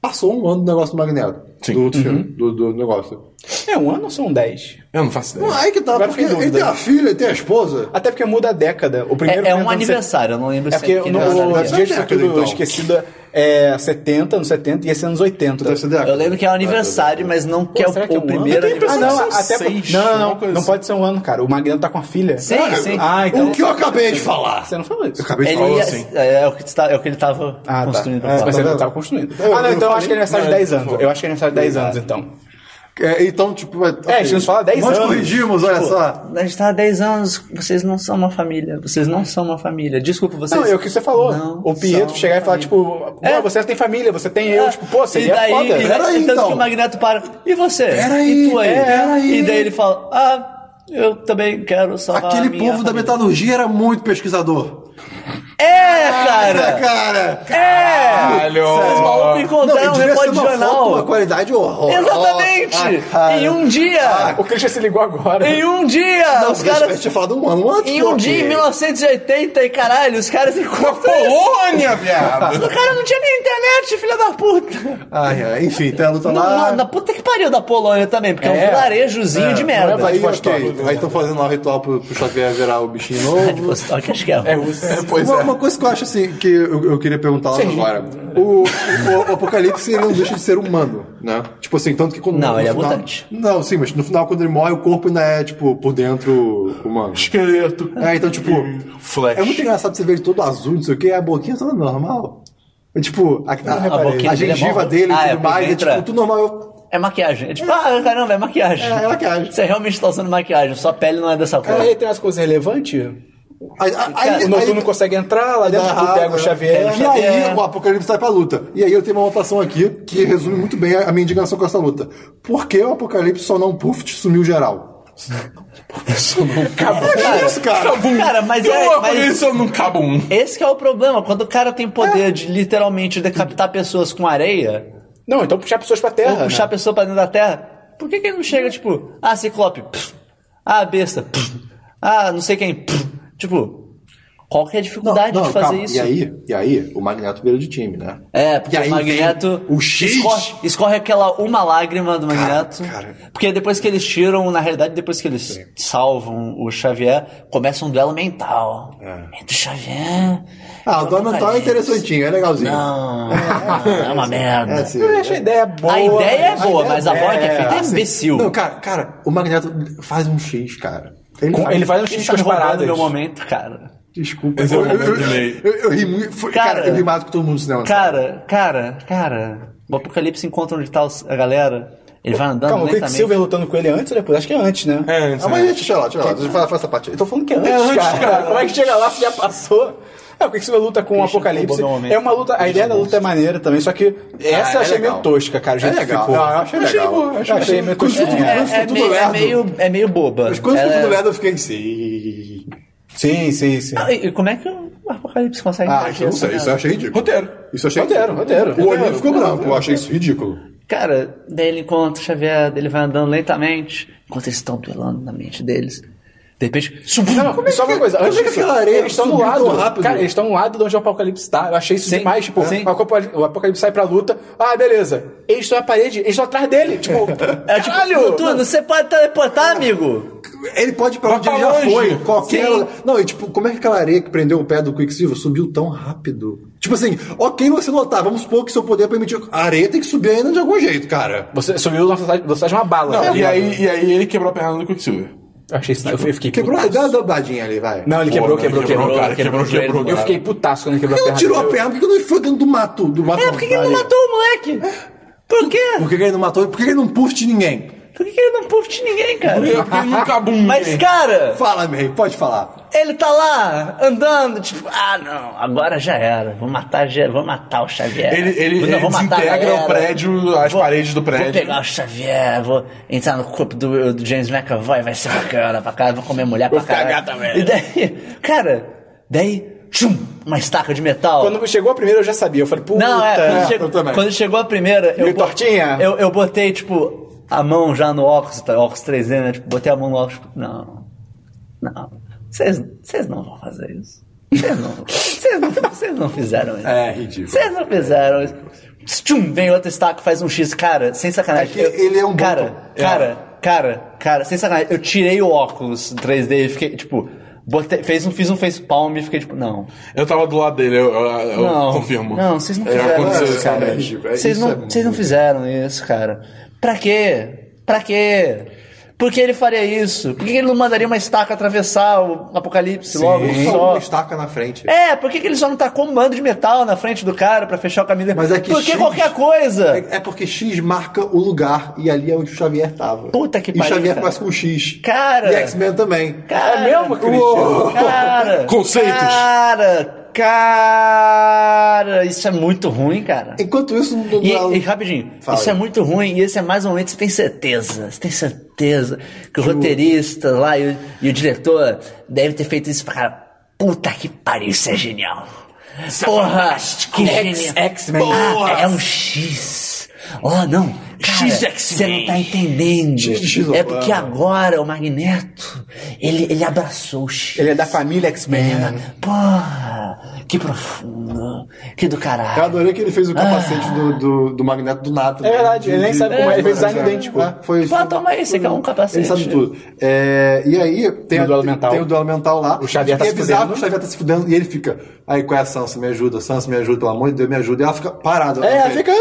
Passou um ano do negócio do Magneto. Sim. Do outro filme, do, do negócio. É um ano ou são dez? Eu não faço ideia. Não, aí que tá, Agora porque fiquei em ele dúvida. tem a filha, ele tem a esposa. Até porque muda a década. O primeiro É, é um dos anos aniversário, eu não lembro É se porque que no, aniversário o que é. Dias foi década, tudo então. esquecido é 70, no 70 e esse é anos 80. Deve ser década. Eu lembro que é um aniversário, mas não que é o, será que é o um primeiro ano? Ah, aniversário. não, são até seis, não, não, uma não, coisa não assim. pode ser um ano, cara. O Magneto tá com a filha. Sim, sim. Ah, então. O que eu acabei de falar. Você não falou isso. Eu acabei de Ele falar ia, assim. é, é o que está, é o que ele tava Ah, construindo. tá. pra É, mas tá ele vendo? tava construindo. Eu- ah, não, eu então falei- acho que é aniversário de Não, 10 ele anos. Eu acho que é aniversário de 10 anos, então. É, então, tipo. É, a gente nos fala 10 Nós anos. corrigimos, olha só. A gente tá há 10 anos, vocês não são uma família. Vocês não são uma família. Desculpa vocês. Não, é o que você falou. Não o Pietro chegar e falar, família. tipo, É. pô, você tem família, você tem eu, tipo, pô, e seria daí, foda. E, e tanto então. que o Magneto para. E você? Peraí, e tu aí? é, peraí. E daí ele fala: Ah, eu também quero salvar a Aquele minha povo da família." metalurgia era muito pesquisador. É, Ah, cara! cara. É! Caralho! Os malucos encontraram um devia repórter de de jornal. uma qualidade horrorosa. Exatamente! Ah, em um dia! O Christian se ligou agora. Em um dia! Não, os caras. gente tinha falado um ano antes. Em um dia, em que- 1980, e caralho, os caras encontram. Polônia, viado! O cara não tinha nem internet, filha da puta. Ai, ai, enfim, tem a luta Na, lá. na puta que pariu da Polônia também, porque é, um É. vilarejozinho de merda. não é Aí, Vladivostok. ok. Aí estão fazendo lá o ritual pro, pro Xavier virar o bichinho novo. Vladivostok, acho que é. É. Pois é. Uma coisa que eu acho assim, que eu, eu queria perguntar lá agora. O, o, o Apocalipse ele não deixa de ser humano, né? Tipo assim, tanto que quando. Não, no ele é final- mutante. Não, sim, mas no final, quando ele morre, o corpo ainda é, tipo, por dentro humano. Esqueleto. É, então, tipo. Flash. É muito engraçado você ver ele todo azul, não sei o que, a boquinha toda normal. É, tipo, a, a, A boquinha a é gengiva dele e Ah, é, tudo mais, é por dentro é. tipo, tudo normal. Eu- É maquiagem. É tipo, ah, caramba, é maquiagem. É, é maquiagem. Você realmente tá usando maquiagem, sua pele não é dessa cor. Aí tem umas coisas relevantes. Aí, aí, o Noturno consegue entrar, lá dentro tu pega o Xavier. E aí o Apocalipse sai pra luta. E aí eu tenho uma anotação aqui que resume muito bem a a minha indignação com essa luta. Por que o Apocalipse só não puff sumiu geral? Cara, É isso, cara. Cara, mas Eu é. Mas isso, eu não cabo um. esse que é o problema. Quando o cara tem poder de literalmente decapitar pessoas com areia, Não, então puxar pessoas pra terra. ou puxar né? pessoa pra dentro da terra, por que, que ele não chega, tipo, ah, Ciclope, pff, ah, besta, pff, ah, não sei quem, pff. Tipo, qual que é a dificuldade de fazer calma. isso? E aí, e aí, o Magneto vira de time, né? É, porque E aí o Magneto. o X. Escorre, escorre aquela uma lágrima do Magneto. cara. Porque depois que eles tiram, na realidade, depois que eles salvam o Xavier, começa um duelo mental. Entre o Xavier. Ah, o Dona Mental é interessantinho, é legalzinho. Não, é uma merda. É, assim, Eu acho a ideia boa. a ideia é boa, A mas a ideia voz que é feita é assim, imbecil. Não, cara, cara, o Magneto faz um X, cara. Com- ele faz um Ele X tá com paradas. meu momento, cara. Desculpa. Esse é o eu, eu, lei. eu, eu ri muito. foi- cara, Cara, eu ri mais do que todo mundo no cinema. sabe? Cara, cara, cara. O Apocalipse encontra onde tá a galera. Ele vai andando Calma, o lentamente. Quicksilver lutando com ele antes ou depois? Acho que é antes, né? É, antes, Ah, mas né? deixa eu lá, deixa eu lá. Deixa eu falar, essa parte aí. Eu tô falando que é antes, antes, cara. cara. Como é que chega lá se já passou? É, o Quicksilver luta com o Christian Apocalipse. É uma luta. A ideia da luta é maneira também, só que essa é eu achei legal. meio tosca, cara. O É jeito legal. ficou. Não, eu achei legal. boa, eu achei meio Quando tosca. É, é tudo meio, é, meio, é meio boba. Mas quando ficou tudo lerdo, eu fiquei assim. Sim, sim, sim. Ah, e como é que o Apocalipse consegue Ah, isso eu não essa sei, isso eu achei ridículo. Roteiro. Isso eu achei Roteiro, roteiro. O Roteiro, ficou branco, eu achei isso ridículo. Cara, daí ele encontra o Xavier, ele vai andando lentamente, enquanto eles estão duelando na mente deles. De repente, subiu. Não, Como é só que- uma coisa, como antes é que disso, aquela areia eles estão no lado, rápido? cara, eles estão no lado de onde o Apocalipse tá. Eu achei isso Sim, demais, tipo, sim. o Apocalipse, sai pra luta, ah, beleza, eles estão na parede, eles estão atrás dele, tipo, É tipo, caralho! Você pode teleportar, amigo? Ele pode ir pra onde ele já foi. Qualquer. Sim. Não, e tipo, como é que aquela areia que prendeu o pé do Quicksilver subiu tão rápido? Tipo assim, ok você notar, vamos supor que seu poder permitiu. A areia tem que subir ainda de algum jeito, cara. Você subiu na velocidade, de uma bala. Não, e, aí, e aí ele quebrou a perna do Quicksilver. Achei isso, eu fiquei Quebrou, putaço. dá uma dobradinha ali, vai. Não, ele quebrou, quebrou, ele quebrou, quebrou, cara, quebrou quebrou, quebrou. Eu fiquei putaço quando ele quebrou que a perna. tirou a perna? Por que não enfiou dentro do mato? Do mato É, por que, que ele não matou o moleque? Por quê? Por que ele não matou? Por que ele não puxa ninguém? Por que, que ele não puxa ninguém, cara? Porque ele nunca bum. Mas, cara, Fala, May, pode falar. ele tá lá andando, tipo, ah, não, agora já era. Vou matar, vou matar o Xavier. Ele, ele, Não, ele vou desintegra o prédio, as Vou- paredes do prédio. Vou pegar o Xavier, vou entrar no corpo do, do James McAvoy, vai ser bacana pra caralho, vou comer mulher pra caralho. cagar também. E daí, cara, daí, tchum, uma estaca de metal. Quando chegou a primeira eu já sabia, eu falei, puta. Não, é, quando, também. quando chegou a primeira, eu, Meio bo- tortinha? eu, eu botei, tipo, a mão já no óculos, tá, óculos 3D, né? Tipo, botei a mão no óculos, tipo, não, não, vocês vocês não vão fazer isso. Vocês não, vocês não, vocês não fizeram isso. É, ridículo. Vocês não fizeram isso. Tchum, vem outro estaca, faz um X, cara, sem sacanagem. É que ele é um bom Cara, tom. cara, cara, cara, sem sacanagem. Eu tirei o óculos 3D e fiquei, tipo, botei, fez um, fiz um face palm e fiquei, tipo, não. Eu tava do lado dele, eu, eu- eu Não, confirmo. Não, vocês não É, fizeram aconteceu isso, cara. é ridículo. É, Vocês isso não, é não fizeram isso, cara. Pra quê? Pra quê? Por que ele faria isso? Por que ele não mandaria uma estaca atravessar o apocalipse logo Só uma estaca na frente. É, por que, que ele só não tacou um bando de metal na frente do cara pra fechar o caminho dele? Mas é que Por que X- qualquer coisa? É, é porque X marca o lugar e ali é onde o Xavier tava. Puta que E pariu, Xavier começa com o X. Cara. E X-Men também. Cara, É mesmo, Christian? Uou, Cara, Conceitos. Cara, cara, isso é muito ruim, cara. Enquanto isso, no E, e rapidinho, Fala isso é muito ruim e esse é mais um momento que você tem certeza, você tem certeza que o roteirista lá e o, e o diretor deve ter feito isso pra cara. Puta que pariu, isso é genial. Porra, que X- genial. X-Men. Ah, é um X. Oh, não. Cara. Você não tá entendendo. É porque ah. agora o Magneto, ele, ele abraçou o X. Ele é da família X-Men. É, Porra, que profundo. Que do Eu caralho. adorei que ele fez o capacete do, do, do Magneto do Nato. É verdade, ele nem sabe como é, ele fez design idêntico. É, foi Fala, toma aí, você quer um capacete. Ele sabe tudo. É, e aí, tem, a- duelo tem, mental. tem o duelo mental lá. O Xavier tá e é se bizarro fudendo. que o Xavier tá se fudendo. E ele fica, aí qual é a Sansa? Me ajuda, Sansa me ajuda, pelo amor de Deus, me ajuda. E ela fica parada. É, ela fica-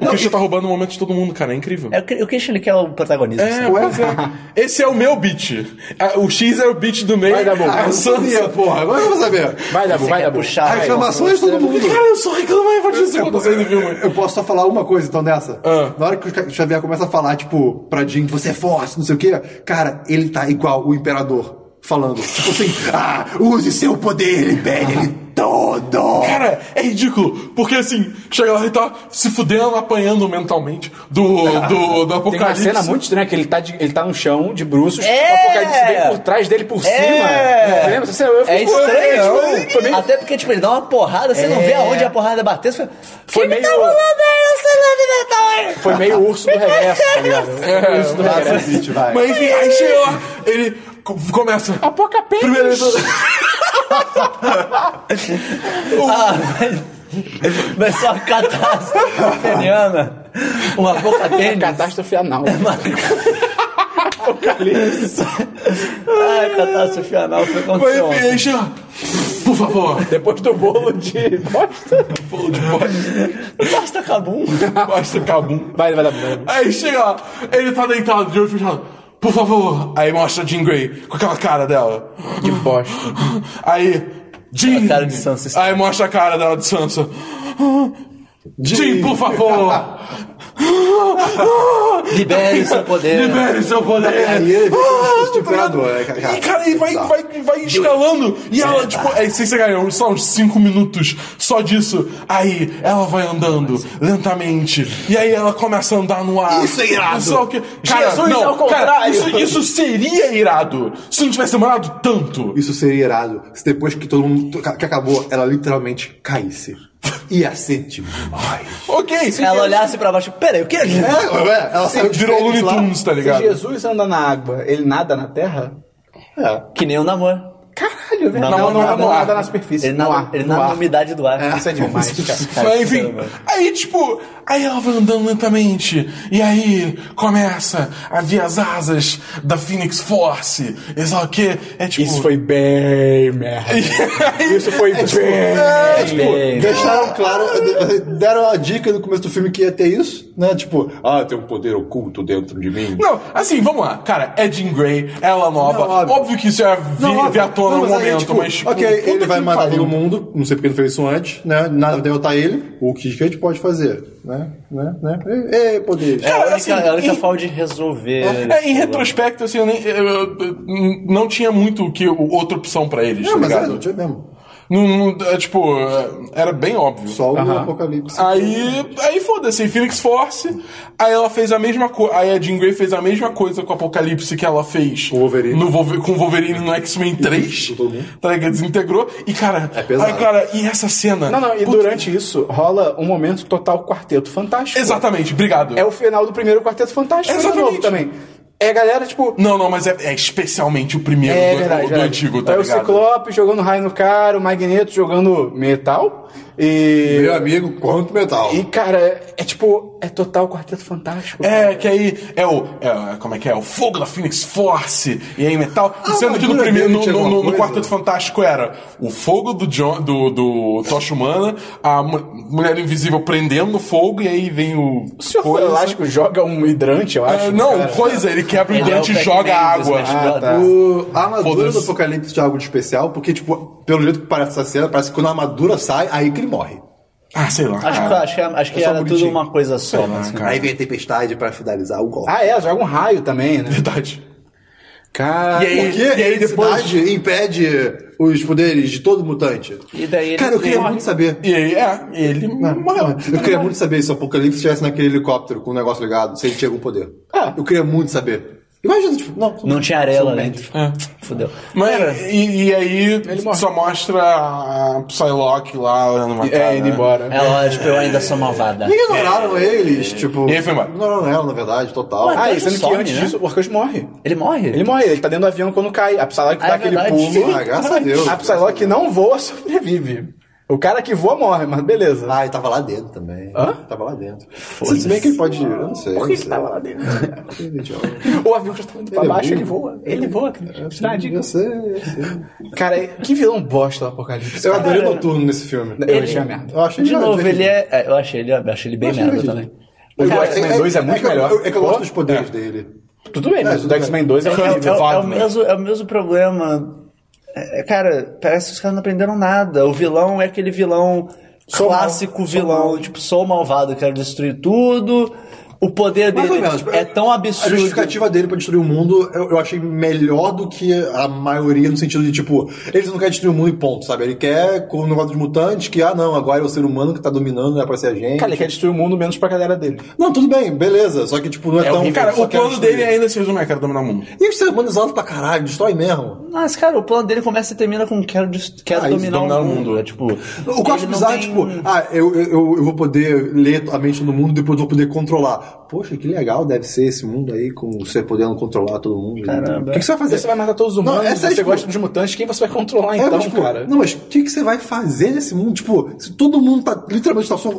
O Christian tá roubando o momento de todo mundo, cara, é incrível. É, o Christian ele quer o protagonista. É, pois é. Esse é o meu beat. O X é o beat do meio. Vai dar bom. Ah, a eu sabia, porra. Agora eu vou saber. Vai, Dabu, Você vai, quer Dabu. puxar, reclamações de todo mundo. Cara, eu só reclamando disso quando eu saí do filme. Eu posso só falar uma coisa então dessa? Ah. Na hora que o Xavier começa a falar, tipo, pra Jean, você é forte, não sei o quê, cara, ele tá igual o Imperador. Falando, tipo assim, ah, use seu poder, ele pede ele todo. Cara, é ridículo. Porque assim, chega lá e tá se fudendo, apanhando mentalmente do, do, do Tem uma apocalipse. cena muito estranha que ele tá, de- ele tá no chão, de bruços, É! o apocalipse vem por trás dele por cima. É. Você lembra? Você- eu É fiquei- Foi estranho. meio- Até porque, tipo, ele dá uma porrada, você não vê aonde a porrada bater. Você fala, Foi "Que me meio- tá rolando aí, não me metal aí?" Foi meio urso do regresso, tá ligado? É, urso do regresso. Vai. Mas enfim, aí chega lá, ele co- começa. Apocalipse. Primeiro Ah, mas, mas só a catástrofe peniana. Uma boca tênis. Catástrofe anal. Apocalipse. Ai, catástrofe anal foi aconteceu aí chega. Por favor. Depois do bolo de bosta. Bolo de bosta. Basta cabum. Basta cabum. Vai, vai, vai. vai. Aí chega lá, ele tá deitado de olho fechado. Por favor. Aí mostra a Jean Grey com aquela cara dela. Que bosta. Aí, Jean. A cara de Sansa. Aí mostra a cara dela de Sansa. Jean, por favor. Libere seu poder. Libere seu poder. Aí ele fica Ah, tipo imperador, né? E, cara, e vai, vai, vai escalando. E ela, tipo, é, ser ganhou só uns 5 minutos só disso. Aí ela vai andando lentamente. E aí ela começa a andar no ar. Isso é irado. Sei o quê. Cara, Jesus, não, cara, isso, isso seria irado se não tivesse demorado tanto. Isso seria irado se depois que todo mundo. que acabou, ela literalmente caísse. Ia ser demais. Ok. Ela olhasse pra baixo. Peraí, o que é? É, ué, ela de Virou Looney. Tunes, tá Se ligado? Jesus anda na água, ele nada na terra? É. Que nem o namoro. Caralho, é verdade. Não, Não, não, não, não, nada na superfície. Ele no nada, ar, ele na ar. umidade do ar. Isso é demais, cara. Mas enfim, aí tipo, aí ela vai andando lentamente, e aí começa a ver as asas da Phoenix Force, e lá o que, é tipo... Isso foi bem merda. Isso foi bem. É, tipo, Bem. deixaram claro, deram a dica no começo do filme que ia ter isso, né? Tipo, ah, tem um poder oculto dentro de mim. Não, assim, vamos lá, cara, é Jean Grey, ela nova, Não, óbvio. óbvio. que isso ia vir, óbvio. vir Não, no mas aí, momento, tipo, mas tipo... Ok, ele vai matar pariu. todo mundo, não sei porque ele não fez isso antes, né? Nada vai derrotar ele. O que a gente pode fazer? Né? Né? Né? Ei, ei, poder. É a única, assim, é a única em- forma de resolver. É, em retrospecto, assim, eu nem, eu- eu- eu- não tinha muito que, outra opção pra eles, É, tá mas é, ligado? não tinha mesmo. Não, não- é, tipo, é, era bem óbvio. Só o apocalipse. Aí, aí foda-se, Phoenix Force. Aí ela fez a mesma coisa. Aí a Jean Grey fez a mesma coisa com o Apocalipse que ela fez Com o Wolverine. No Wolver- com o Wolverine no X-Men 3. com todo mundo. Tá ligado? Desintegrou. E cara, É pesado. aí, cara, e essa cena? Não, não, e Puta- durante isso rola um momento total quarteto fantástico. Exatamente, obrigado. É o final do primeiro quarteto fantástico. Exatamente. novo também. É galera, tipo. Não, não, mas é, é especialmente o primeiro É do, verdade, do verdade. antigo, tá é o ligado? Ciclope jogando raio no cara, o Magneto jogando metal. E. Meu amigo, quanto metal. E, cara, é tipo. É total quarteto fantástico. É, que aí é o. É, como é que é? O fogo da Phoenix Force e aí metal. Ah, sendo que no armadura primeiro. No, no, no-? Quarteto Fantástico era o fogo do John, do, do Tocha Humana, a mu- mulher invisível prendendo o fogo e aí vem o. O senhor coisa. Elástico joga um hidrante, eu acho. É, não, cara. coisa, ele quebra o é hidrante e joga água. Ah, tá. O, a armadura do Apocalipse tinha algo de especial, porque, tipo, pelo jeito que parece essa cena, parece que quando a armadura sai, aí que ele morre. Ah, sei lá. Acho, que, acho que, acho que É era tudo bonitinho. uma coisa só. mas- cara. Aí vem a tempestade pra finalizar o golpe. Ah, é, joga um raio também, né? Verdade. Cara. E aí- Porque e aí a depois- cidade impede os poderes de todo mutante. E daí ele Cara, eu queria morre. muito saber. E aí, é, ele morreu. Eu queria muito saber se o Apocalipse estivesse naquele helicóptero com o negócio ligado, se ele tinha algum poder. Ah. Eu queria muito saber. Imagina, tipo, não. Não tinha areia lá dentro. É. Fudeu. Mas, e, e aí só mostra a Psylocke lá olhando uma cara. É, indo embora. Ela, tipo, eu ainda sou malvada. E ignoraram eles, tipo. E foi embora. Ignoraram ela, na verdade, total. Ué, Ah, e Ele sendo que some, antes né? disso, o Arcanjo morre. Ele morre? Ele morre, ele tá dentro do avião quando cai. A Psylocke Ah, dá é aquele verdade. pulo. Ah, graças a Deus. A Psylocke não voa, sobrevive. O cara que voa morre, mas beleza. Ah, e tava lá dentro também. Hã? Tava lá dentro. Se bem que ele pode. Eu não sei. Por que sei. tava lá dentro? Eu o avião já tá indo pra Ele é baixo, burro. ele voa. Ele voa, cara. Dá a dica. Eu sei, eu sei. Cara, que vilão bosta do Apocalipse. Eu cara. adorei o Noturno nesse filme. Eu achei a merda. Eu achei De novo, divertido. ele é. é, Eu achei ele, eu achei ele bem Eu achei merda divertido. também. O X-Men 2 é muito que eu- melhor. É que eu gosto dos poderes dele. Tudo bem, mas É, o do X-Men 2 é É, é- é- é o Wagner. mesmo, é o mesmo problema. É, cara, parece que os caras não aprenderam nada. O vilão é aquele vilão Sou clássico mal, sou vilão, mal. tipo, sou malvado, quero destruir tudo. O poder dele ou menos. é tão A absurdo. justificativa dele pra destruir o mundo eu, eu achei melhor do que a maioria, no sentido de, tipo, eles não querem destruir o mundo e ponto, sabe? Ele quer, com o negócio dos mutantes, que, ah, não, agora é o ser humano que tá dominando, não é pra ser a gente. Cara, ele quer destruir o mundo menos pra galera dele. Não, tudo bem, beleza. Só que, tipo, não é, tão. Cara, o plano dele ainda se resume a quero dominar o mundo. E os seres humanos altos pra caralho, destrói mesmo. Mas, cara, o plano dele começa e termina com quero, quero Ah, dominar, dominar o mundo. mundo. É tipo. O que eu acho bizarro é, tem- tipo, ah, eu, eu, eu vou poder ler a mente do mundo, depois eu vou poder controlar. Poxa, que legal deve ser esse mundo aí, com você podendo controlar todo mundo. Caramba. O que, que você vai fazer? Você vai matar todos os humanos, Não, é sério, você tipo, gosta dos mutantes, quem você vai controlar É, então, tipo, cara? Não, mas o que, que você vai fazer nesse mundo? Tipo, se todo mundo tá literalmente tá só.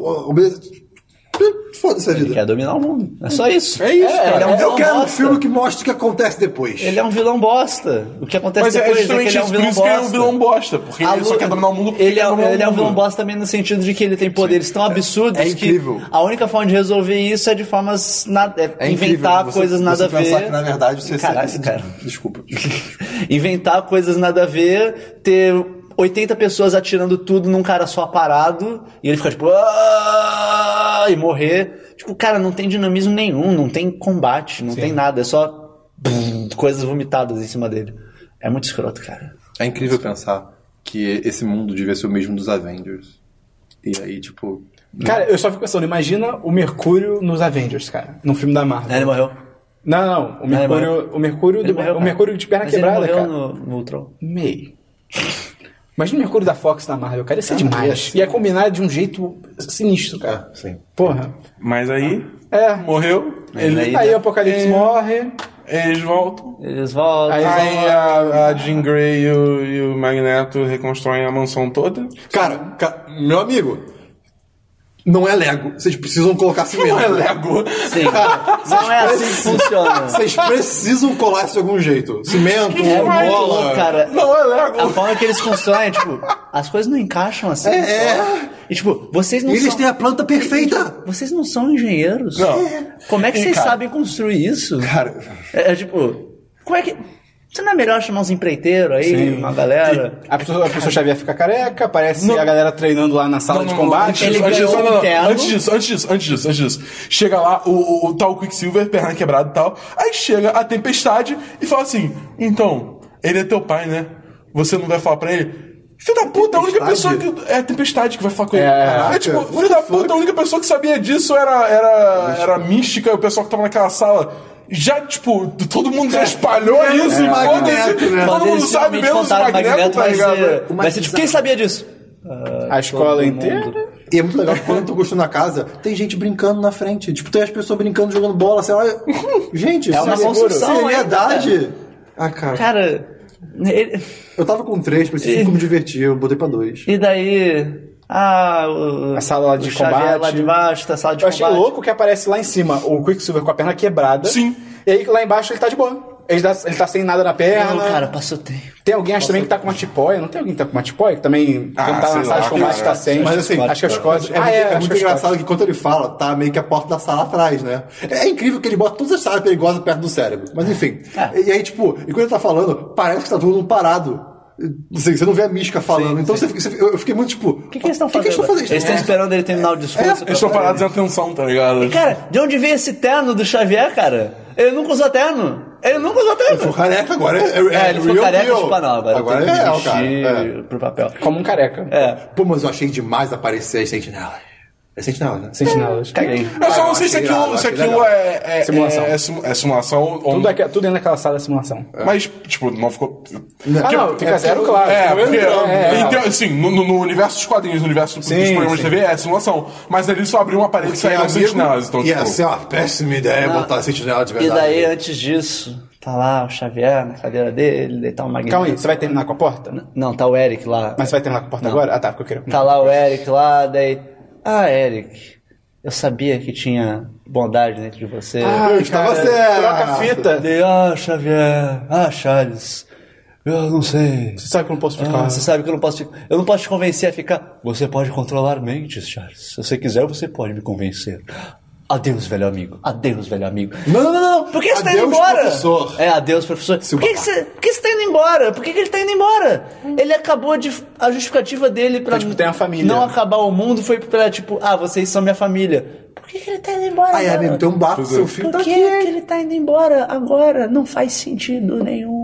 Foda-se a Ele vida. quer dominar o mundo. É só isso. É isso, cara. Ele é um Eu vilão quero um bosta. filme que mostre o que acontece depois. Ele é um vilão bosta. O que acontece Mas é depois é, que justamente ele é um vilão isso que ele é um bosta. vilão bosta. Porque A ele só quer dominar o mundo porque ele é, dominar ele é um vilão mundo. bosta também no sentido de que ele tem poderes tão absurdos É que incrível. a única forma de resolver isso é de formas nada, é É inventar você- coisas nada a pensar ver. que, na verdade, você... Caralho, cara. Desculpa. desculpa. inventar coisas nada a ver, ter 80 pessoas atirando tudo num cara só parado, e ele fica tipo, "Ah!" E morrer. Tipo, cara, não tem dinamismo nenhum, não tem combate, não tem nada, é só coisas vomitadas em cima dele. É muito escroto, cara. É incrível pensar que esse mundo devia ser o mesmo dos Avengers. E aí, tipo... Cara, eu só fico pensando, imagina o Mercúrio nos Avengers, cara, num filme da Marvel. Aí ele morreu. Não, não, o ele Mercúrio, o Mercúrio, Ele do- morreu, o. Mercúrio de perna Mas ele quebrada, morreu cara. No, no Ultron. Meio. Imagina o Mercúrio da Fox na Marvel, cara, ia ser demais. Ia combinar de um jeito sinistro, cara. Sim. Porra. Mas aí, É. morreu, ele, aí- Aí o Apocalipse É. morre. eles voltam. Eles voltam. Aí- Aí a, a Jean Grey e o, e o Magneto reconstroem a mansão toda. Cara, ca- meu amigo, não é Lego. Vocês precisam colocar cimento. Não é Lego. Sim. Não é assim que funciona. Vocês precisam colar isso de algum jeito. Cimento, É louco, cara. Não é Lego. A forma que eles constroem, tipo, as coisas não encaixam assim. É, só. E tipo, vocês não E eles são... têm a planta perfeita. Vocês não são engenheiros? Não. Como é que E, vocês cara- sabem construir isso? Cara, É, é tipo, como é que. Você não é melhor chamar uns empreiteiros aí, uma galera? A pessoa, a pessoa Xavier fica careca, aparece a galera treinando lá na sala de combate. Ele antes, disso, não, um não, antes disso, antes disso, antes disso, antes disso. Chega lá o, o, o tal Quicksilver, perna quebrada e tal. Aí chega a tempestade e fala assim: Então, ele é teu pai, né? Você não vai falar pra ele? Filho da puta, a única pessoa que. É a tempestade que vai falar com ele. É, É, tipo, filho da puta, a única pessoa que sabia disso era, era, era a mística, o pessoal que tava naquela sala. Já, tipo, todo mundo já espalhou isso, É, e Magneto, foda-se. né? Todo mundo sabe menos o contaram Magneto, tá vai ligado? ser, vai ser tipo, quem sabia disso? A escola inteira. mundo. E é muito legal que quando eu tô gostando na casa, tem gente brincando na frente. Tipo, tem as pessoas brincando, jogando bola. Você olha. Gente, É uma construção seriedade. Ah, cara. Cara, ele- Eu tava com três, pensei como me divertir, eu botei pra dois. e daí. Ah, o, A sala lá de combate. lá de baixo, tá a sala de Eu achei combate. louco que aparece lá em cima o Quicksilver com a perna quebrada. Sim. E aí lá embaixo ele tá de boa. Ele tá, ele tá sem nada na perna. Não, cara, passou tempo. Tem alguém acho também que tá com uma tipóia. Não tem alguém que tá com uma tipóia? Que também, Ah, quando tá na sala lá, de combate, tá sem. Mas assim, acho que as costas. É, ah, muito, é, é acho muito engraçado que quando ele fala, tá meio que a porta da sala atrás, né? É incrível que ele bota todas as salas perigosas perto do cérebro. Mas enfim. É. E aí, tipo, e quando ele tá falando, parece que tá todo mundo parado. Assim, você não vê a mística falando. então você fica- você- eu fiquei muito tipo. O que, que eles estão que fazendo? que eles estão fazendo? Eles estão esperando ele terminar o discurso. Eles estão parados em atenção, tá ligado? Cara, de onde veio esse terno do Xavier, cara? Ele nunca usou terno. Ele nunca usou Ele ficou terno. careca agora. É, É, ele ficou real careca, deal. tipo, não, agora, agora é que real, cara. É. pro papel. Como um careca. É, Pô, mas eu achei demais aparecer as sentinelas. É sentinela, né? Sentinelas. caguei. Eu só Ah, não sei se achei aquilo, se aquilo legal. é, é Simulação. É, é simu- é simulação ou. Tudo, aqui, tudo dentro daquela sala é simulação. Mas, tipo, não ficou. Ah, não, fica zero, claro. É, porque, É, então, assim, no, no- no universo dos quadrinhos, no universo Sim, dos programas sim. de TV, é simulação. Mas ali só abriu uma parede e saíram amigo, sentinelas. Então, ia tipo, ser uma péssima ideia botar a sentinela de E verdade. daí, antes disso, tá lá o Xavier na cadeira dele, daí tá o Magneto. Calma aí, você vai terminar com a porta? Não, tá o Eric lá. Mas você vai terminar com a porta agora? Ah, tá, porque eu queria. Tá lá o Eric lá, daí. Ah, Eric, eu sabia que tinha bondade dentro de você. Ah, Eu estava certo. Troca a fita. Daí, ah, Xavier, ah, Charles, eu não sei. Você sabe que eu não posso ficar. Ah, você sabe que eu não posso ficar. Eu não posso te convencer a ficar. Você pode controlar mentes, Charles. Se você quiser, você pode me convencer. Adeus, velho amigo. Adeus, velho amigo. Não, não, não, não. Por que você tá indo Adeus, embora? professor. É, adeus, professor. Seu Por que, que, você, por que você tá indo embora? Por que, que ele tá indo embora? Ele acabou de. A justificativa dele pra Foi, tipo, ter uma família. não acabar o mundo foi pra, tipo, ah, vocês são minha família. Por que, que ele tá indo embora? Aí, amigo, tem um barco, seu filho Por tá que, que ele tá indo embora agora? Não faz sentido nenhum.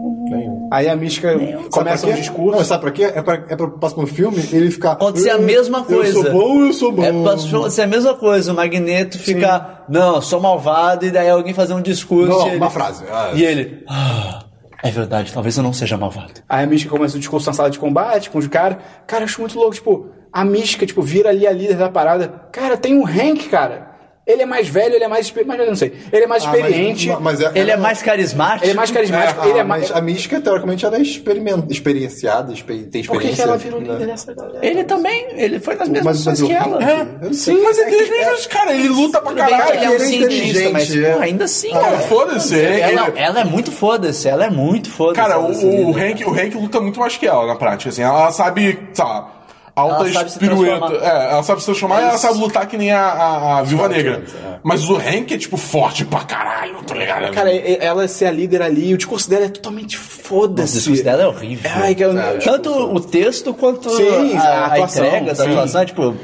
Aí a mística começa um discurso. Não, sabe pra quê? É pra, é pra próximo filme ele ficar. Acontecer a "Eu- mesma coisa. Eu sou bom, eu sou bom. É pra ser a mesma coisa, o Magneto ficar, não, eu sou malvado, e daí alguém fazer um discurso. Não, ele- uma frase. Ah, E ele, ah, é verdade, talvez eu não seja malvado. Aí a mística começa o discurso na sala de combate com os caras. Cara, eu acho muito louco, tipo, a mística, tipo, vira ali a líder da parada. Cara, tem um Hank, cara. Ele é mais velho, ele é mais, exper- mais velho, não sei. Ele é mais Ah, mas- experiente. mas é- Ele é mais carismático. Ele é mais carismático. Ah, ele é mas mais. a mística, teoricamente, ela é experiment... experienciada, exper... tem Por que, experiência. que ela virou né? líder dessa galera? Ele também, ele foi nas mesmas Mas, coisas mas o que ela. Não sei. Mas ele tem É as que- mesmas. Cara, ele luta pra caralho. ele é um ele é cientista, mas inteligente, pô, é. ainda assim, Cara, cara. foda-se. ele- Ela, ele- ela é muito foda-se, ela é muito foda-se. Cara, o, o. Hank, o Hank luta muito mais que ela na prática, assim. Ela sabe, lá, altas piruetas. É, ela sabe se transformar e ela sabe lutar que nem a, a, a Viúva Negra. Mas o Hank é, tipo, forte pra caralho, tá ligado? Cara, e- ela ser a líder ali, o discurso dela é totalmente O foda-se. discurso dela é horrível. Ai, que eu, Tanto o texto quanto Sim, a, a a atuação, entrega da sim. atuação, é, tipo,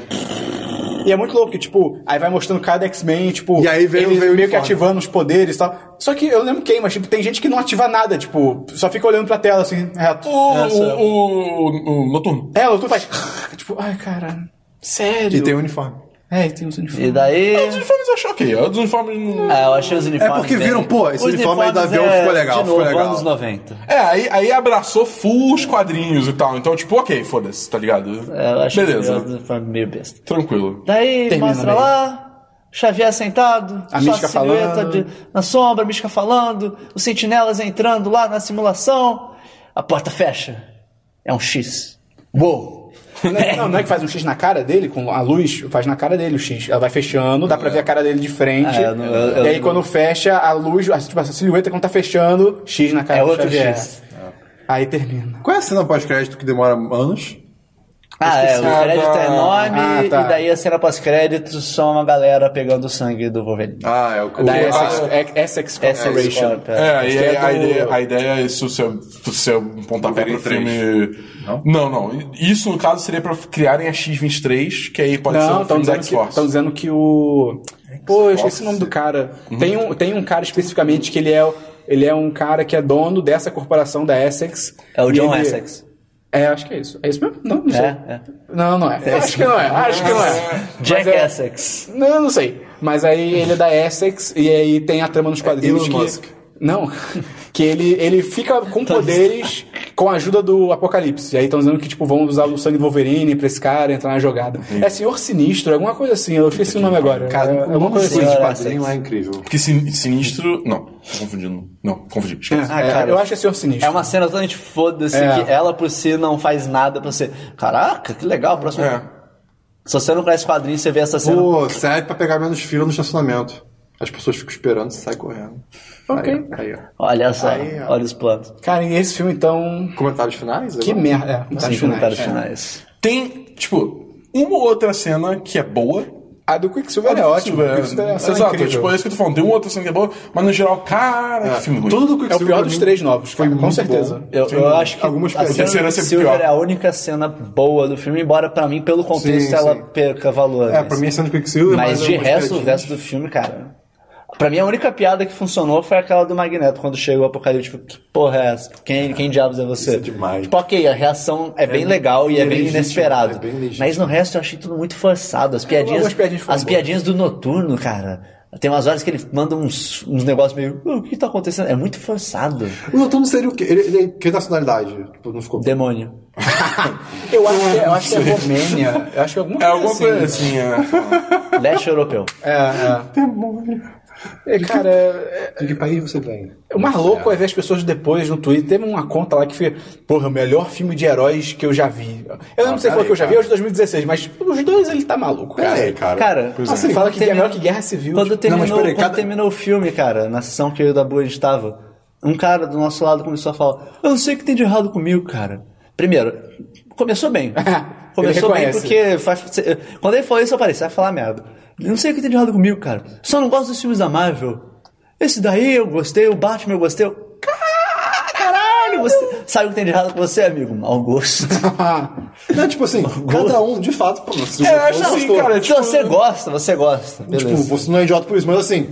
E é muito louco, que, tipo, aí vai mostrando cada X-Men, tipo, E aí veio- ele veio o meio que ativando os poderes e tal. Só que eu lembro quem, mas tipo, tem gente que não ativa nada, tipo, só fica olhando pra tela assim, reto. O, o, o, o Noturno. É, o tu faz. tipo, ai, cara, sério. E tem o uniforme. É, e tem os uniformes. e daí... Os uniformes eu achei ok. Os uniformes não. É, eu achei os uniformes. porque bem- viram, pô, esse Os uniforme aí da uniformes avião é, ficou legal, De novo, ficou legal. anos 90. É, aí, aí abraçou full os quadrinhos e tal. Então, tipo, ok, foda-se, tá ligado? É, eu acho Beleza, os uniformes meio besta. tranquilo. Daí Termina mostra bem. lá, Xavier sentado, A só Mística silhueta falando. de- na sombra, a Mística falando, os sentinelas entrando lá na simulação, a porta fecha. É um X. Uou! Não, é- não, não é que faz um X na cara dele, com a luz, faz na cara dele o X. Ela vai fechando, dá pra ver a cara dele de frente. É, eu não- eu- eu e aí não- quando fecha, a luz, a, tipo, essa silhueta quando tá fechando, X na cara É do outro Xavier. X. Aí termina. Qual é a cena pós-crédito que demora anos? Ah, é, o Ah, crédito tá. é enorme Ah, tá. e daí a cena pós-créditos são uma galera pegando o sangue do Wolverine. Ah, é o Da o- Essex, ah, é- Essex Essa Corporation. Corp, é. É, e que aí é a, ideia, a ideia é isso ser, ser um pontapé pro filme. Não? Não, não. Isso, no caso, seria pra criarem a X-23, que aí pode ser Não, um estão filme da dizendo, que, X-Force. tão dizendo que o. Pô, eu esqueci o nome do cara. Tem, um, tem um cara especificamente que ele é, o- ele é um cara que é dono dessa corporação da Essex. É o John ele- Essex. É, acho que é isso. É isso mesmo? Não, não sei. É, é. Não, não é. Acho que não é. Acho que não é. Jack é- Essex. Não, não sei. Mas aí ele é da Essex e aí tem a trama nos quadrinhos Elon que. Musk. Não, que ele, ele fica com poderes com a ajuda do Apocalipse. E aí estão dizendo que, tipo, vão usar o sangue do Wolverine pra esse cara entrar na jogada. É Senhor Sinistro, alguma coisa assim, eu esqueci o nome agora. Cara, é, alguma coisa assim. Senhor quadrinho é incrível. Porque sin- sinistro. Não, tô confundindo. Não, confundi. Ah, É, cara, eu acho que é Senhor Sinistro. É uma cena totalmente foda-se É. que ela por si não faz nada pra você. Caraca, que legal, próximo. É. Se você não conhece quadrinhos, você vê essa cena. Pô, serve pra pegar menos fila no estacionamento. As pessoas ficam esperando e sai correndo. Ok. Aí, aí. Olha só, Aí, olha os planos. Cara, e esse filme, então. Comentários finais? Que agora? merda. É, tá Sim, nos comentários finais. finais. Tem, tipo, uma ou outra cena que é boa. A do Quicksilver é ótima. O Quicksilver é uma cena Exato, incrível. tipo, é isso que eu tô falando. Tem uma outra cena que é boa, mas no geral, cara, que filme ruim. Tudo do É o Quicksilver pior dos três novos, foi cara, com certeza. bom. Eu, eu acho que algumas a cena do sempre Silver pior. é a única cena boa do filme, embora pra mim, pelo contexto, Sim, ela sim. perca valor. É, mas- pra mim é cena de Quicksilver, Mas de algumas resto, o resto do filme, cara. Pra mim, a única piada que funcionou foi aquela do Magneto, quando chega o Apocalipse, tipo, que porra é essa? Quem, quem diabos é você? Isso é demais. Tipo, ok, a reação é, bem legal e é, bem legítimo, inesperado. é bem mas no resto eu achei tudo muito forçado. As piadinhas, algumas piadinhas as boas. piadinhas do Noturno, cara. Tem umas horas que ele manda uns, uns negócios meio. "Ah, o que tá acontecendo? É muito forçado. O Noturno seria o quê? Ele, ele, que nacionalidade? Tipo, não ficou. Demônio. Eu acho que é, eu acho que é Romênia. Eu acho que é alguma É coisa alguma assim. coisa assim, é. Leste europeu. É, é. Demônio. É, cara, é- De que país você vem? o mais louco é ver as pessoas depois no Twitter. Teve uma conta lá que foi, porra, o melhor filme de heróis que eu já vi. Eu não sei se pera foi que eu já vi, é o de 2016, mas os dois ele tá maluco, cara. Cara. Cara, Assim, é. fala que é terminou- melhor que Guerra Civil. Quando tipo, terminou, mas peraí, quando cada- terminou o filme, cara, na sessão que eu e o Dabu a gente tava, um cara do nosso lado começou a falar: Eu não sei o que tem de errado comigo, cara. Primeiro, começou bem. começou bem porque. faz- quando ele falou isso, eu falei: Você vai falar merda. Não sei o que tem de errado comigo, cara. Só não gosto dos filmes da Marvel. Esse daí eu gostei, o Batman eu gostei. Eu, Caralho, você. Sabe o que tem de errado com você, amigo? Mau gosto. Não, tipo assim, cada um, de fato, pô, se É, você acho assim, gostou, cara, Se você gosta, você gosta. Beleza. Tipo, você não é idiota por isso, mas assim,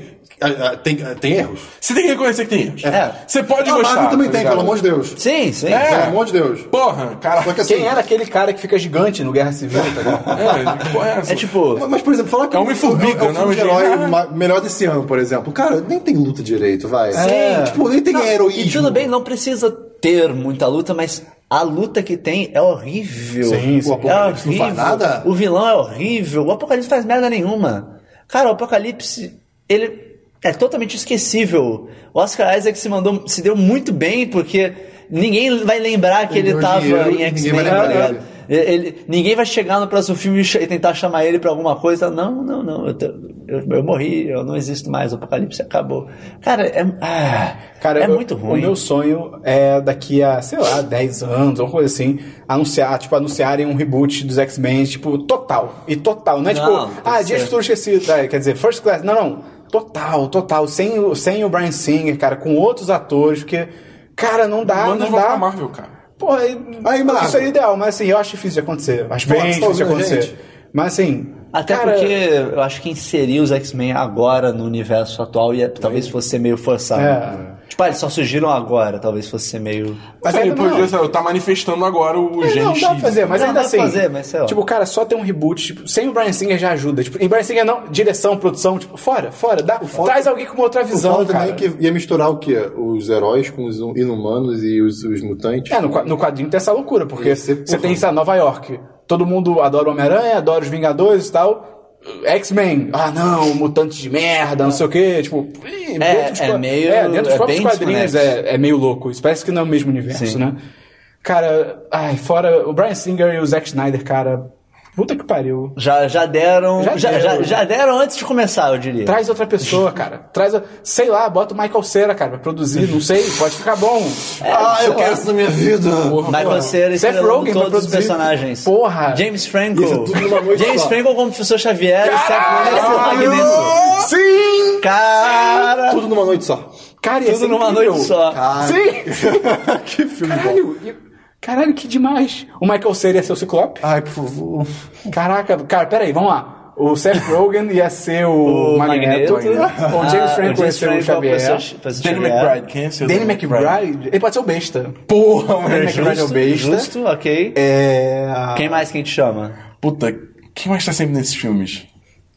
tem, tem erros. Você tem que reconhecer que tem erros. É. Você pode a gostar. Marvel também tá tem, pelo amor de Deus. Sim, sim. É. Pelo amor de Deus. Porra, cara. Só que assim, Quem era aquele cara que fica gigante no Guerra Civil, tá ligado? É, porra é essa? É tipo. Mas, mas, por exemplo, falar que É Homem-Formiga, é o não é filme de um herói gênio. ma- melhor desse ano, por exemplo. Cara, nem tem luta direito, vai. É. Tipo, nem tem Não, heroísmo. E tudo bem, não precisa ter muita luta, mas a luta que tem é horrível. Sim, sim. O É Apocalipse não horrível. faz nada? O vilão é horrível. O Apocalipse faz merda nenhuma. Cara, o Apocalipse, ele é totalmente esquecível. O Oscar Isaac se mandou, se deu muito bem, porque ninguém vai lembrar que ele deu tava dinheiro, em X-Men. tá. Ele- ninguém vai chegar no próximo filme e tentar chamar ele pra alguma coisa. Não, não, não. Eu, eu- eu morri, eu não existo mais. O apocalipse acabou. Cara, é, ah, Cara, é eu- muito ruim. O meu sonho é daqui a, sei lá, 10 anos, alguma coisa assim, anunciar, tipo, anunciarem um reboot dos X-Men, tipo, total. E total. Não é Não, tipo, tem ah, Dias. Futuro Esquecido, é, quer dizer, First Class. Não, não. Total, total. Sem o, sem o Brian Singer, cara, com outros atores, porque, cara, não dá, Manda não dá. pra Marvel, cara. Pô, aí, Aí, isso seria ideal, mas assim, eu acho difícil de acontecer. Acho Pô, bem difícil de acontecer. gente? Mas assim. Até cara, porque eu acho que inserir os X-Men agora no universo atual ia, talvez fosse ser meio forçado. É. Tipo, ah, eles só surgiram agora, talvez fosse ser meio. Mas não. podia ser, tá manifestando agora o É, Gen não, dá pra fazer, mas Não, ainda dá assim. fazer, mas sei lá. Tipo, cara, só ter um reboot, tipo, sem o Brian Singer já ajuda. Tipo, e Brian Singer não, direção, produção, tipo, fora, fora, dá, traz alguém com uma outra O visão, foda cara. também que ia misturar o quê? Os heróis com os inumanos e os, os mutantes. É, no, no quadrinho tem essa loucura, porque você tem, sabe, Nova York. Todo mundo adora o Homem-Aranha, adora os Vingadores e tal. X-Men, ah não, mutante de merda, não sei o quê, tipo. ih, dentro dos é meio- É, dentro dos é próprios quadrinhos é, é meio louco. Isso parece que não é o mesmo universo, Sim. né? Cara, ai, fora o Brian Singer e o Zack Snyder, cara. Puta que pariu. Já, já deram. Já Já, deram. já, já deram antes de começar, eu diria. Traz outra pessoa, cara. Traz, a- sei lá, bota o Michael Cera, cara, pra produzir, não sei, pode ficar bom. ah, eu quero isso na minha vida! Michael Cera Seth Rogen pra todos os produzir. personagens. Porra. James Franco. Isso tudo numa noite James. Franco como professor Xavier e Seth Caralho! Magneto. Sim! Cara, Tudo numa noite só. Cara, tudo ser numa incrível. noite só. Sim! que filme bom. Caralho, e- caralho, que demais. O Michael Cera ia ser o Ciclope? Ai, por favor. Caraca, cara, peraí, vamos lá. O Seth Rogen ia ser o, O Magneto. Magneto. O James Ah, Franco ia James ser o Xavier. Danny Xavier. McBride, quem é seu Danny McBride, ele pode ser o besta. Porra, mano. Danny McBride é o besta. justo, ok. É... Quem mais que a gente chama? Puta, quem mais tá sempre nesses filmes?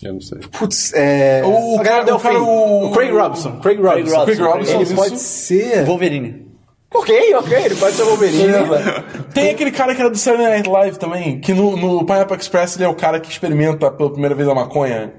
Eu não sei. Putz, é... O a cara- o cara, fim. o- Craig Robinson. Craig Robinson. Robinson. Craig Robinson, Ele isso. pode ser... Wolverine. Ok, ok, ele pode ser o Wolverine. Tem aquele cara que era do Saturday Night Live também, que no, no Pineapple Express ele é o cara que experimenta pela primeira vez a maconha.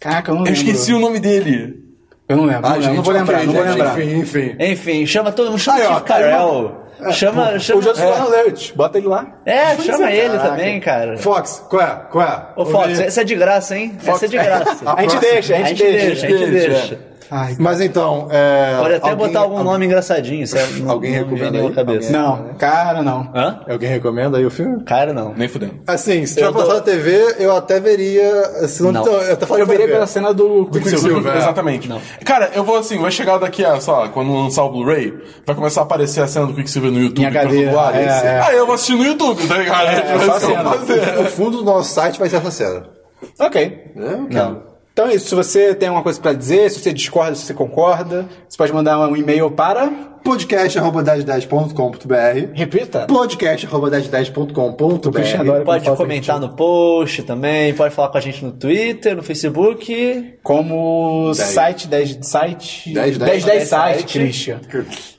Caraca, eu não Eu lembro. esqueci o nome dele. Eu não lembro, não, lembro, não vou lembrar, não vou gente, lembrar. Enfim, enfim. Enfim, chama todo mundo. Chama Aí, o ó, Steve aí Carell. Chama, chama. O Joseph é, bota ele lá. é, chama ele Caraca. também, cara. Fox, qual é? Qual é? Ô, Fox, essa é de graça, hein? Essa é de graça. A gente deixa, a gente deixa. a gente deixa. Ai, Mas então, é. Pode até alguém- botar algum nome engraçadinho, se é- não, Alguém não me recomenda aí? cabeça. não, cara, não. Hã? Alguém recomenda aí o filme? Cara, não. Nem fudendo. Assim, se Eu tiver passado dou- na TV, eu até veria. Se não, Não. então, eu até falei Eu veria pela cena do Quicksilver. É. Exatamente. Cara, eu vou assim, vai chegar daqui a, sei lá, quando lançar o Blu-ray, vai começar a aparecer a cena do Quicksilver no YouTube. Em HD, é, é. Aí eu vou assistir no YouTube, tá ligado? É, só cena. vou fazer. O fundo do nosso site vai ser essa cena. Ok. Não. Então é isso. Se você tem alguma coisa pra dizer, se você discorda, se você concorda, você pode mandar um e-mail para. podcast.1010.com.br Repita. podcast.1010.com.br Christian adora Pode comentar no post também, pode falar com a gente no Twitter, no Facebook. Como Dez. site 10 site 10, 10 10 10 site, site. Christian.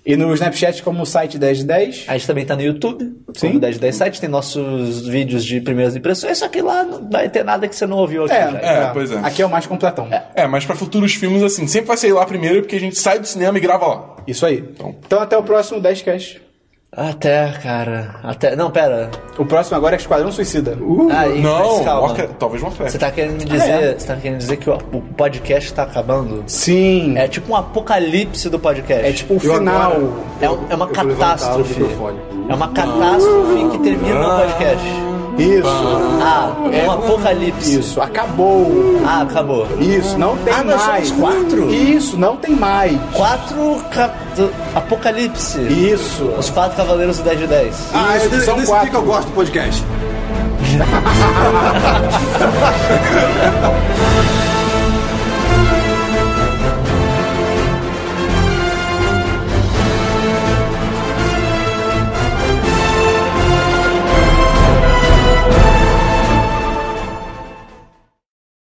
E no Snapchat como site 10 10. A gente também tá no YouTube, Sim. como 1010 Site, tem nossos vídeos de primeiras impressões, só que lá não vai ter nada que você não ouviu aqui É, já. É, pois é. Aqui é o mais completão. É, mas pra futuros filmes, assim, sempre vai sair lá primeiro, porque a gente sai do cinema e grava lá. Isso aí. Então até o próximo 10 cast. Até, cara. Até. Não, pera. O próximo agora é Esquadrão Suicida. Ah, e- Não. Warcraft- talvez Warcraft. Você tá querendo me dizer. Ah, é. Você tá querendo dizer que o, o podcast tá acabando? Sim. É tipo um apocalipse do podcast. É tipo o Eu final. agora- É, um- é uma Eu catástrofe. o. É uma catástrofe que termina no podcast. Isso. Ah, é um apocalipse. Isso. Acabou. Ah, acabou. Isso. Não tem Ah, mais. somos quatro? Isso. Não tem mais. Quatro ca... apocalipse. Isso. Os quatro cavaleiros do 10 de 10. Ah, Isso, eu, eu, são quatro. que eu gosto do podcast.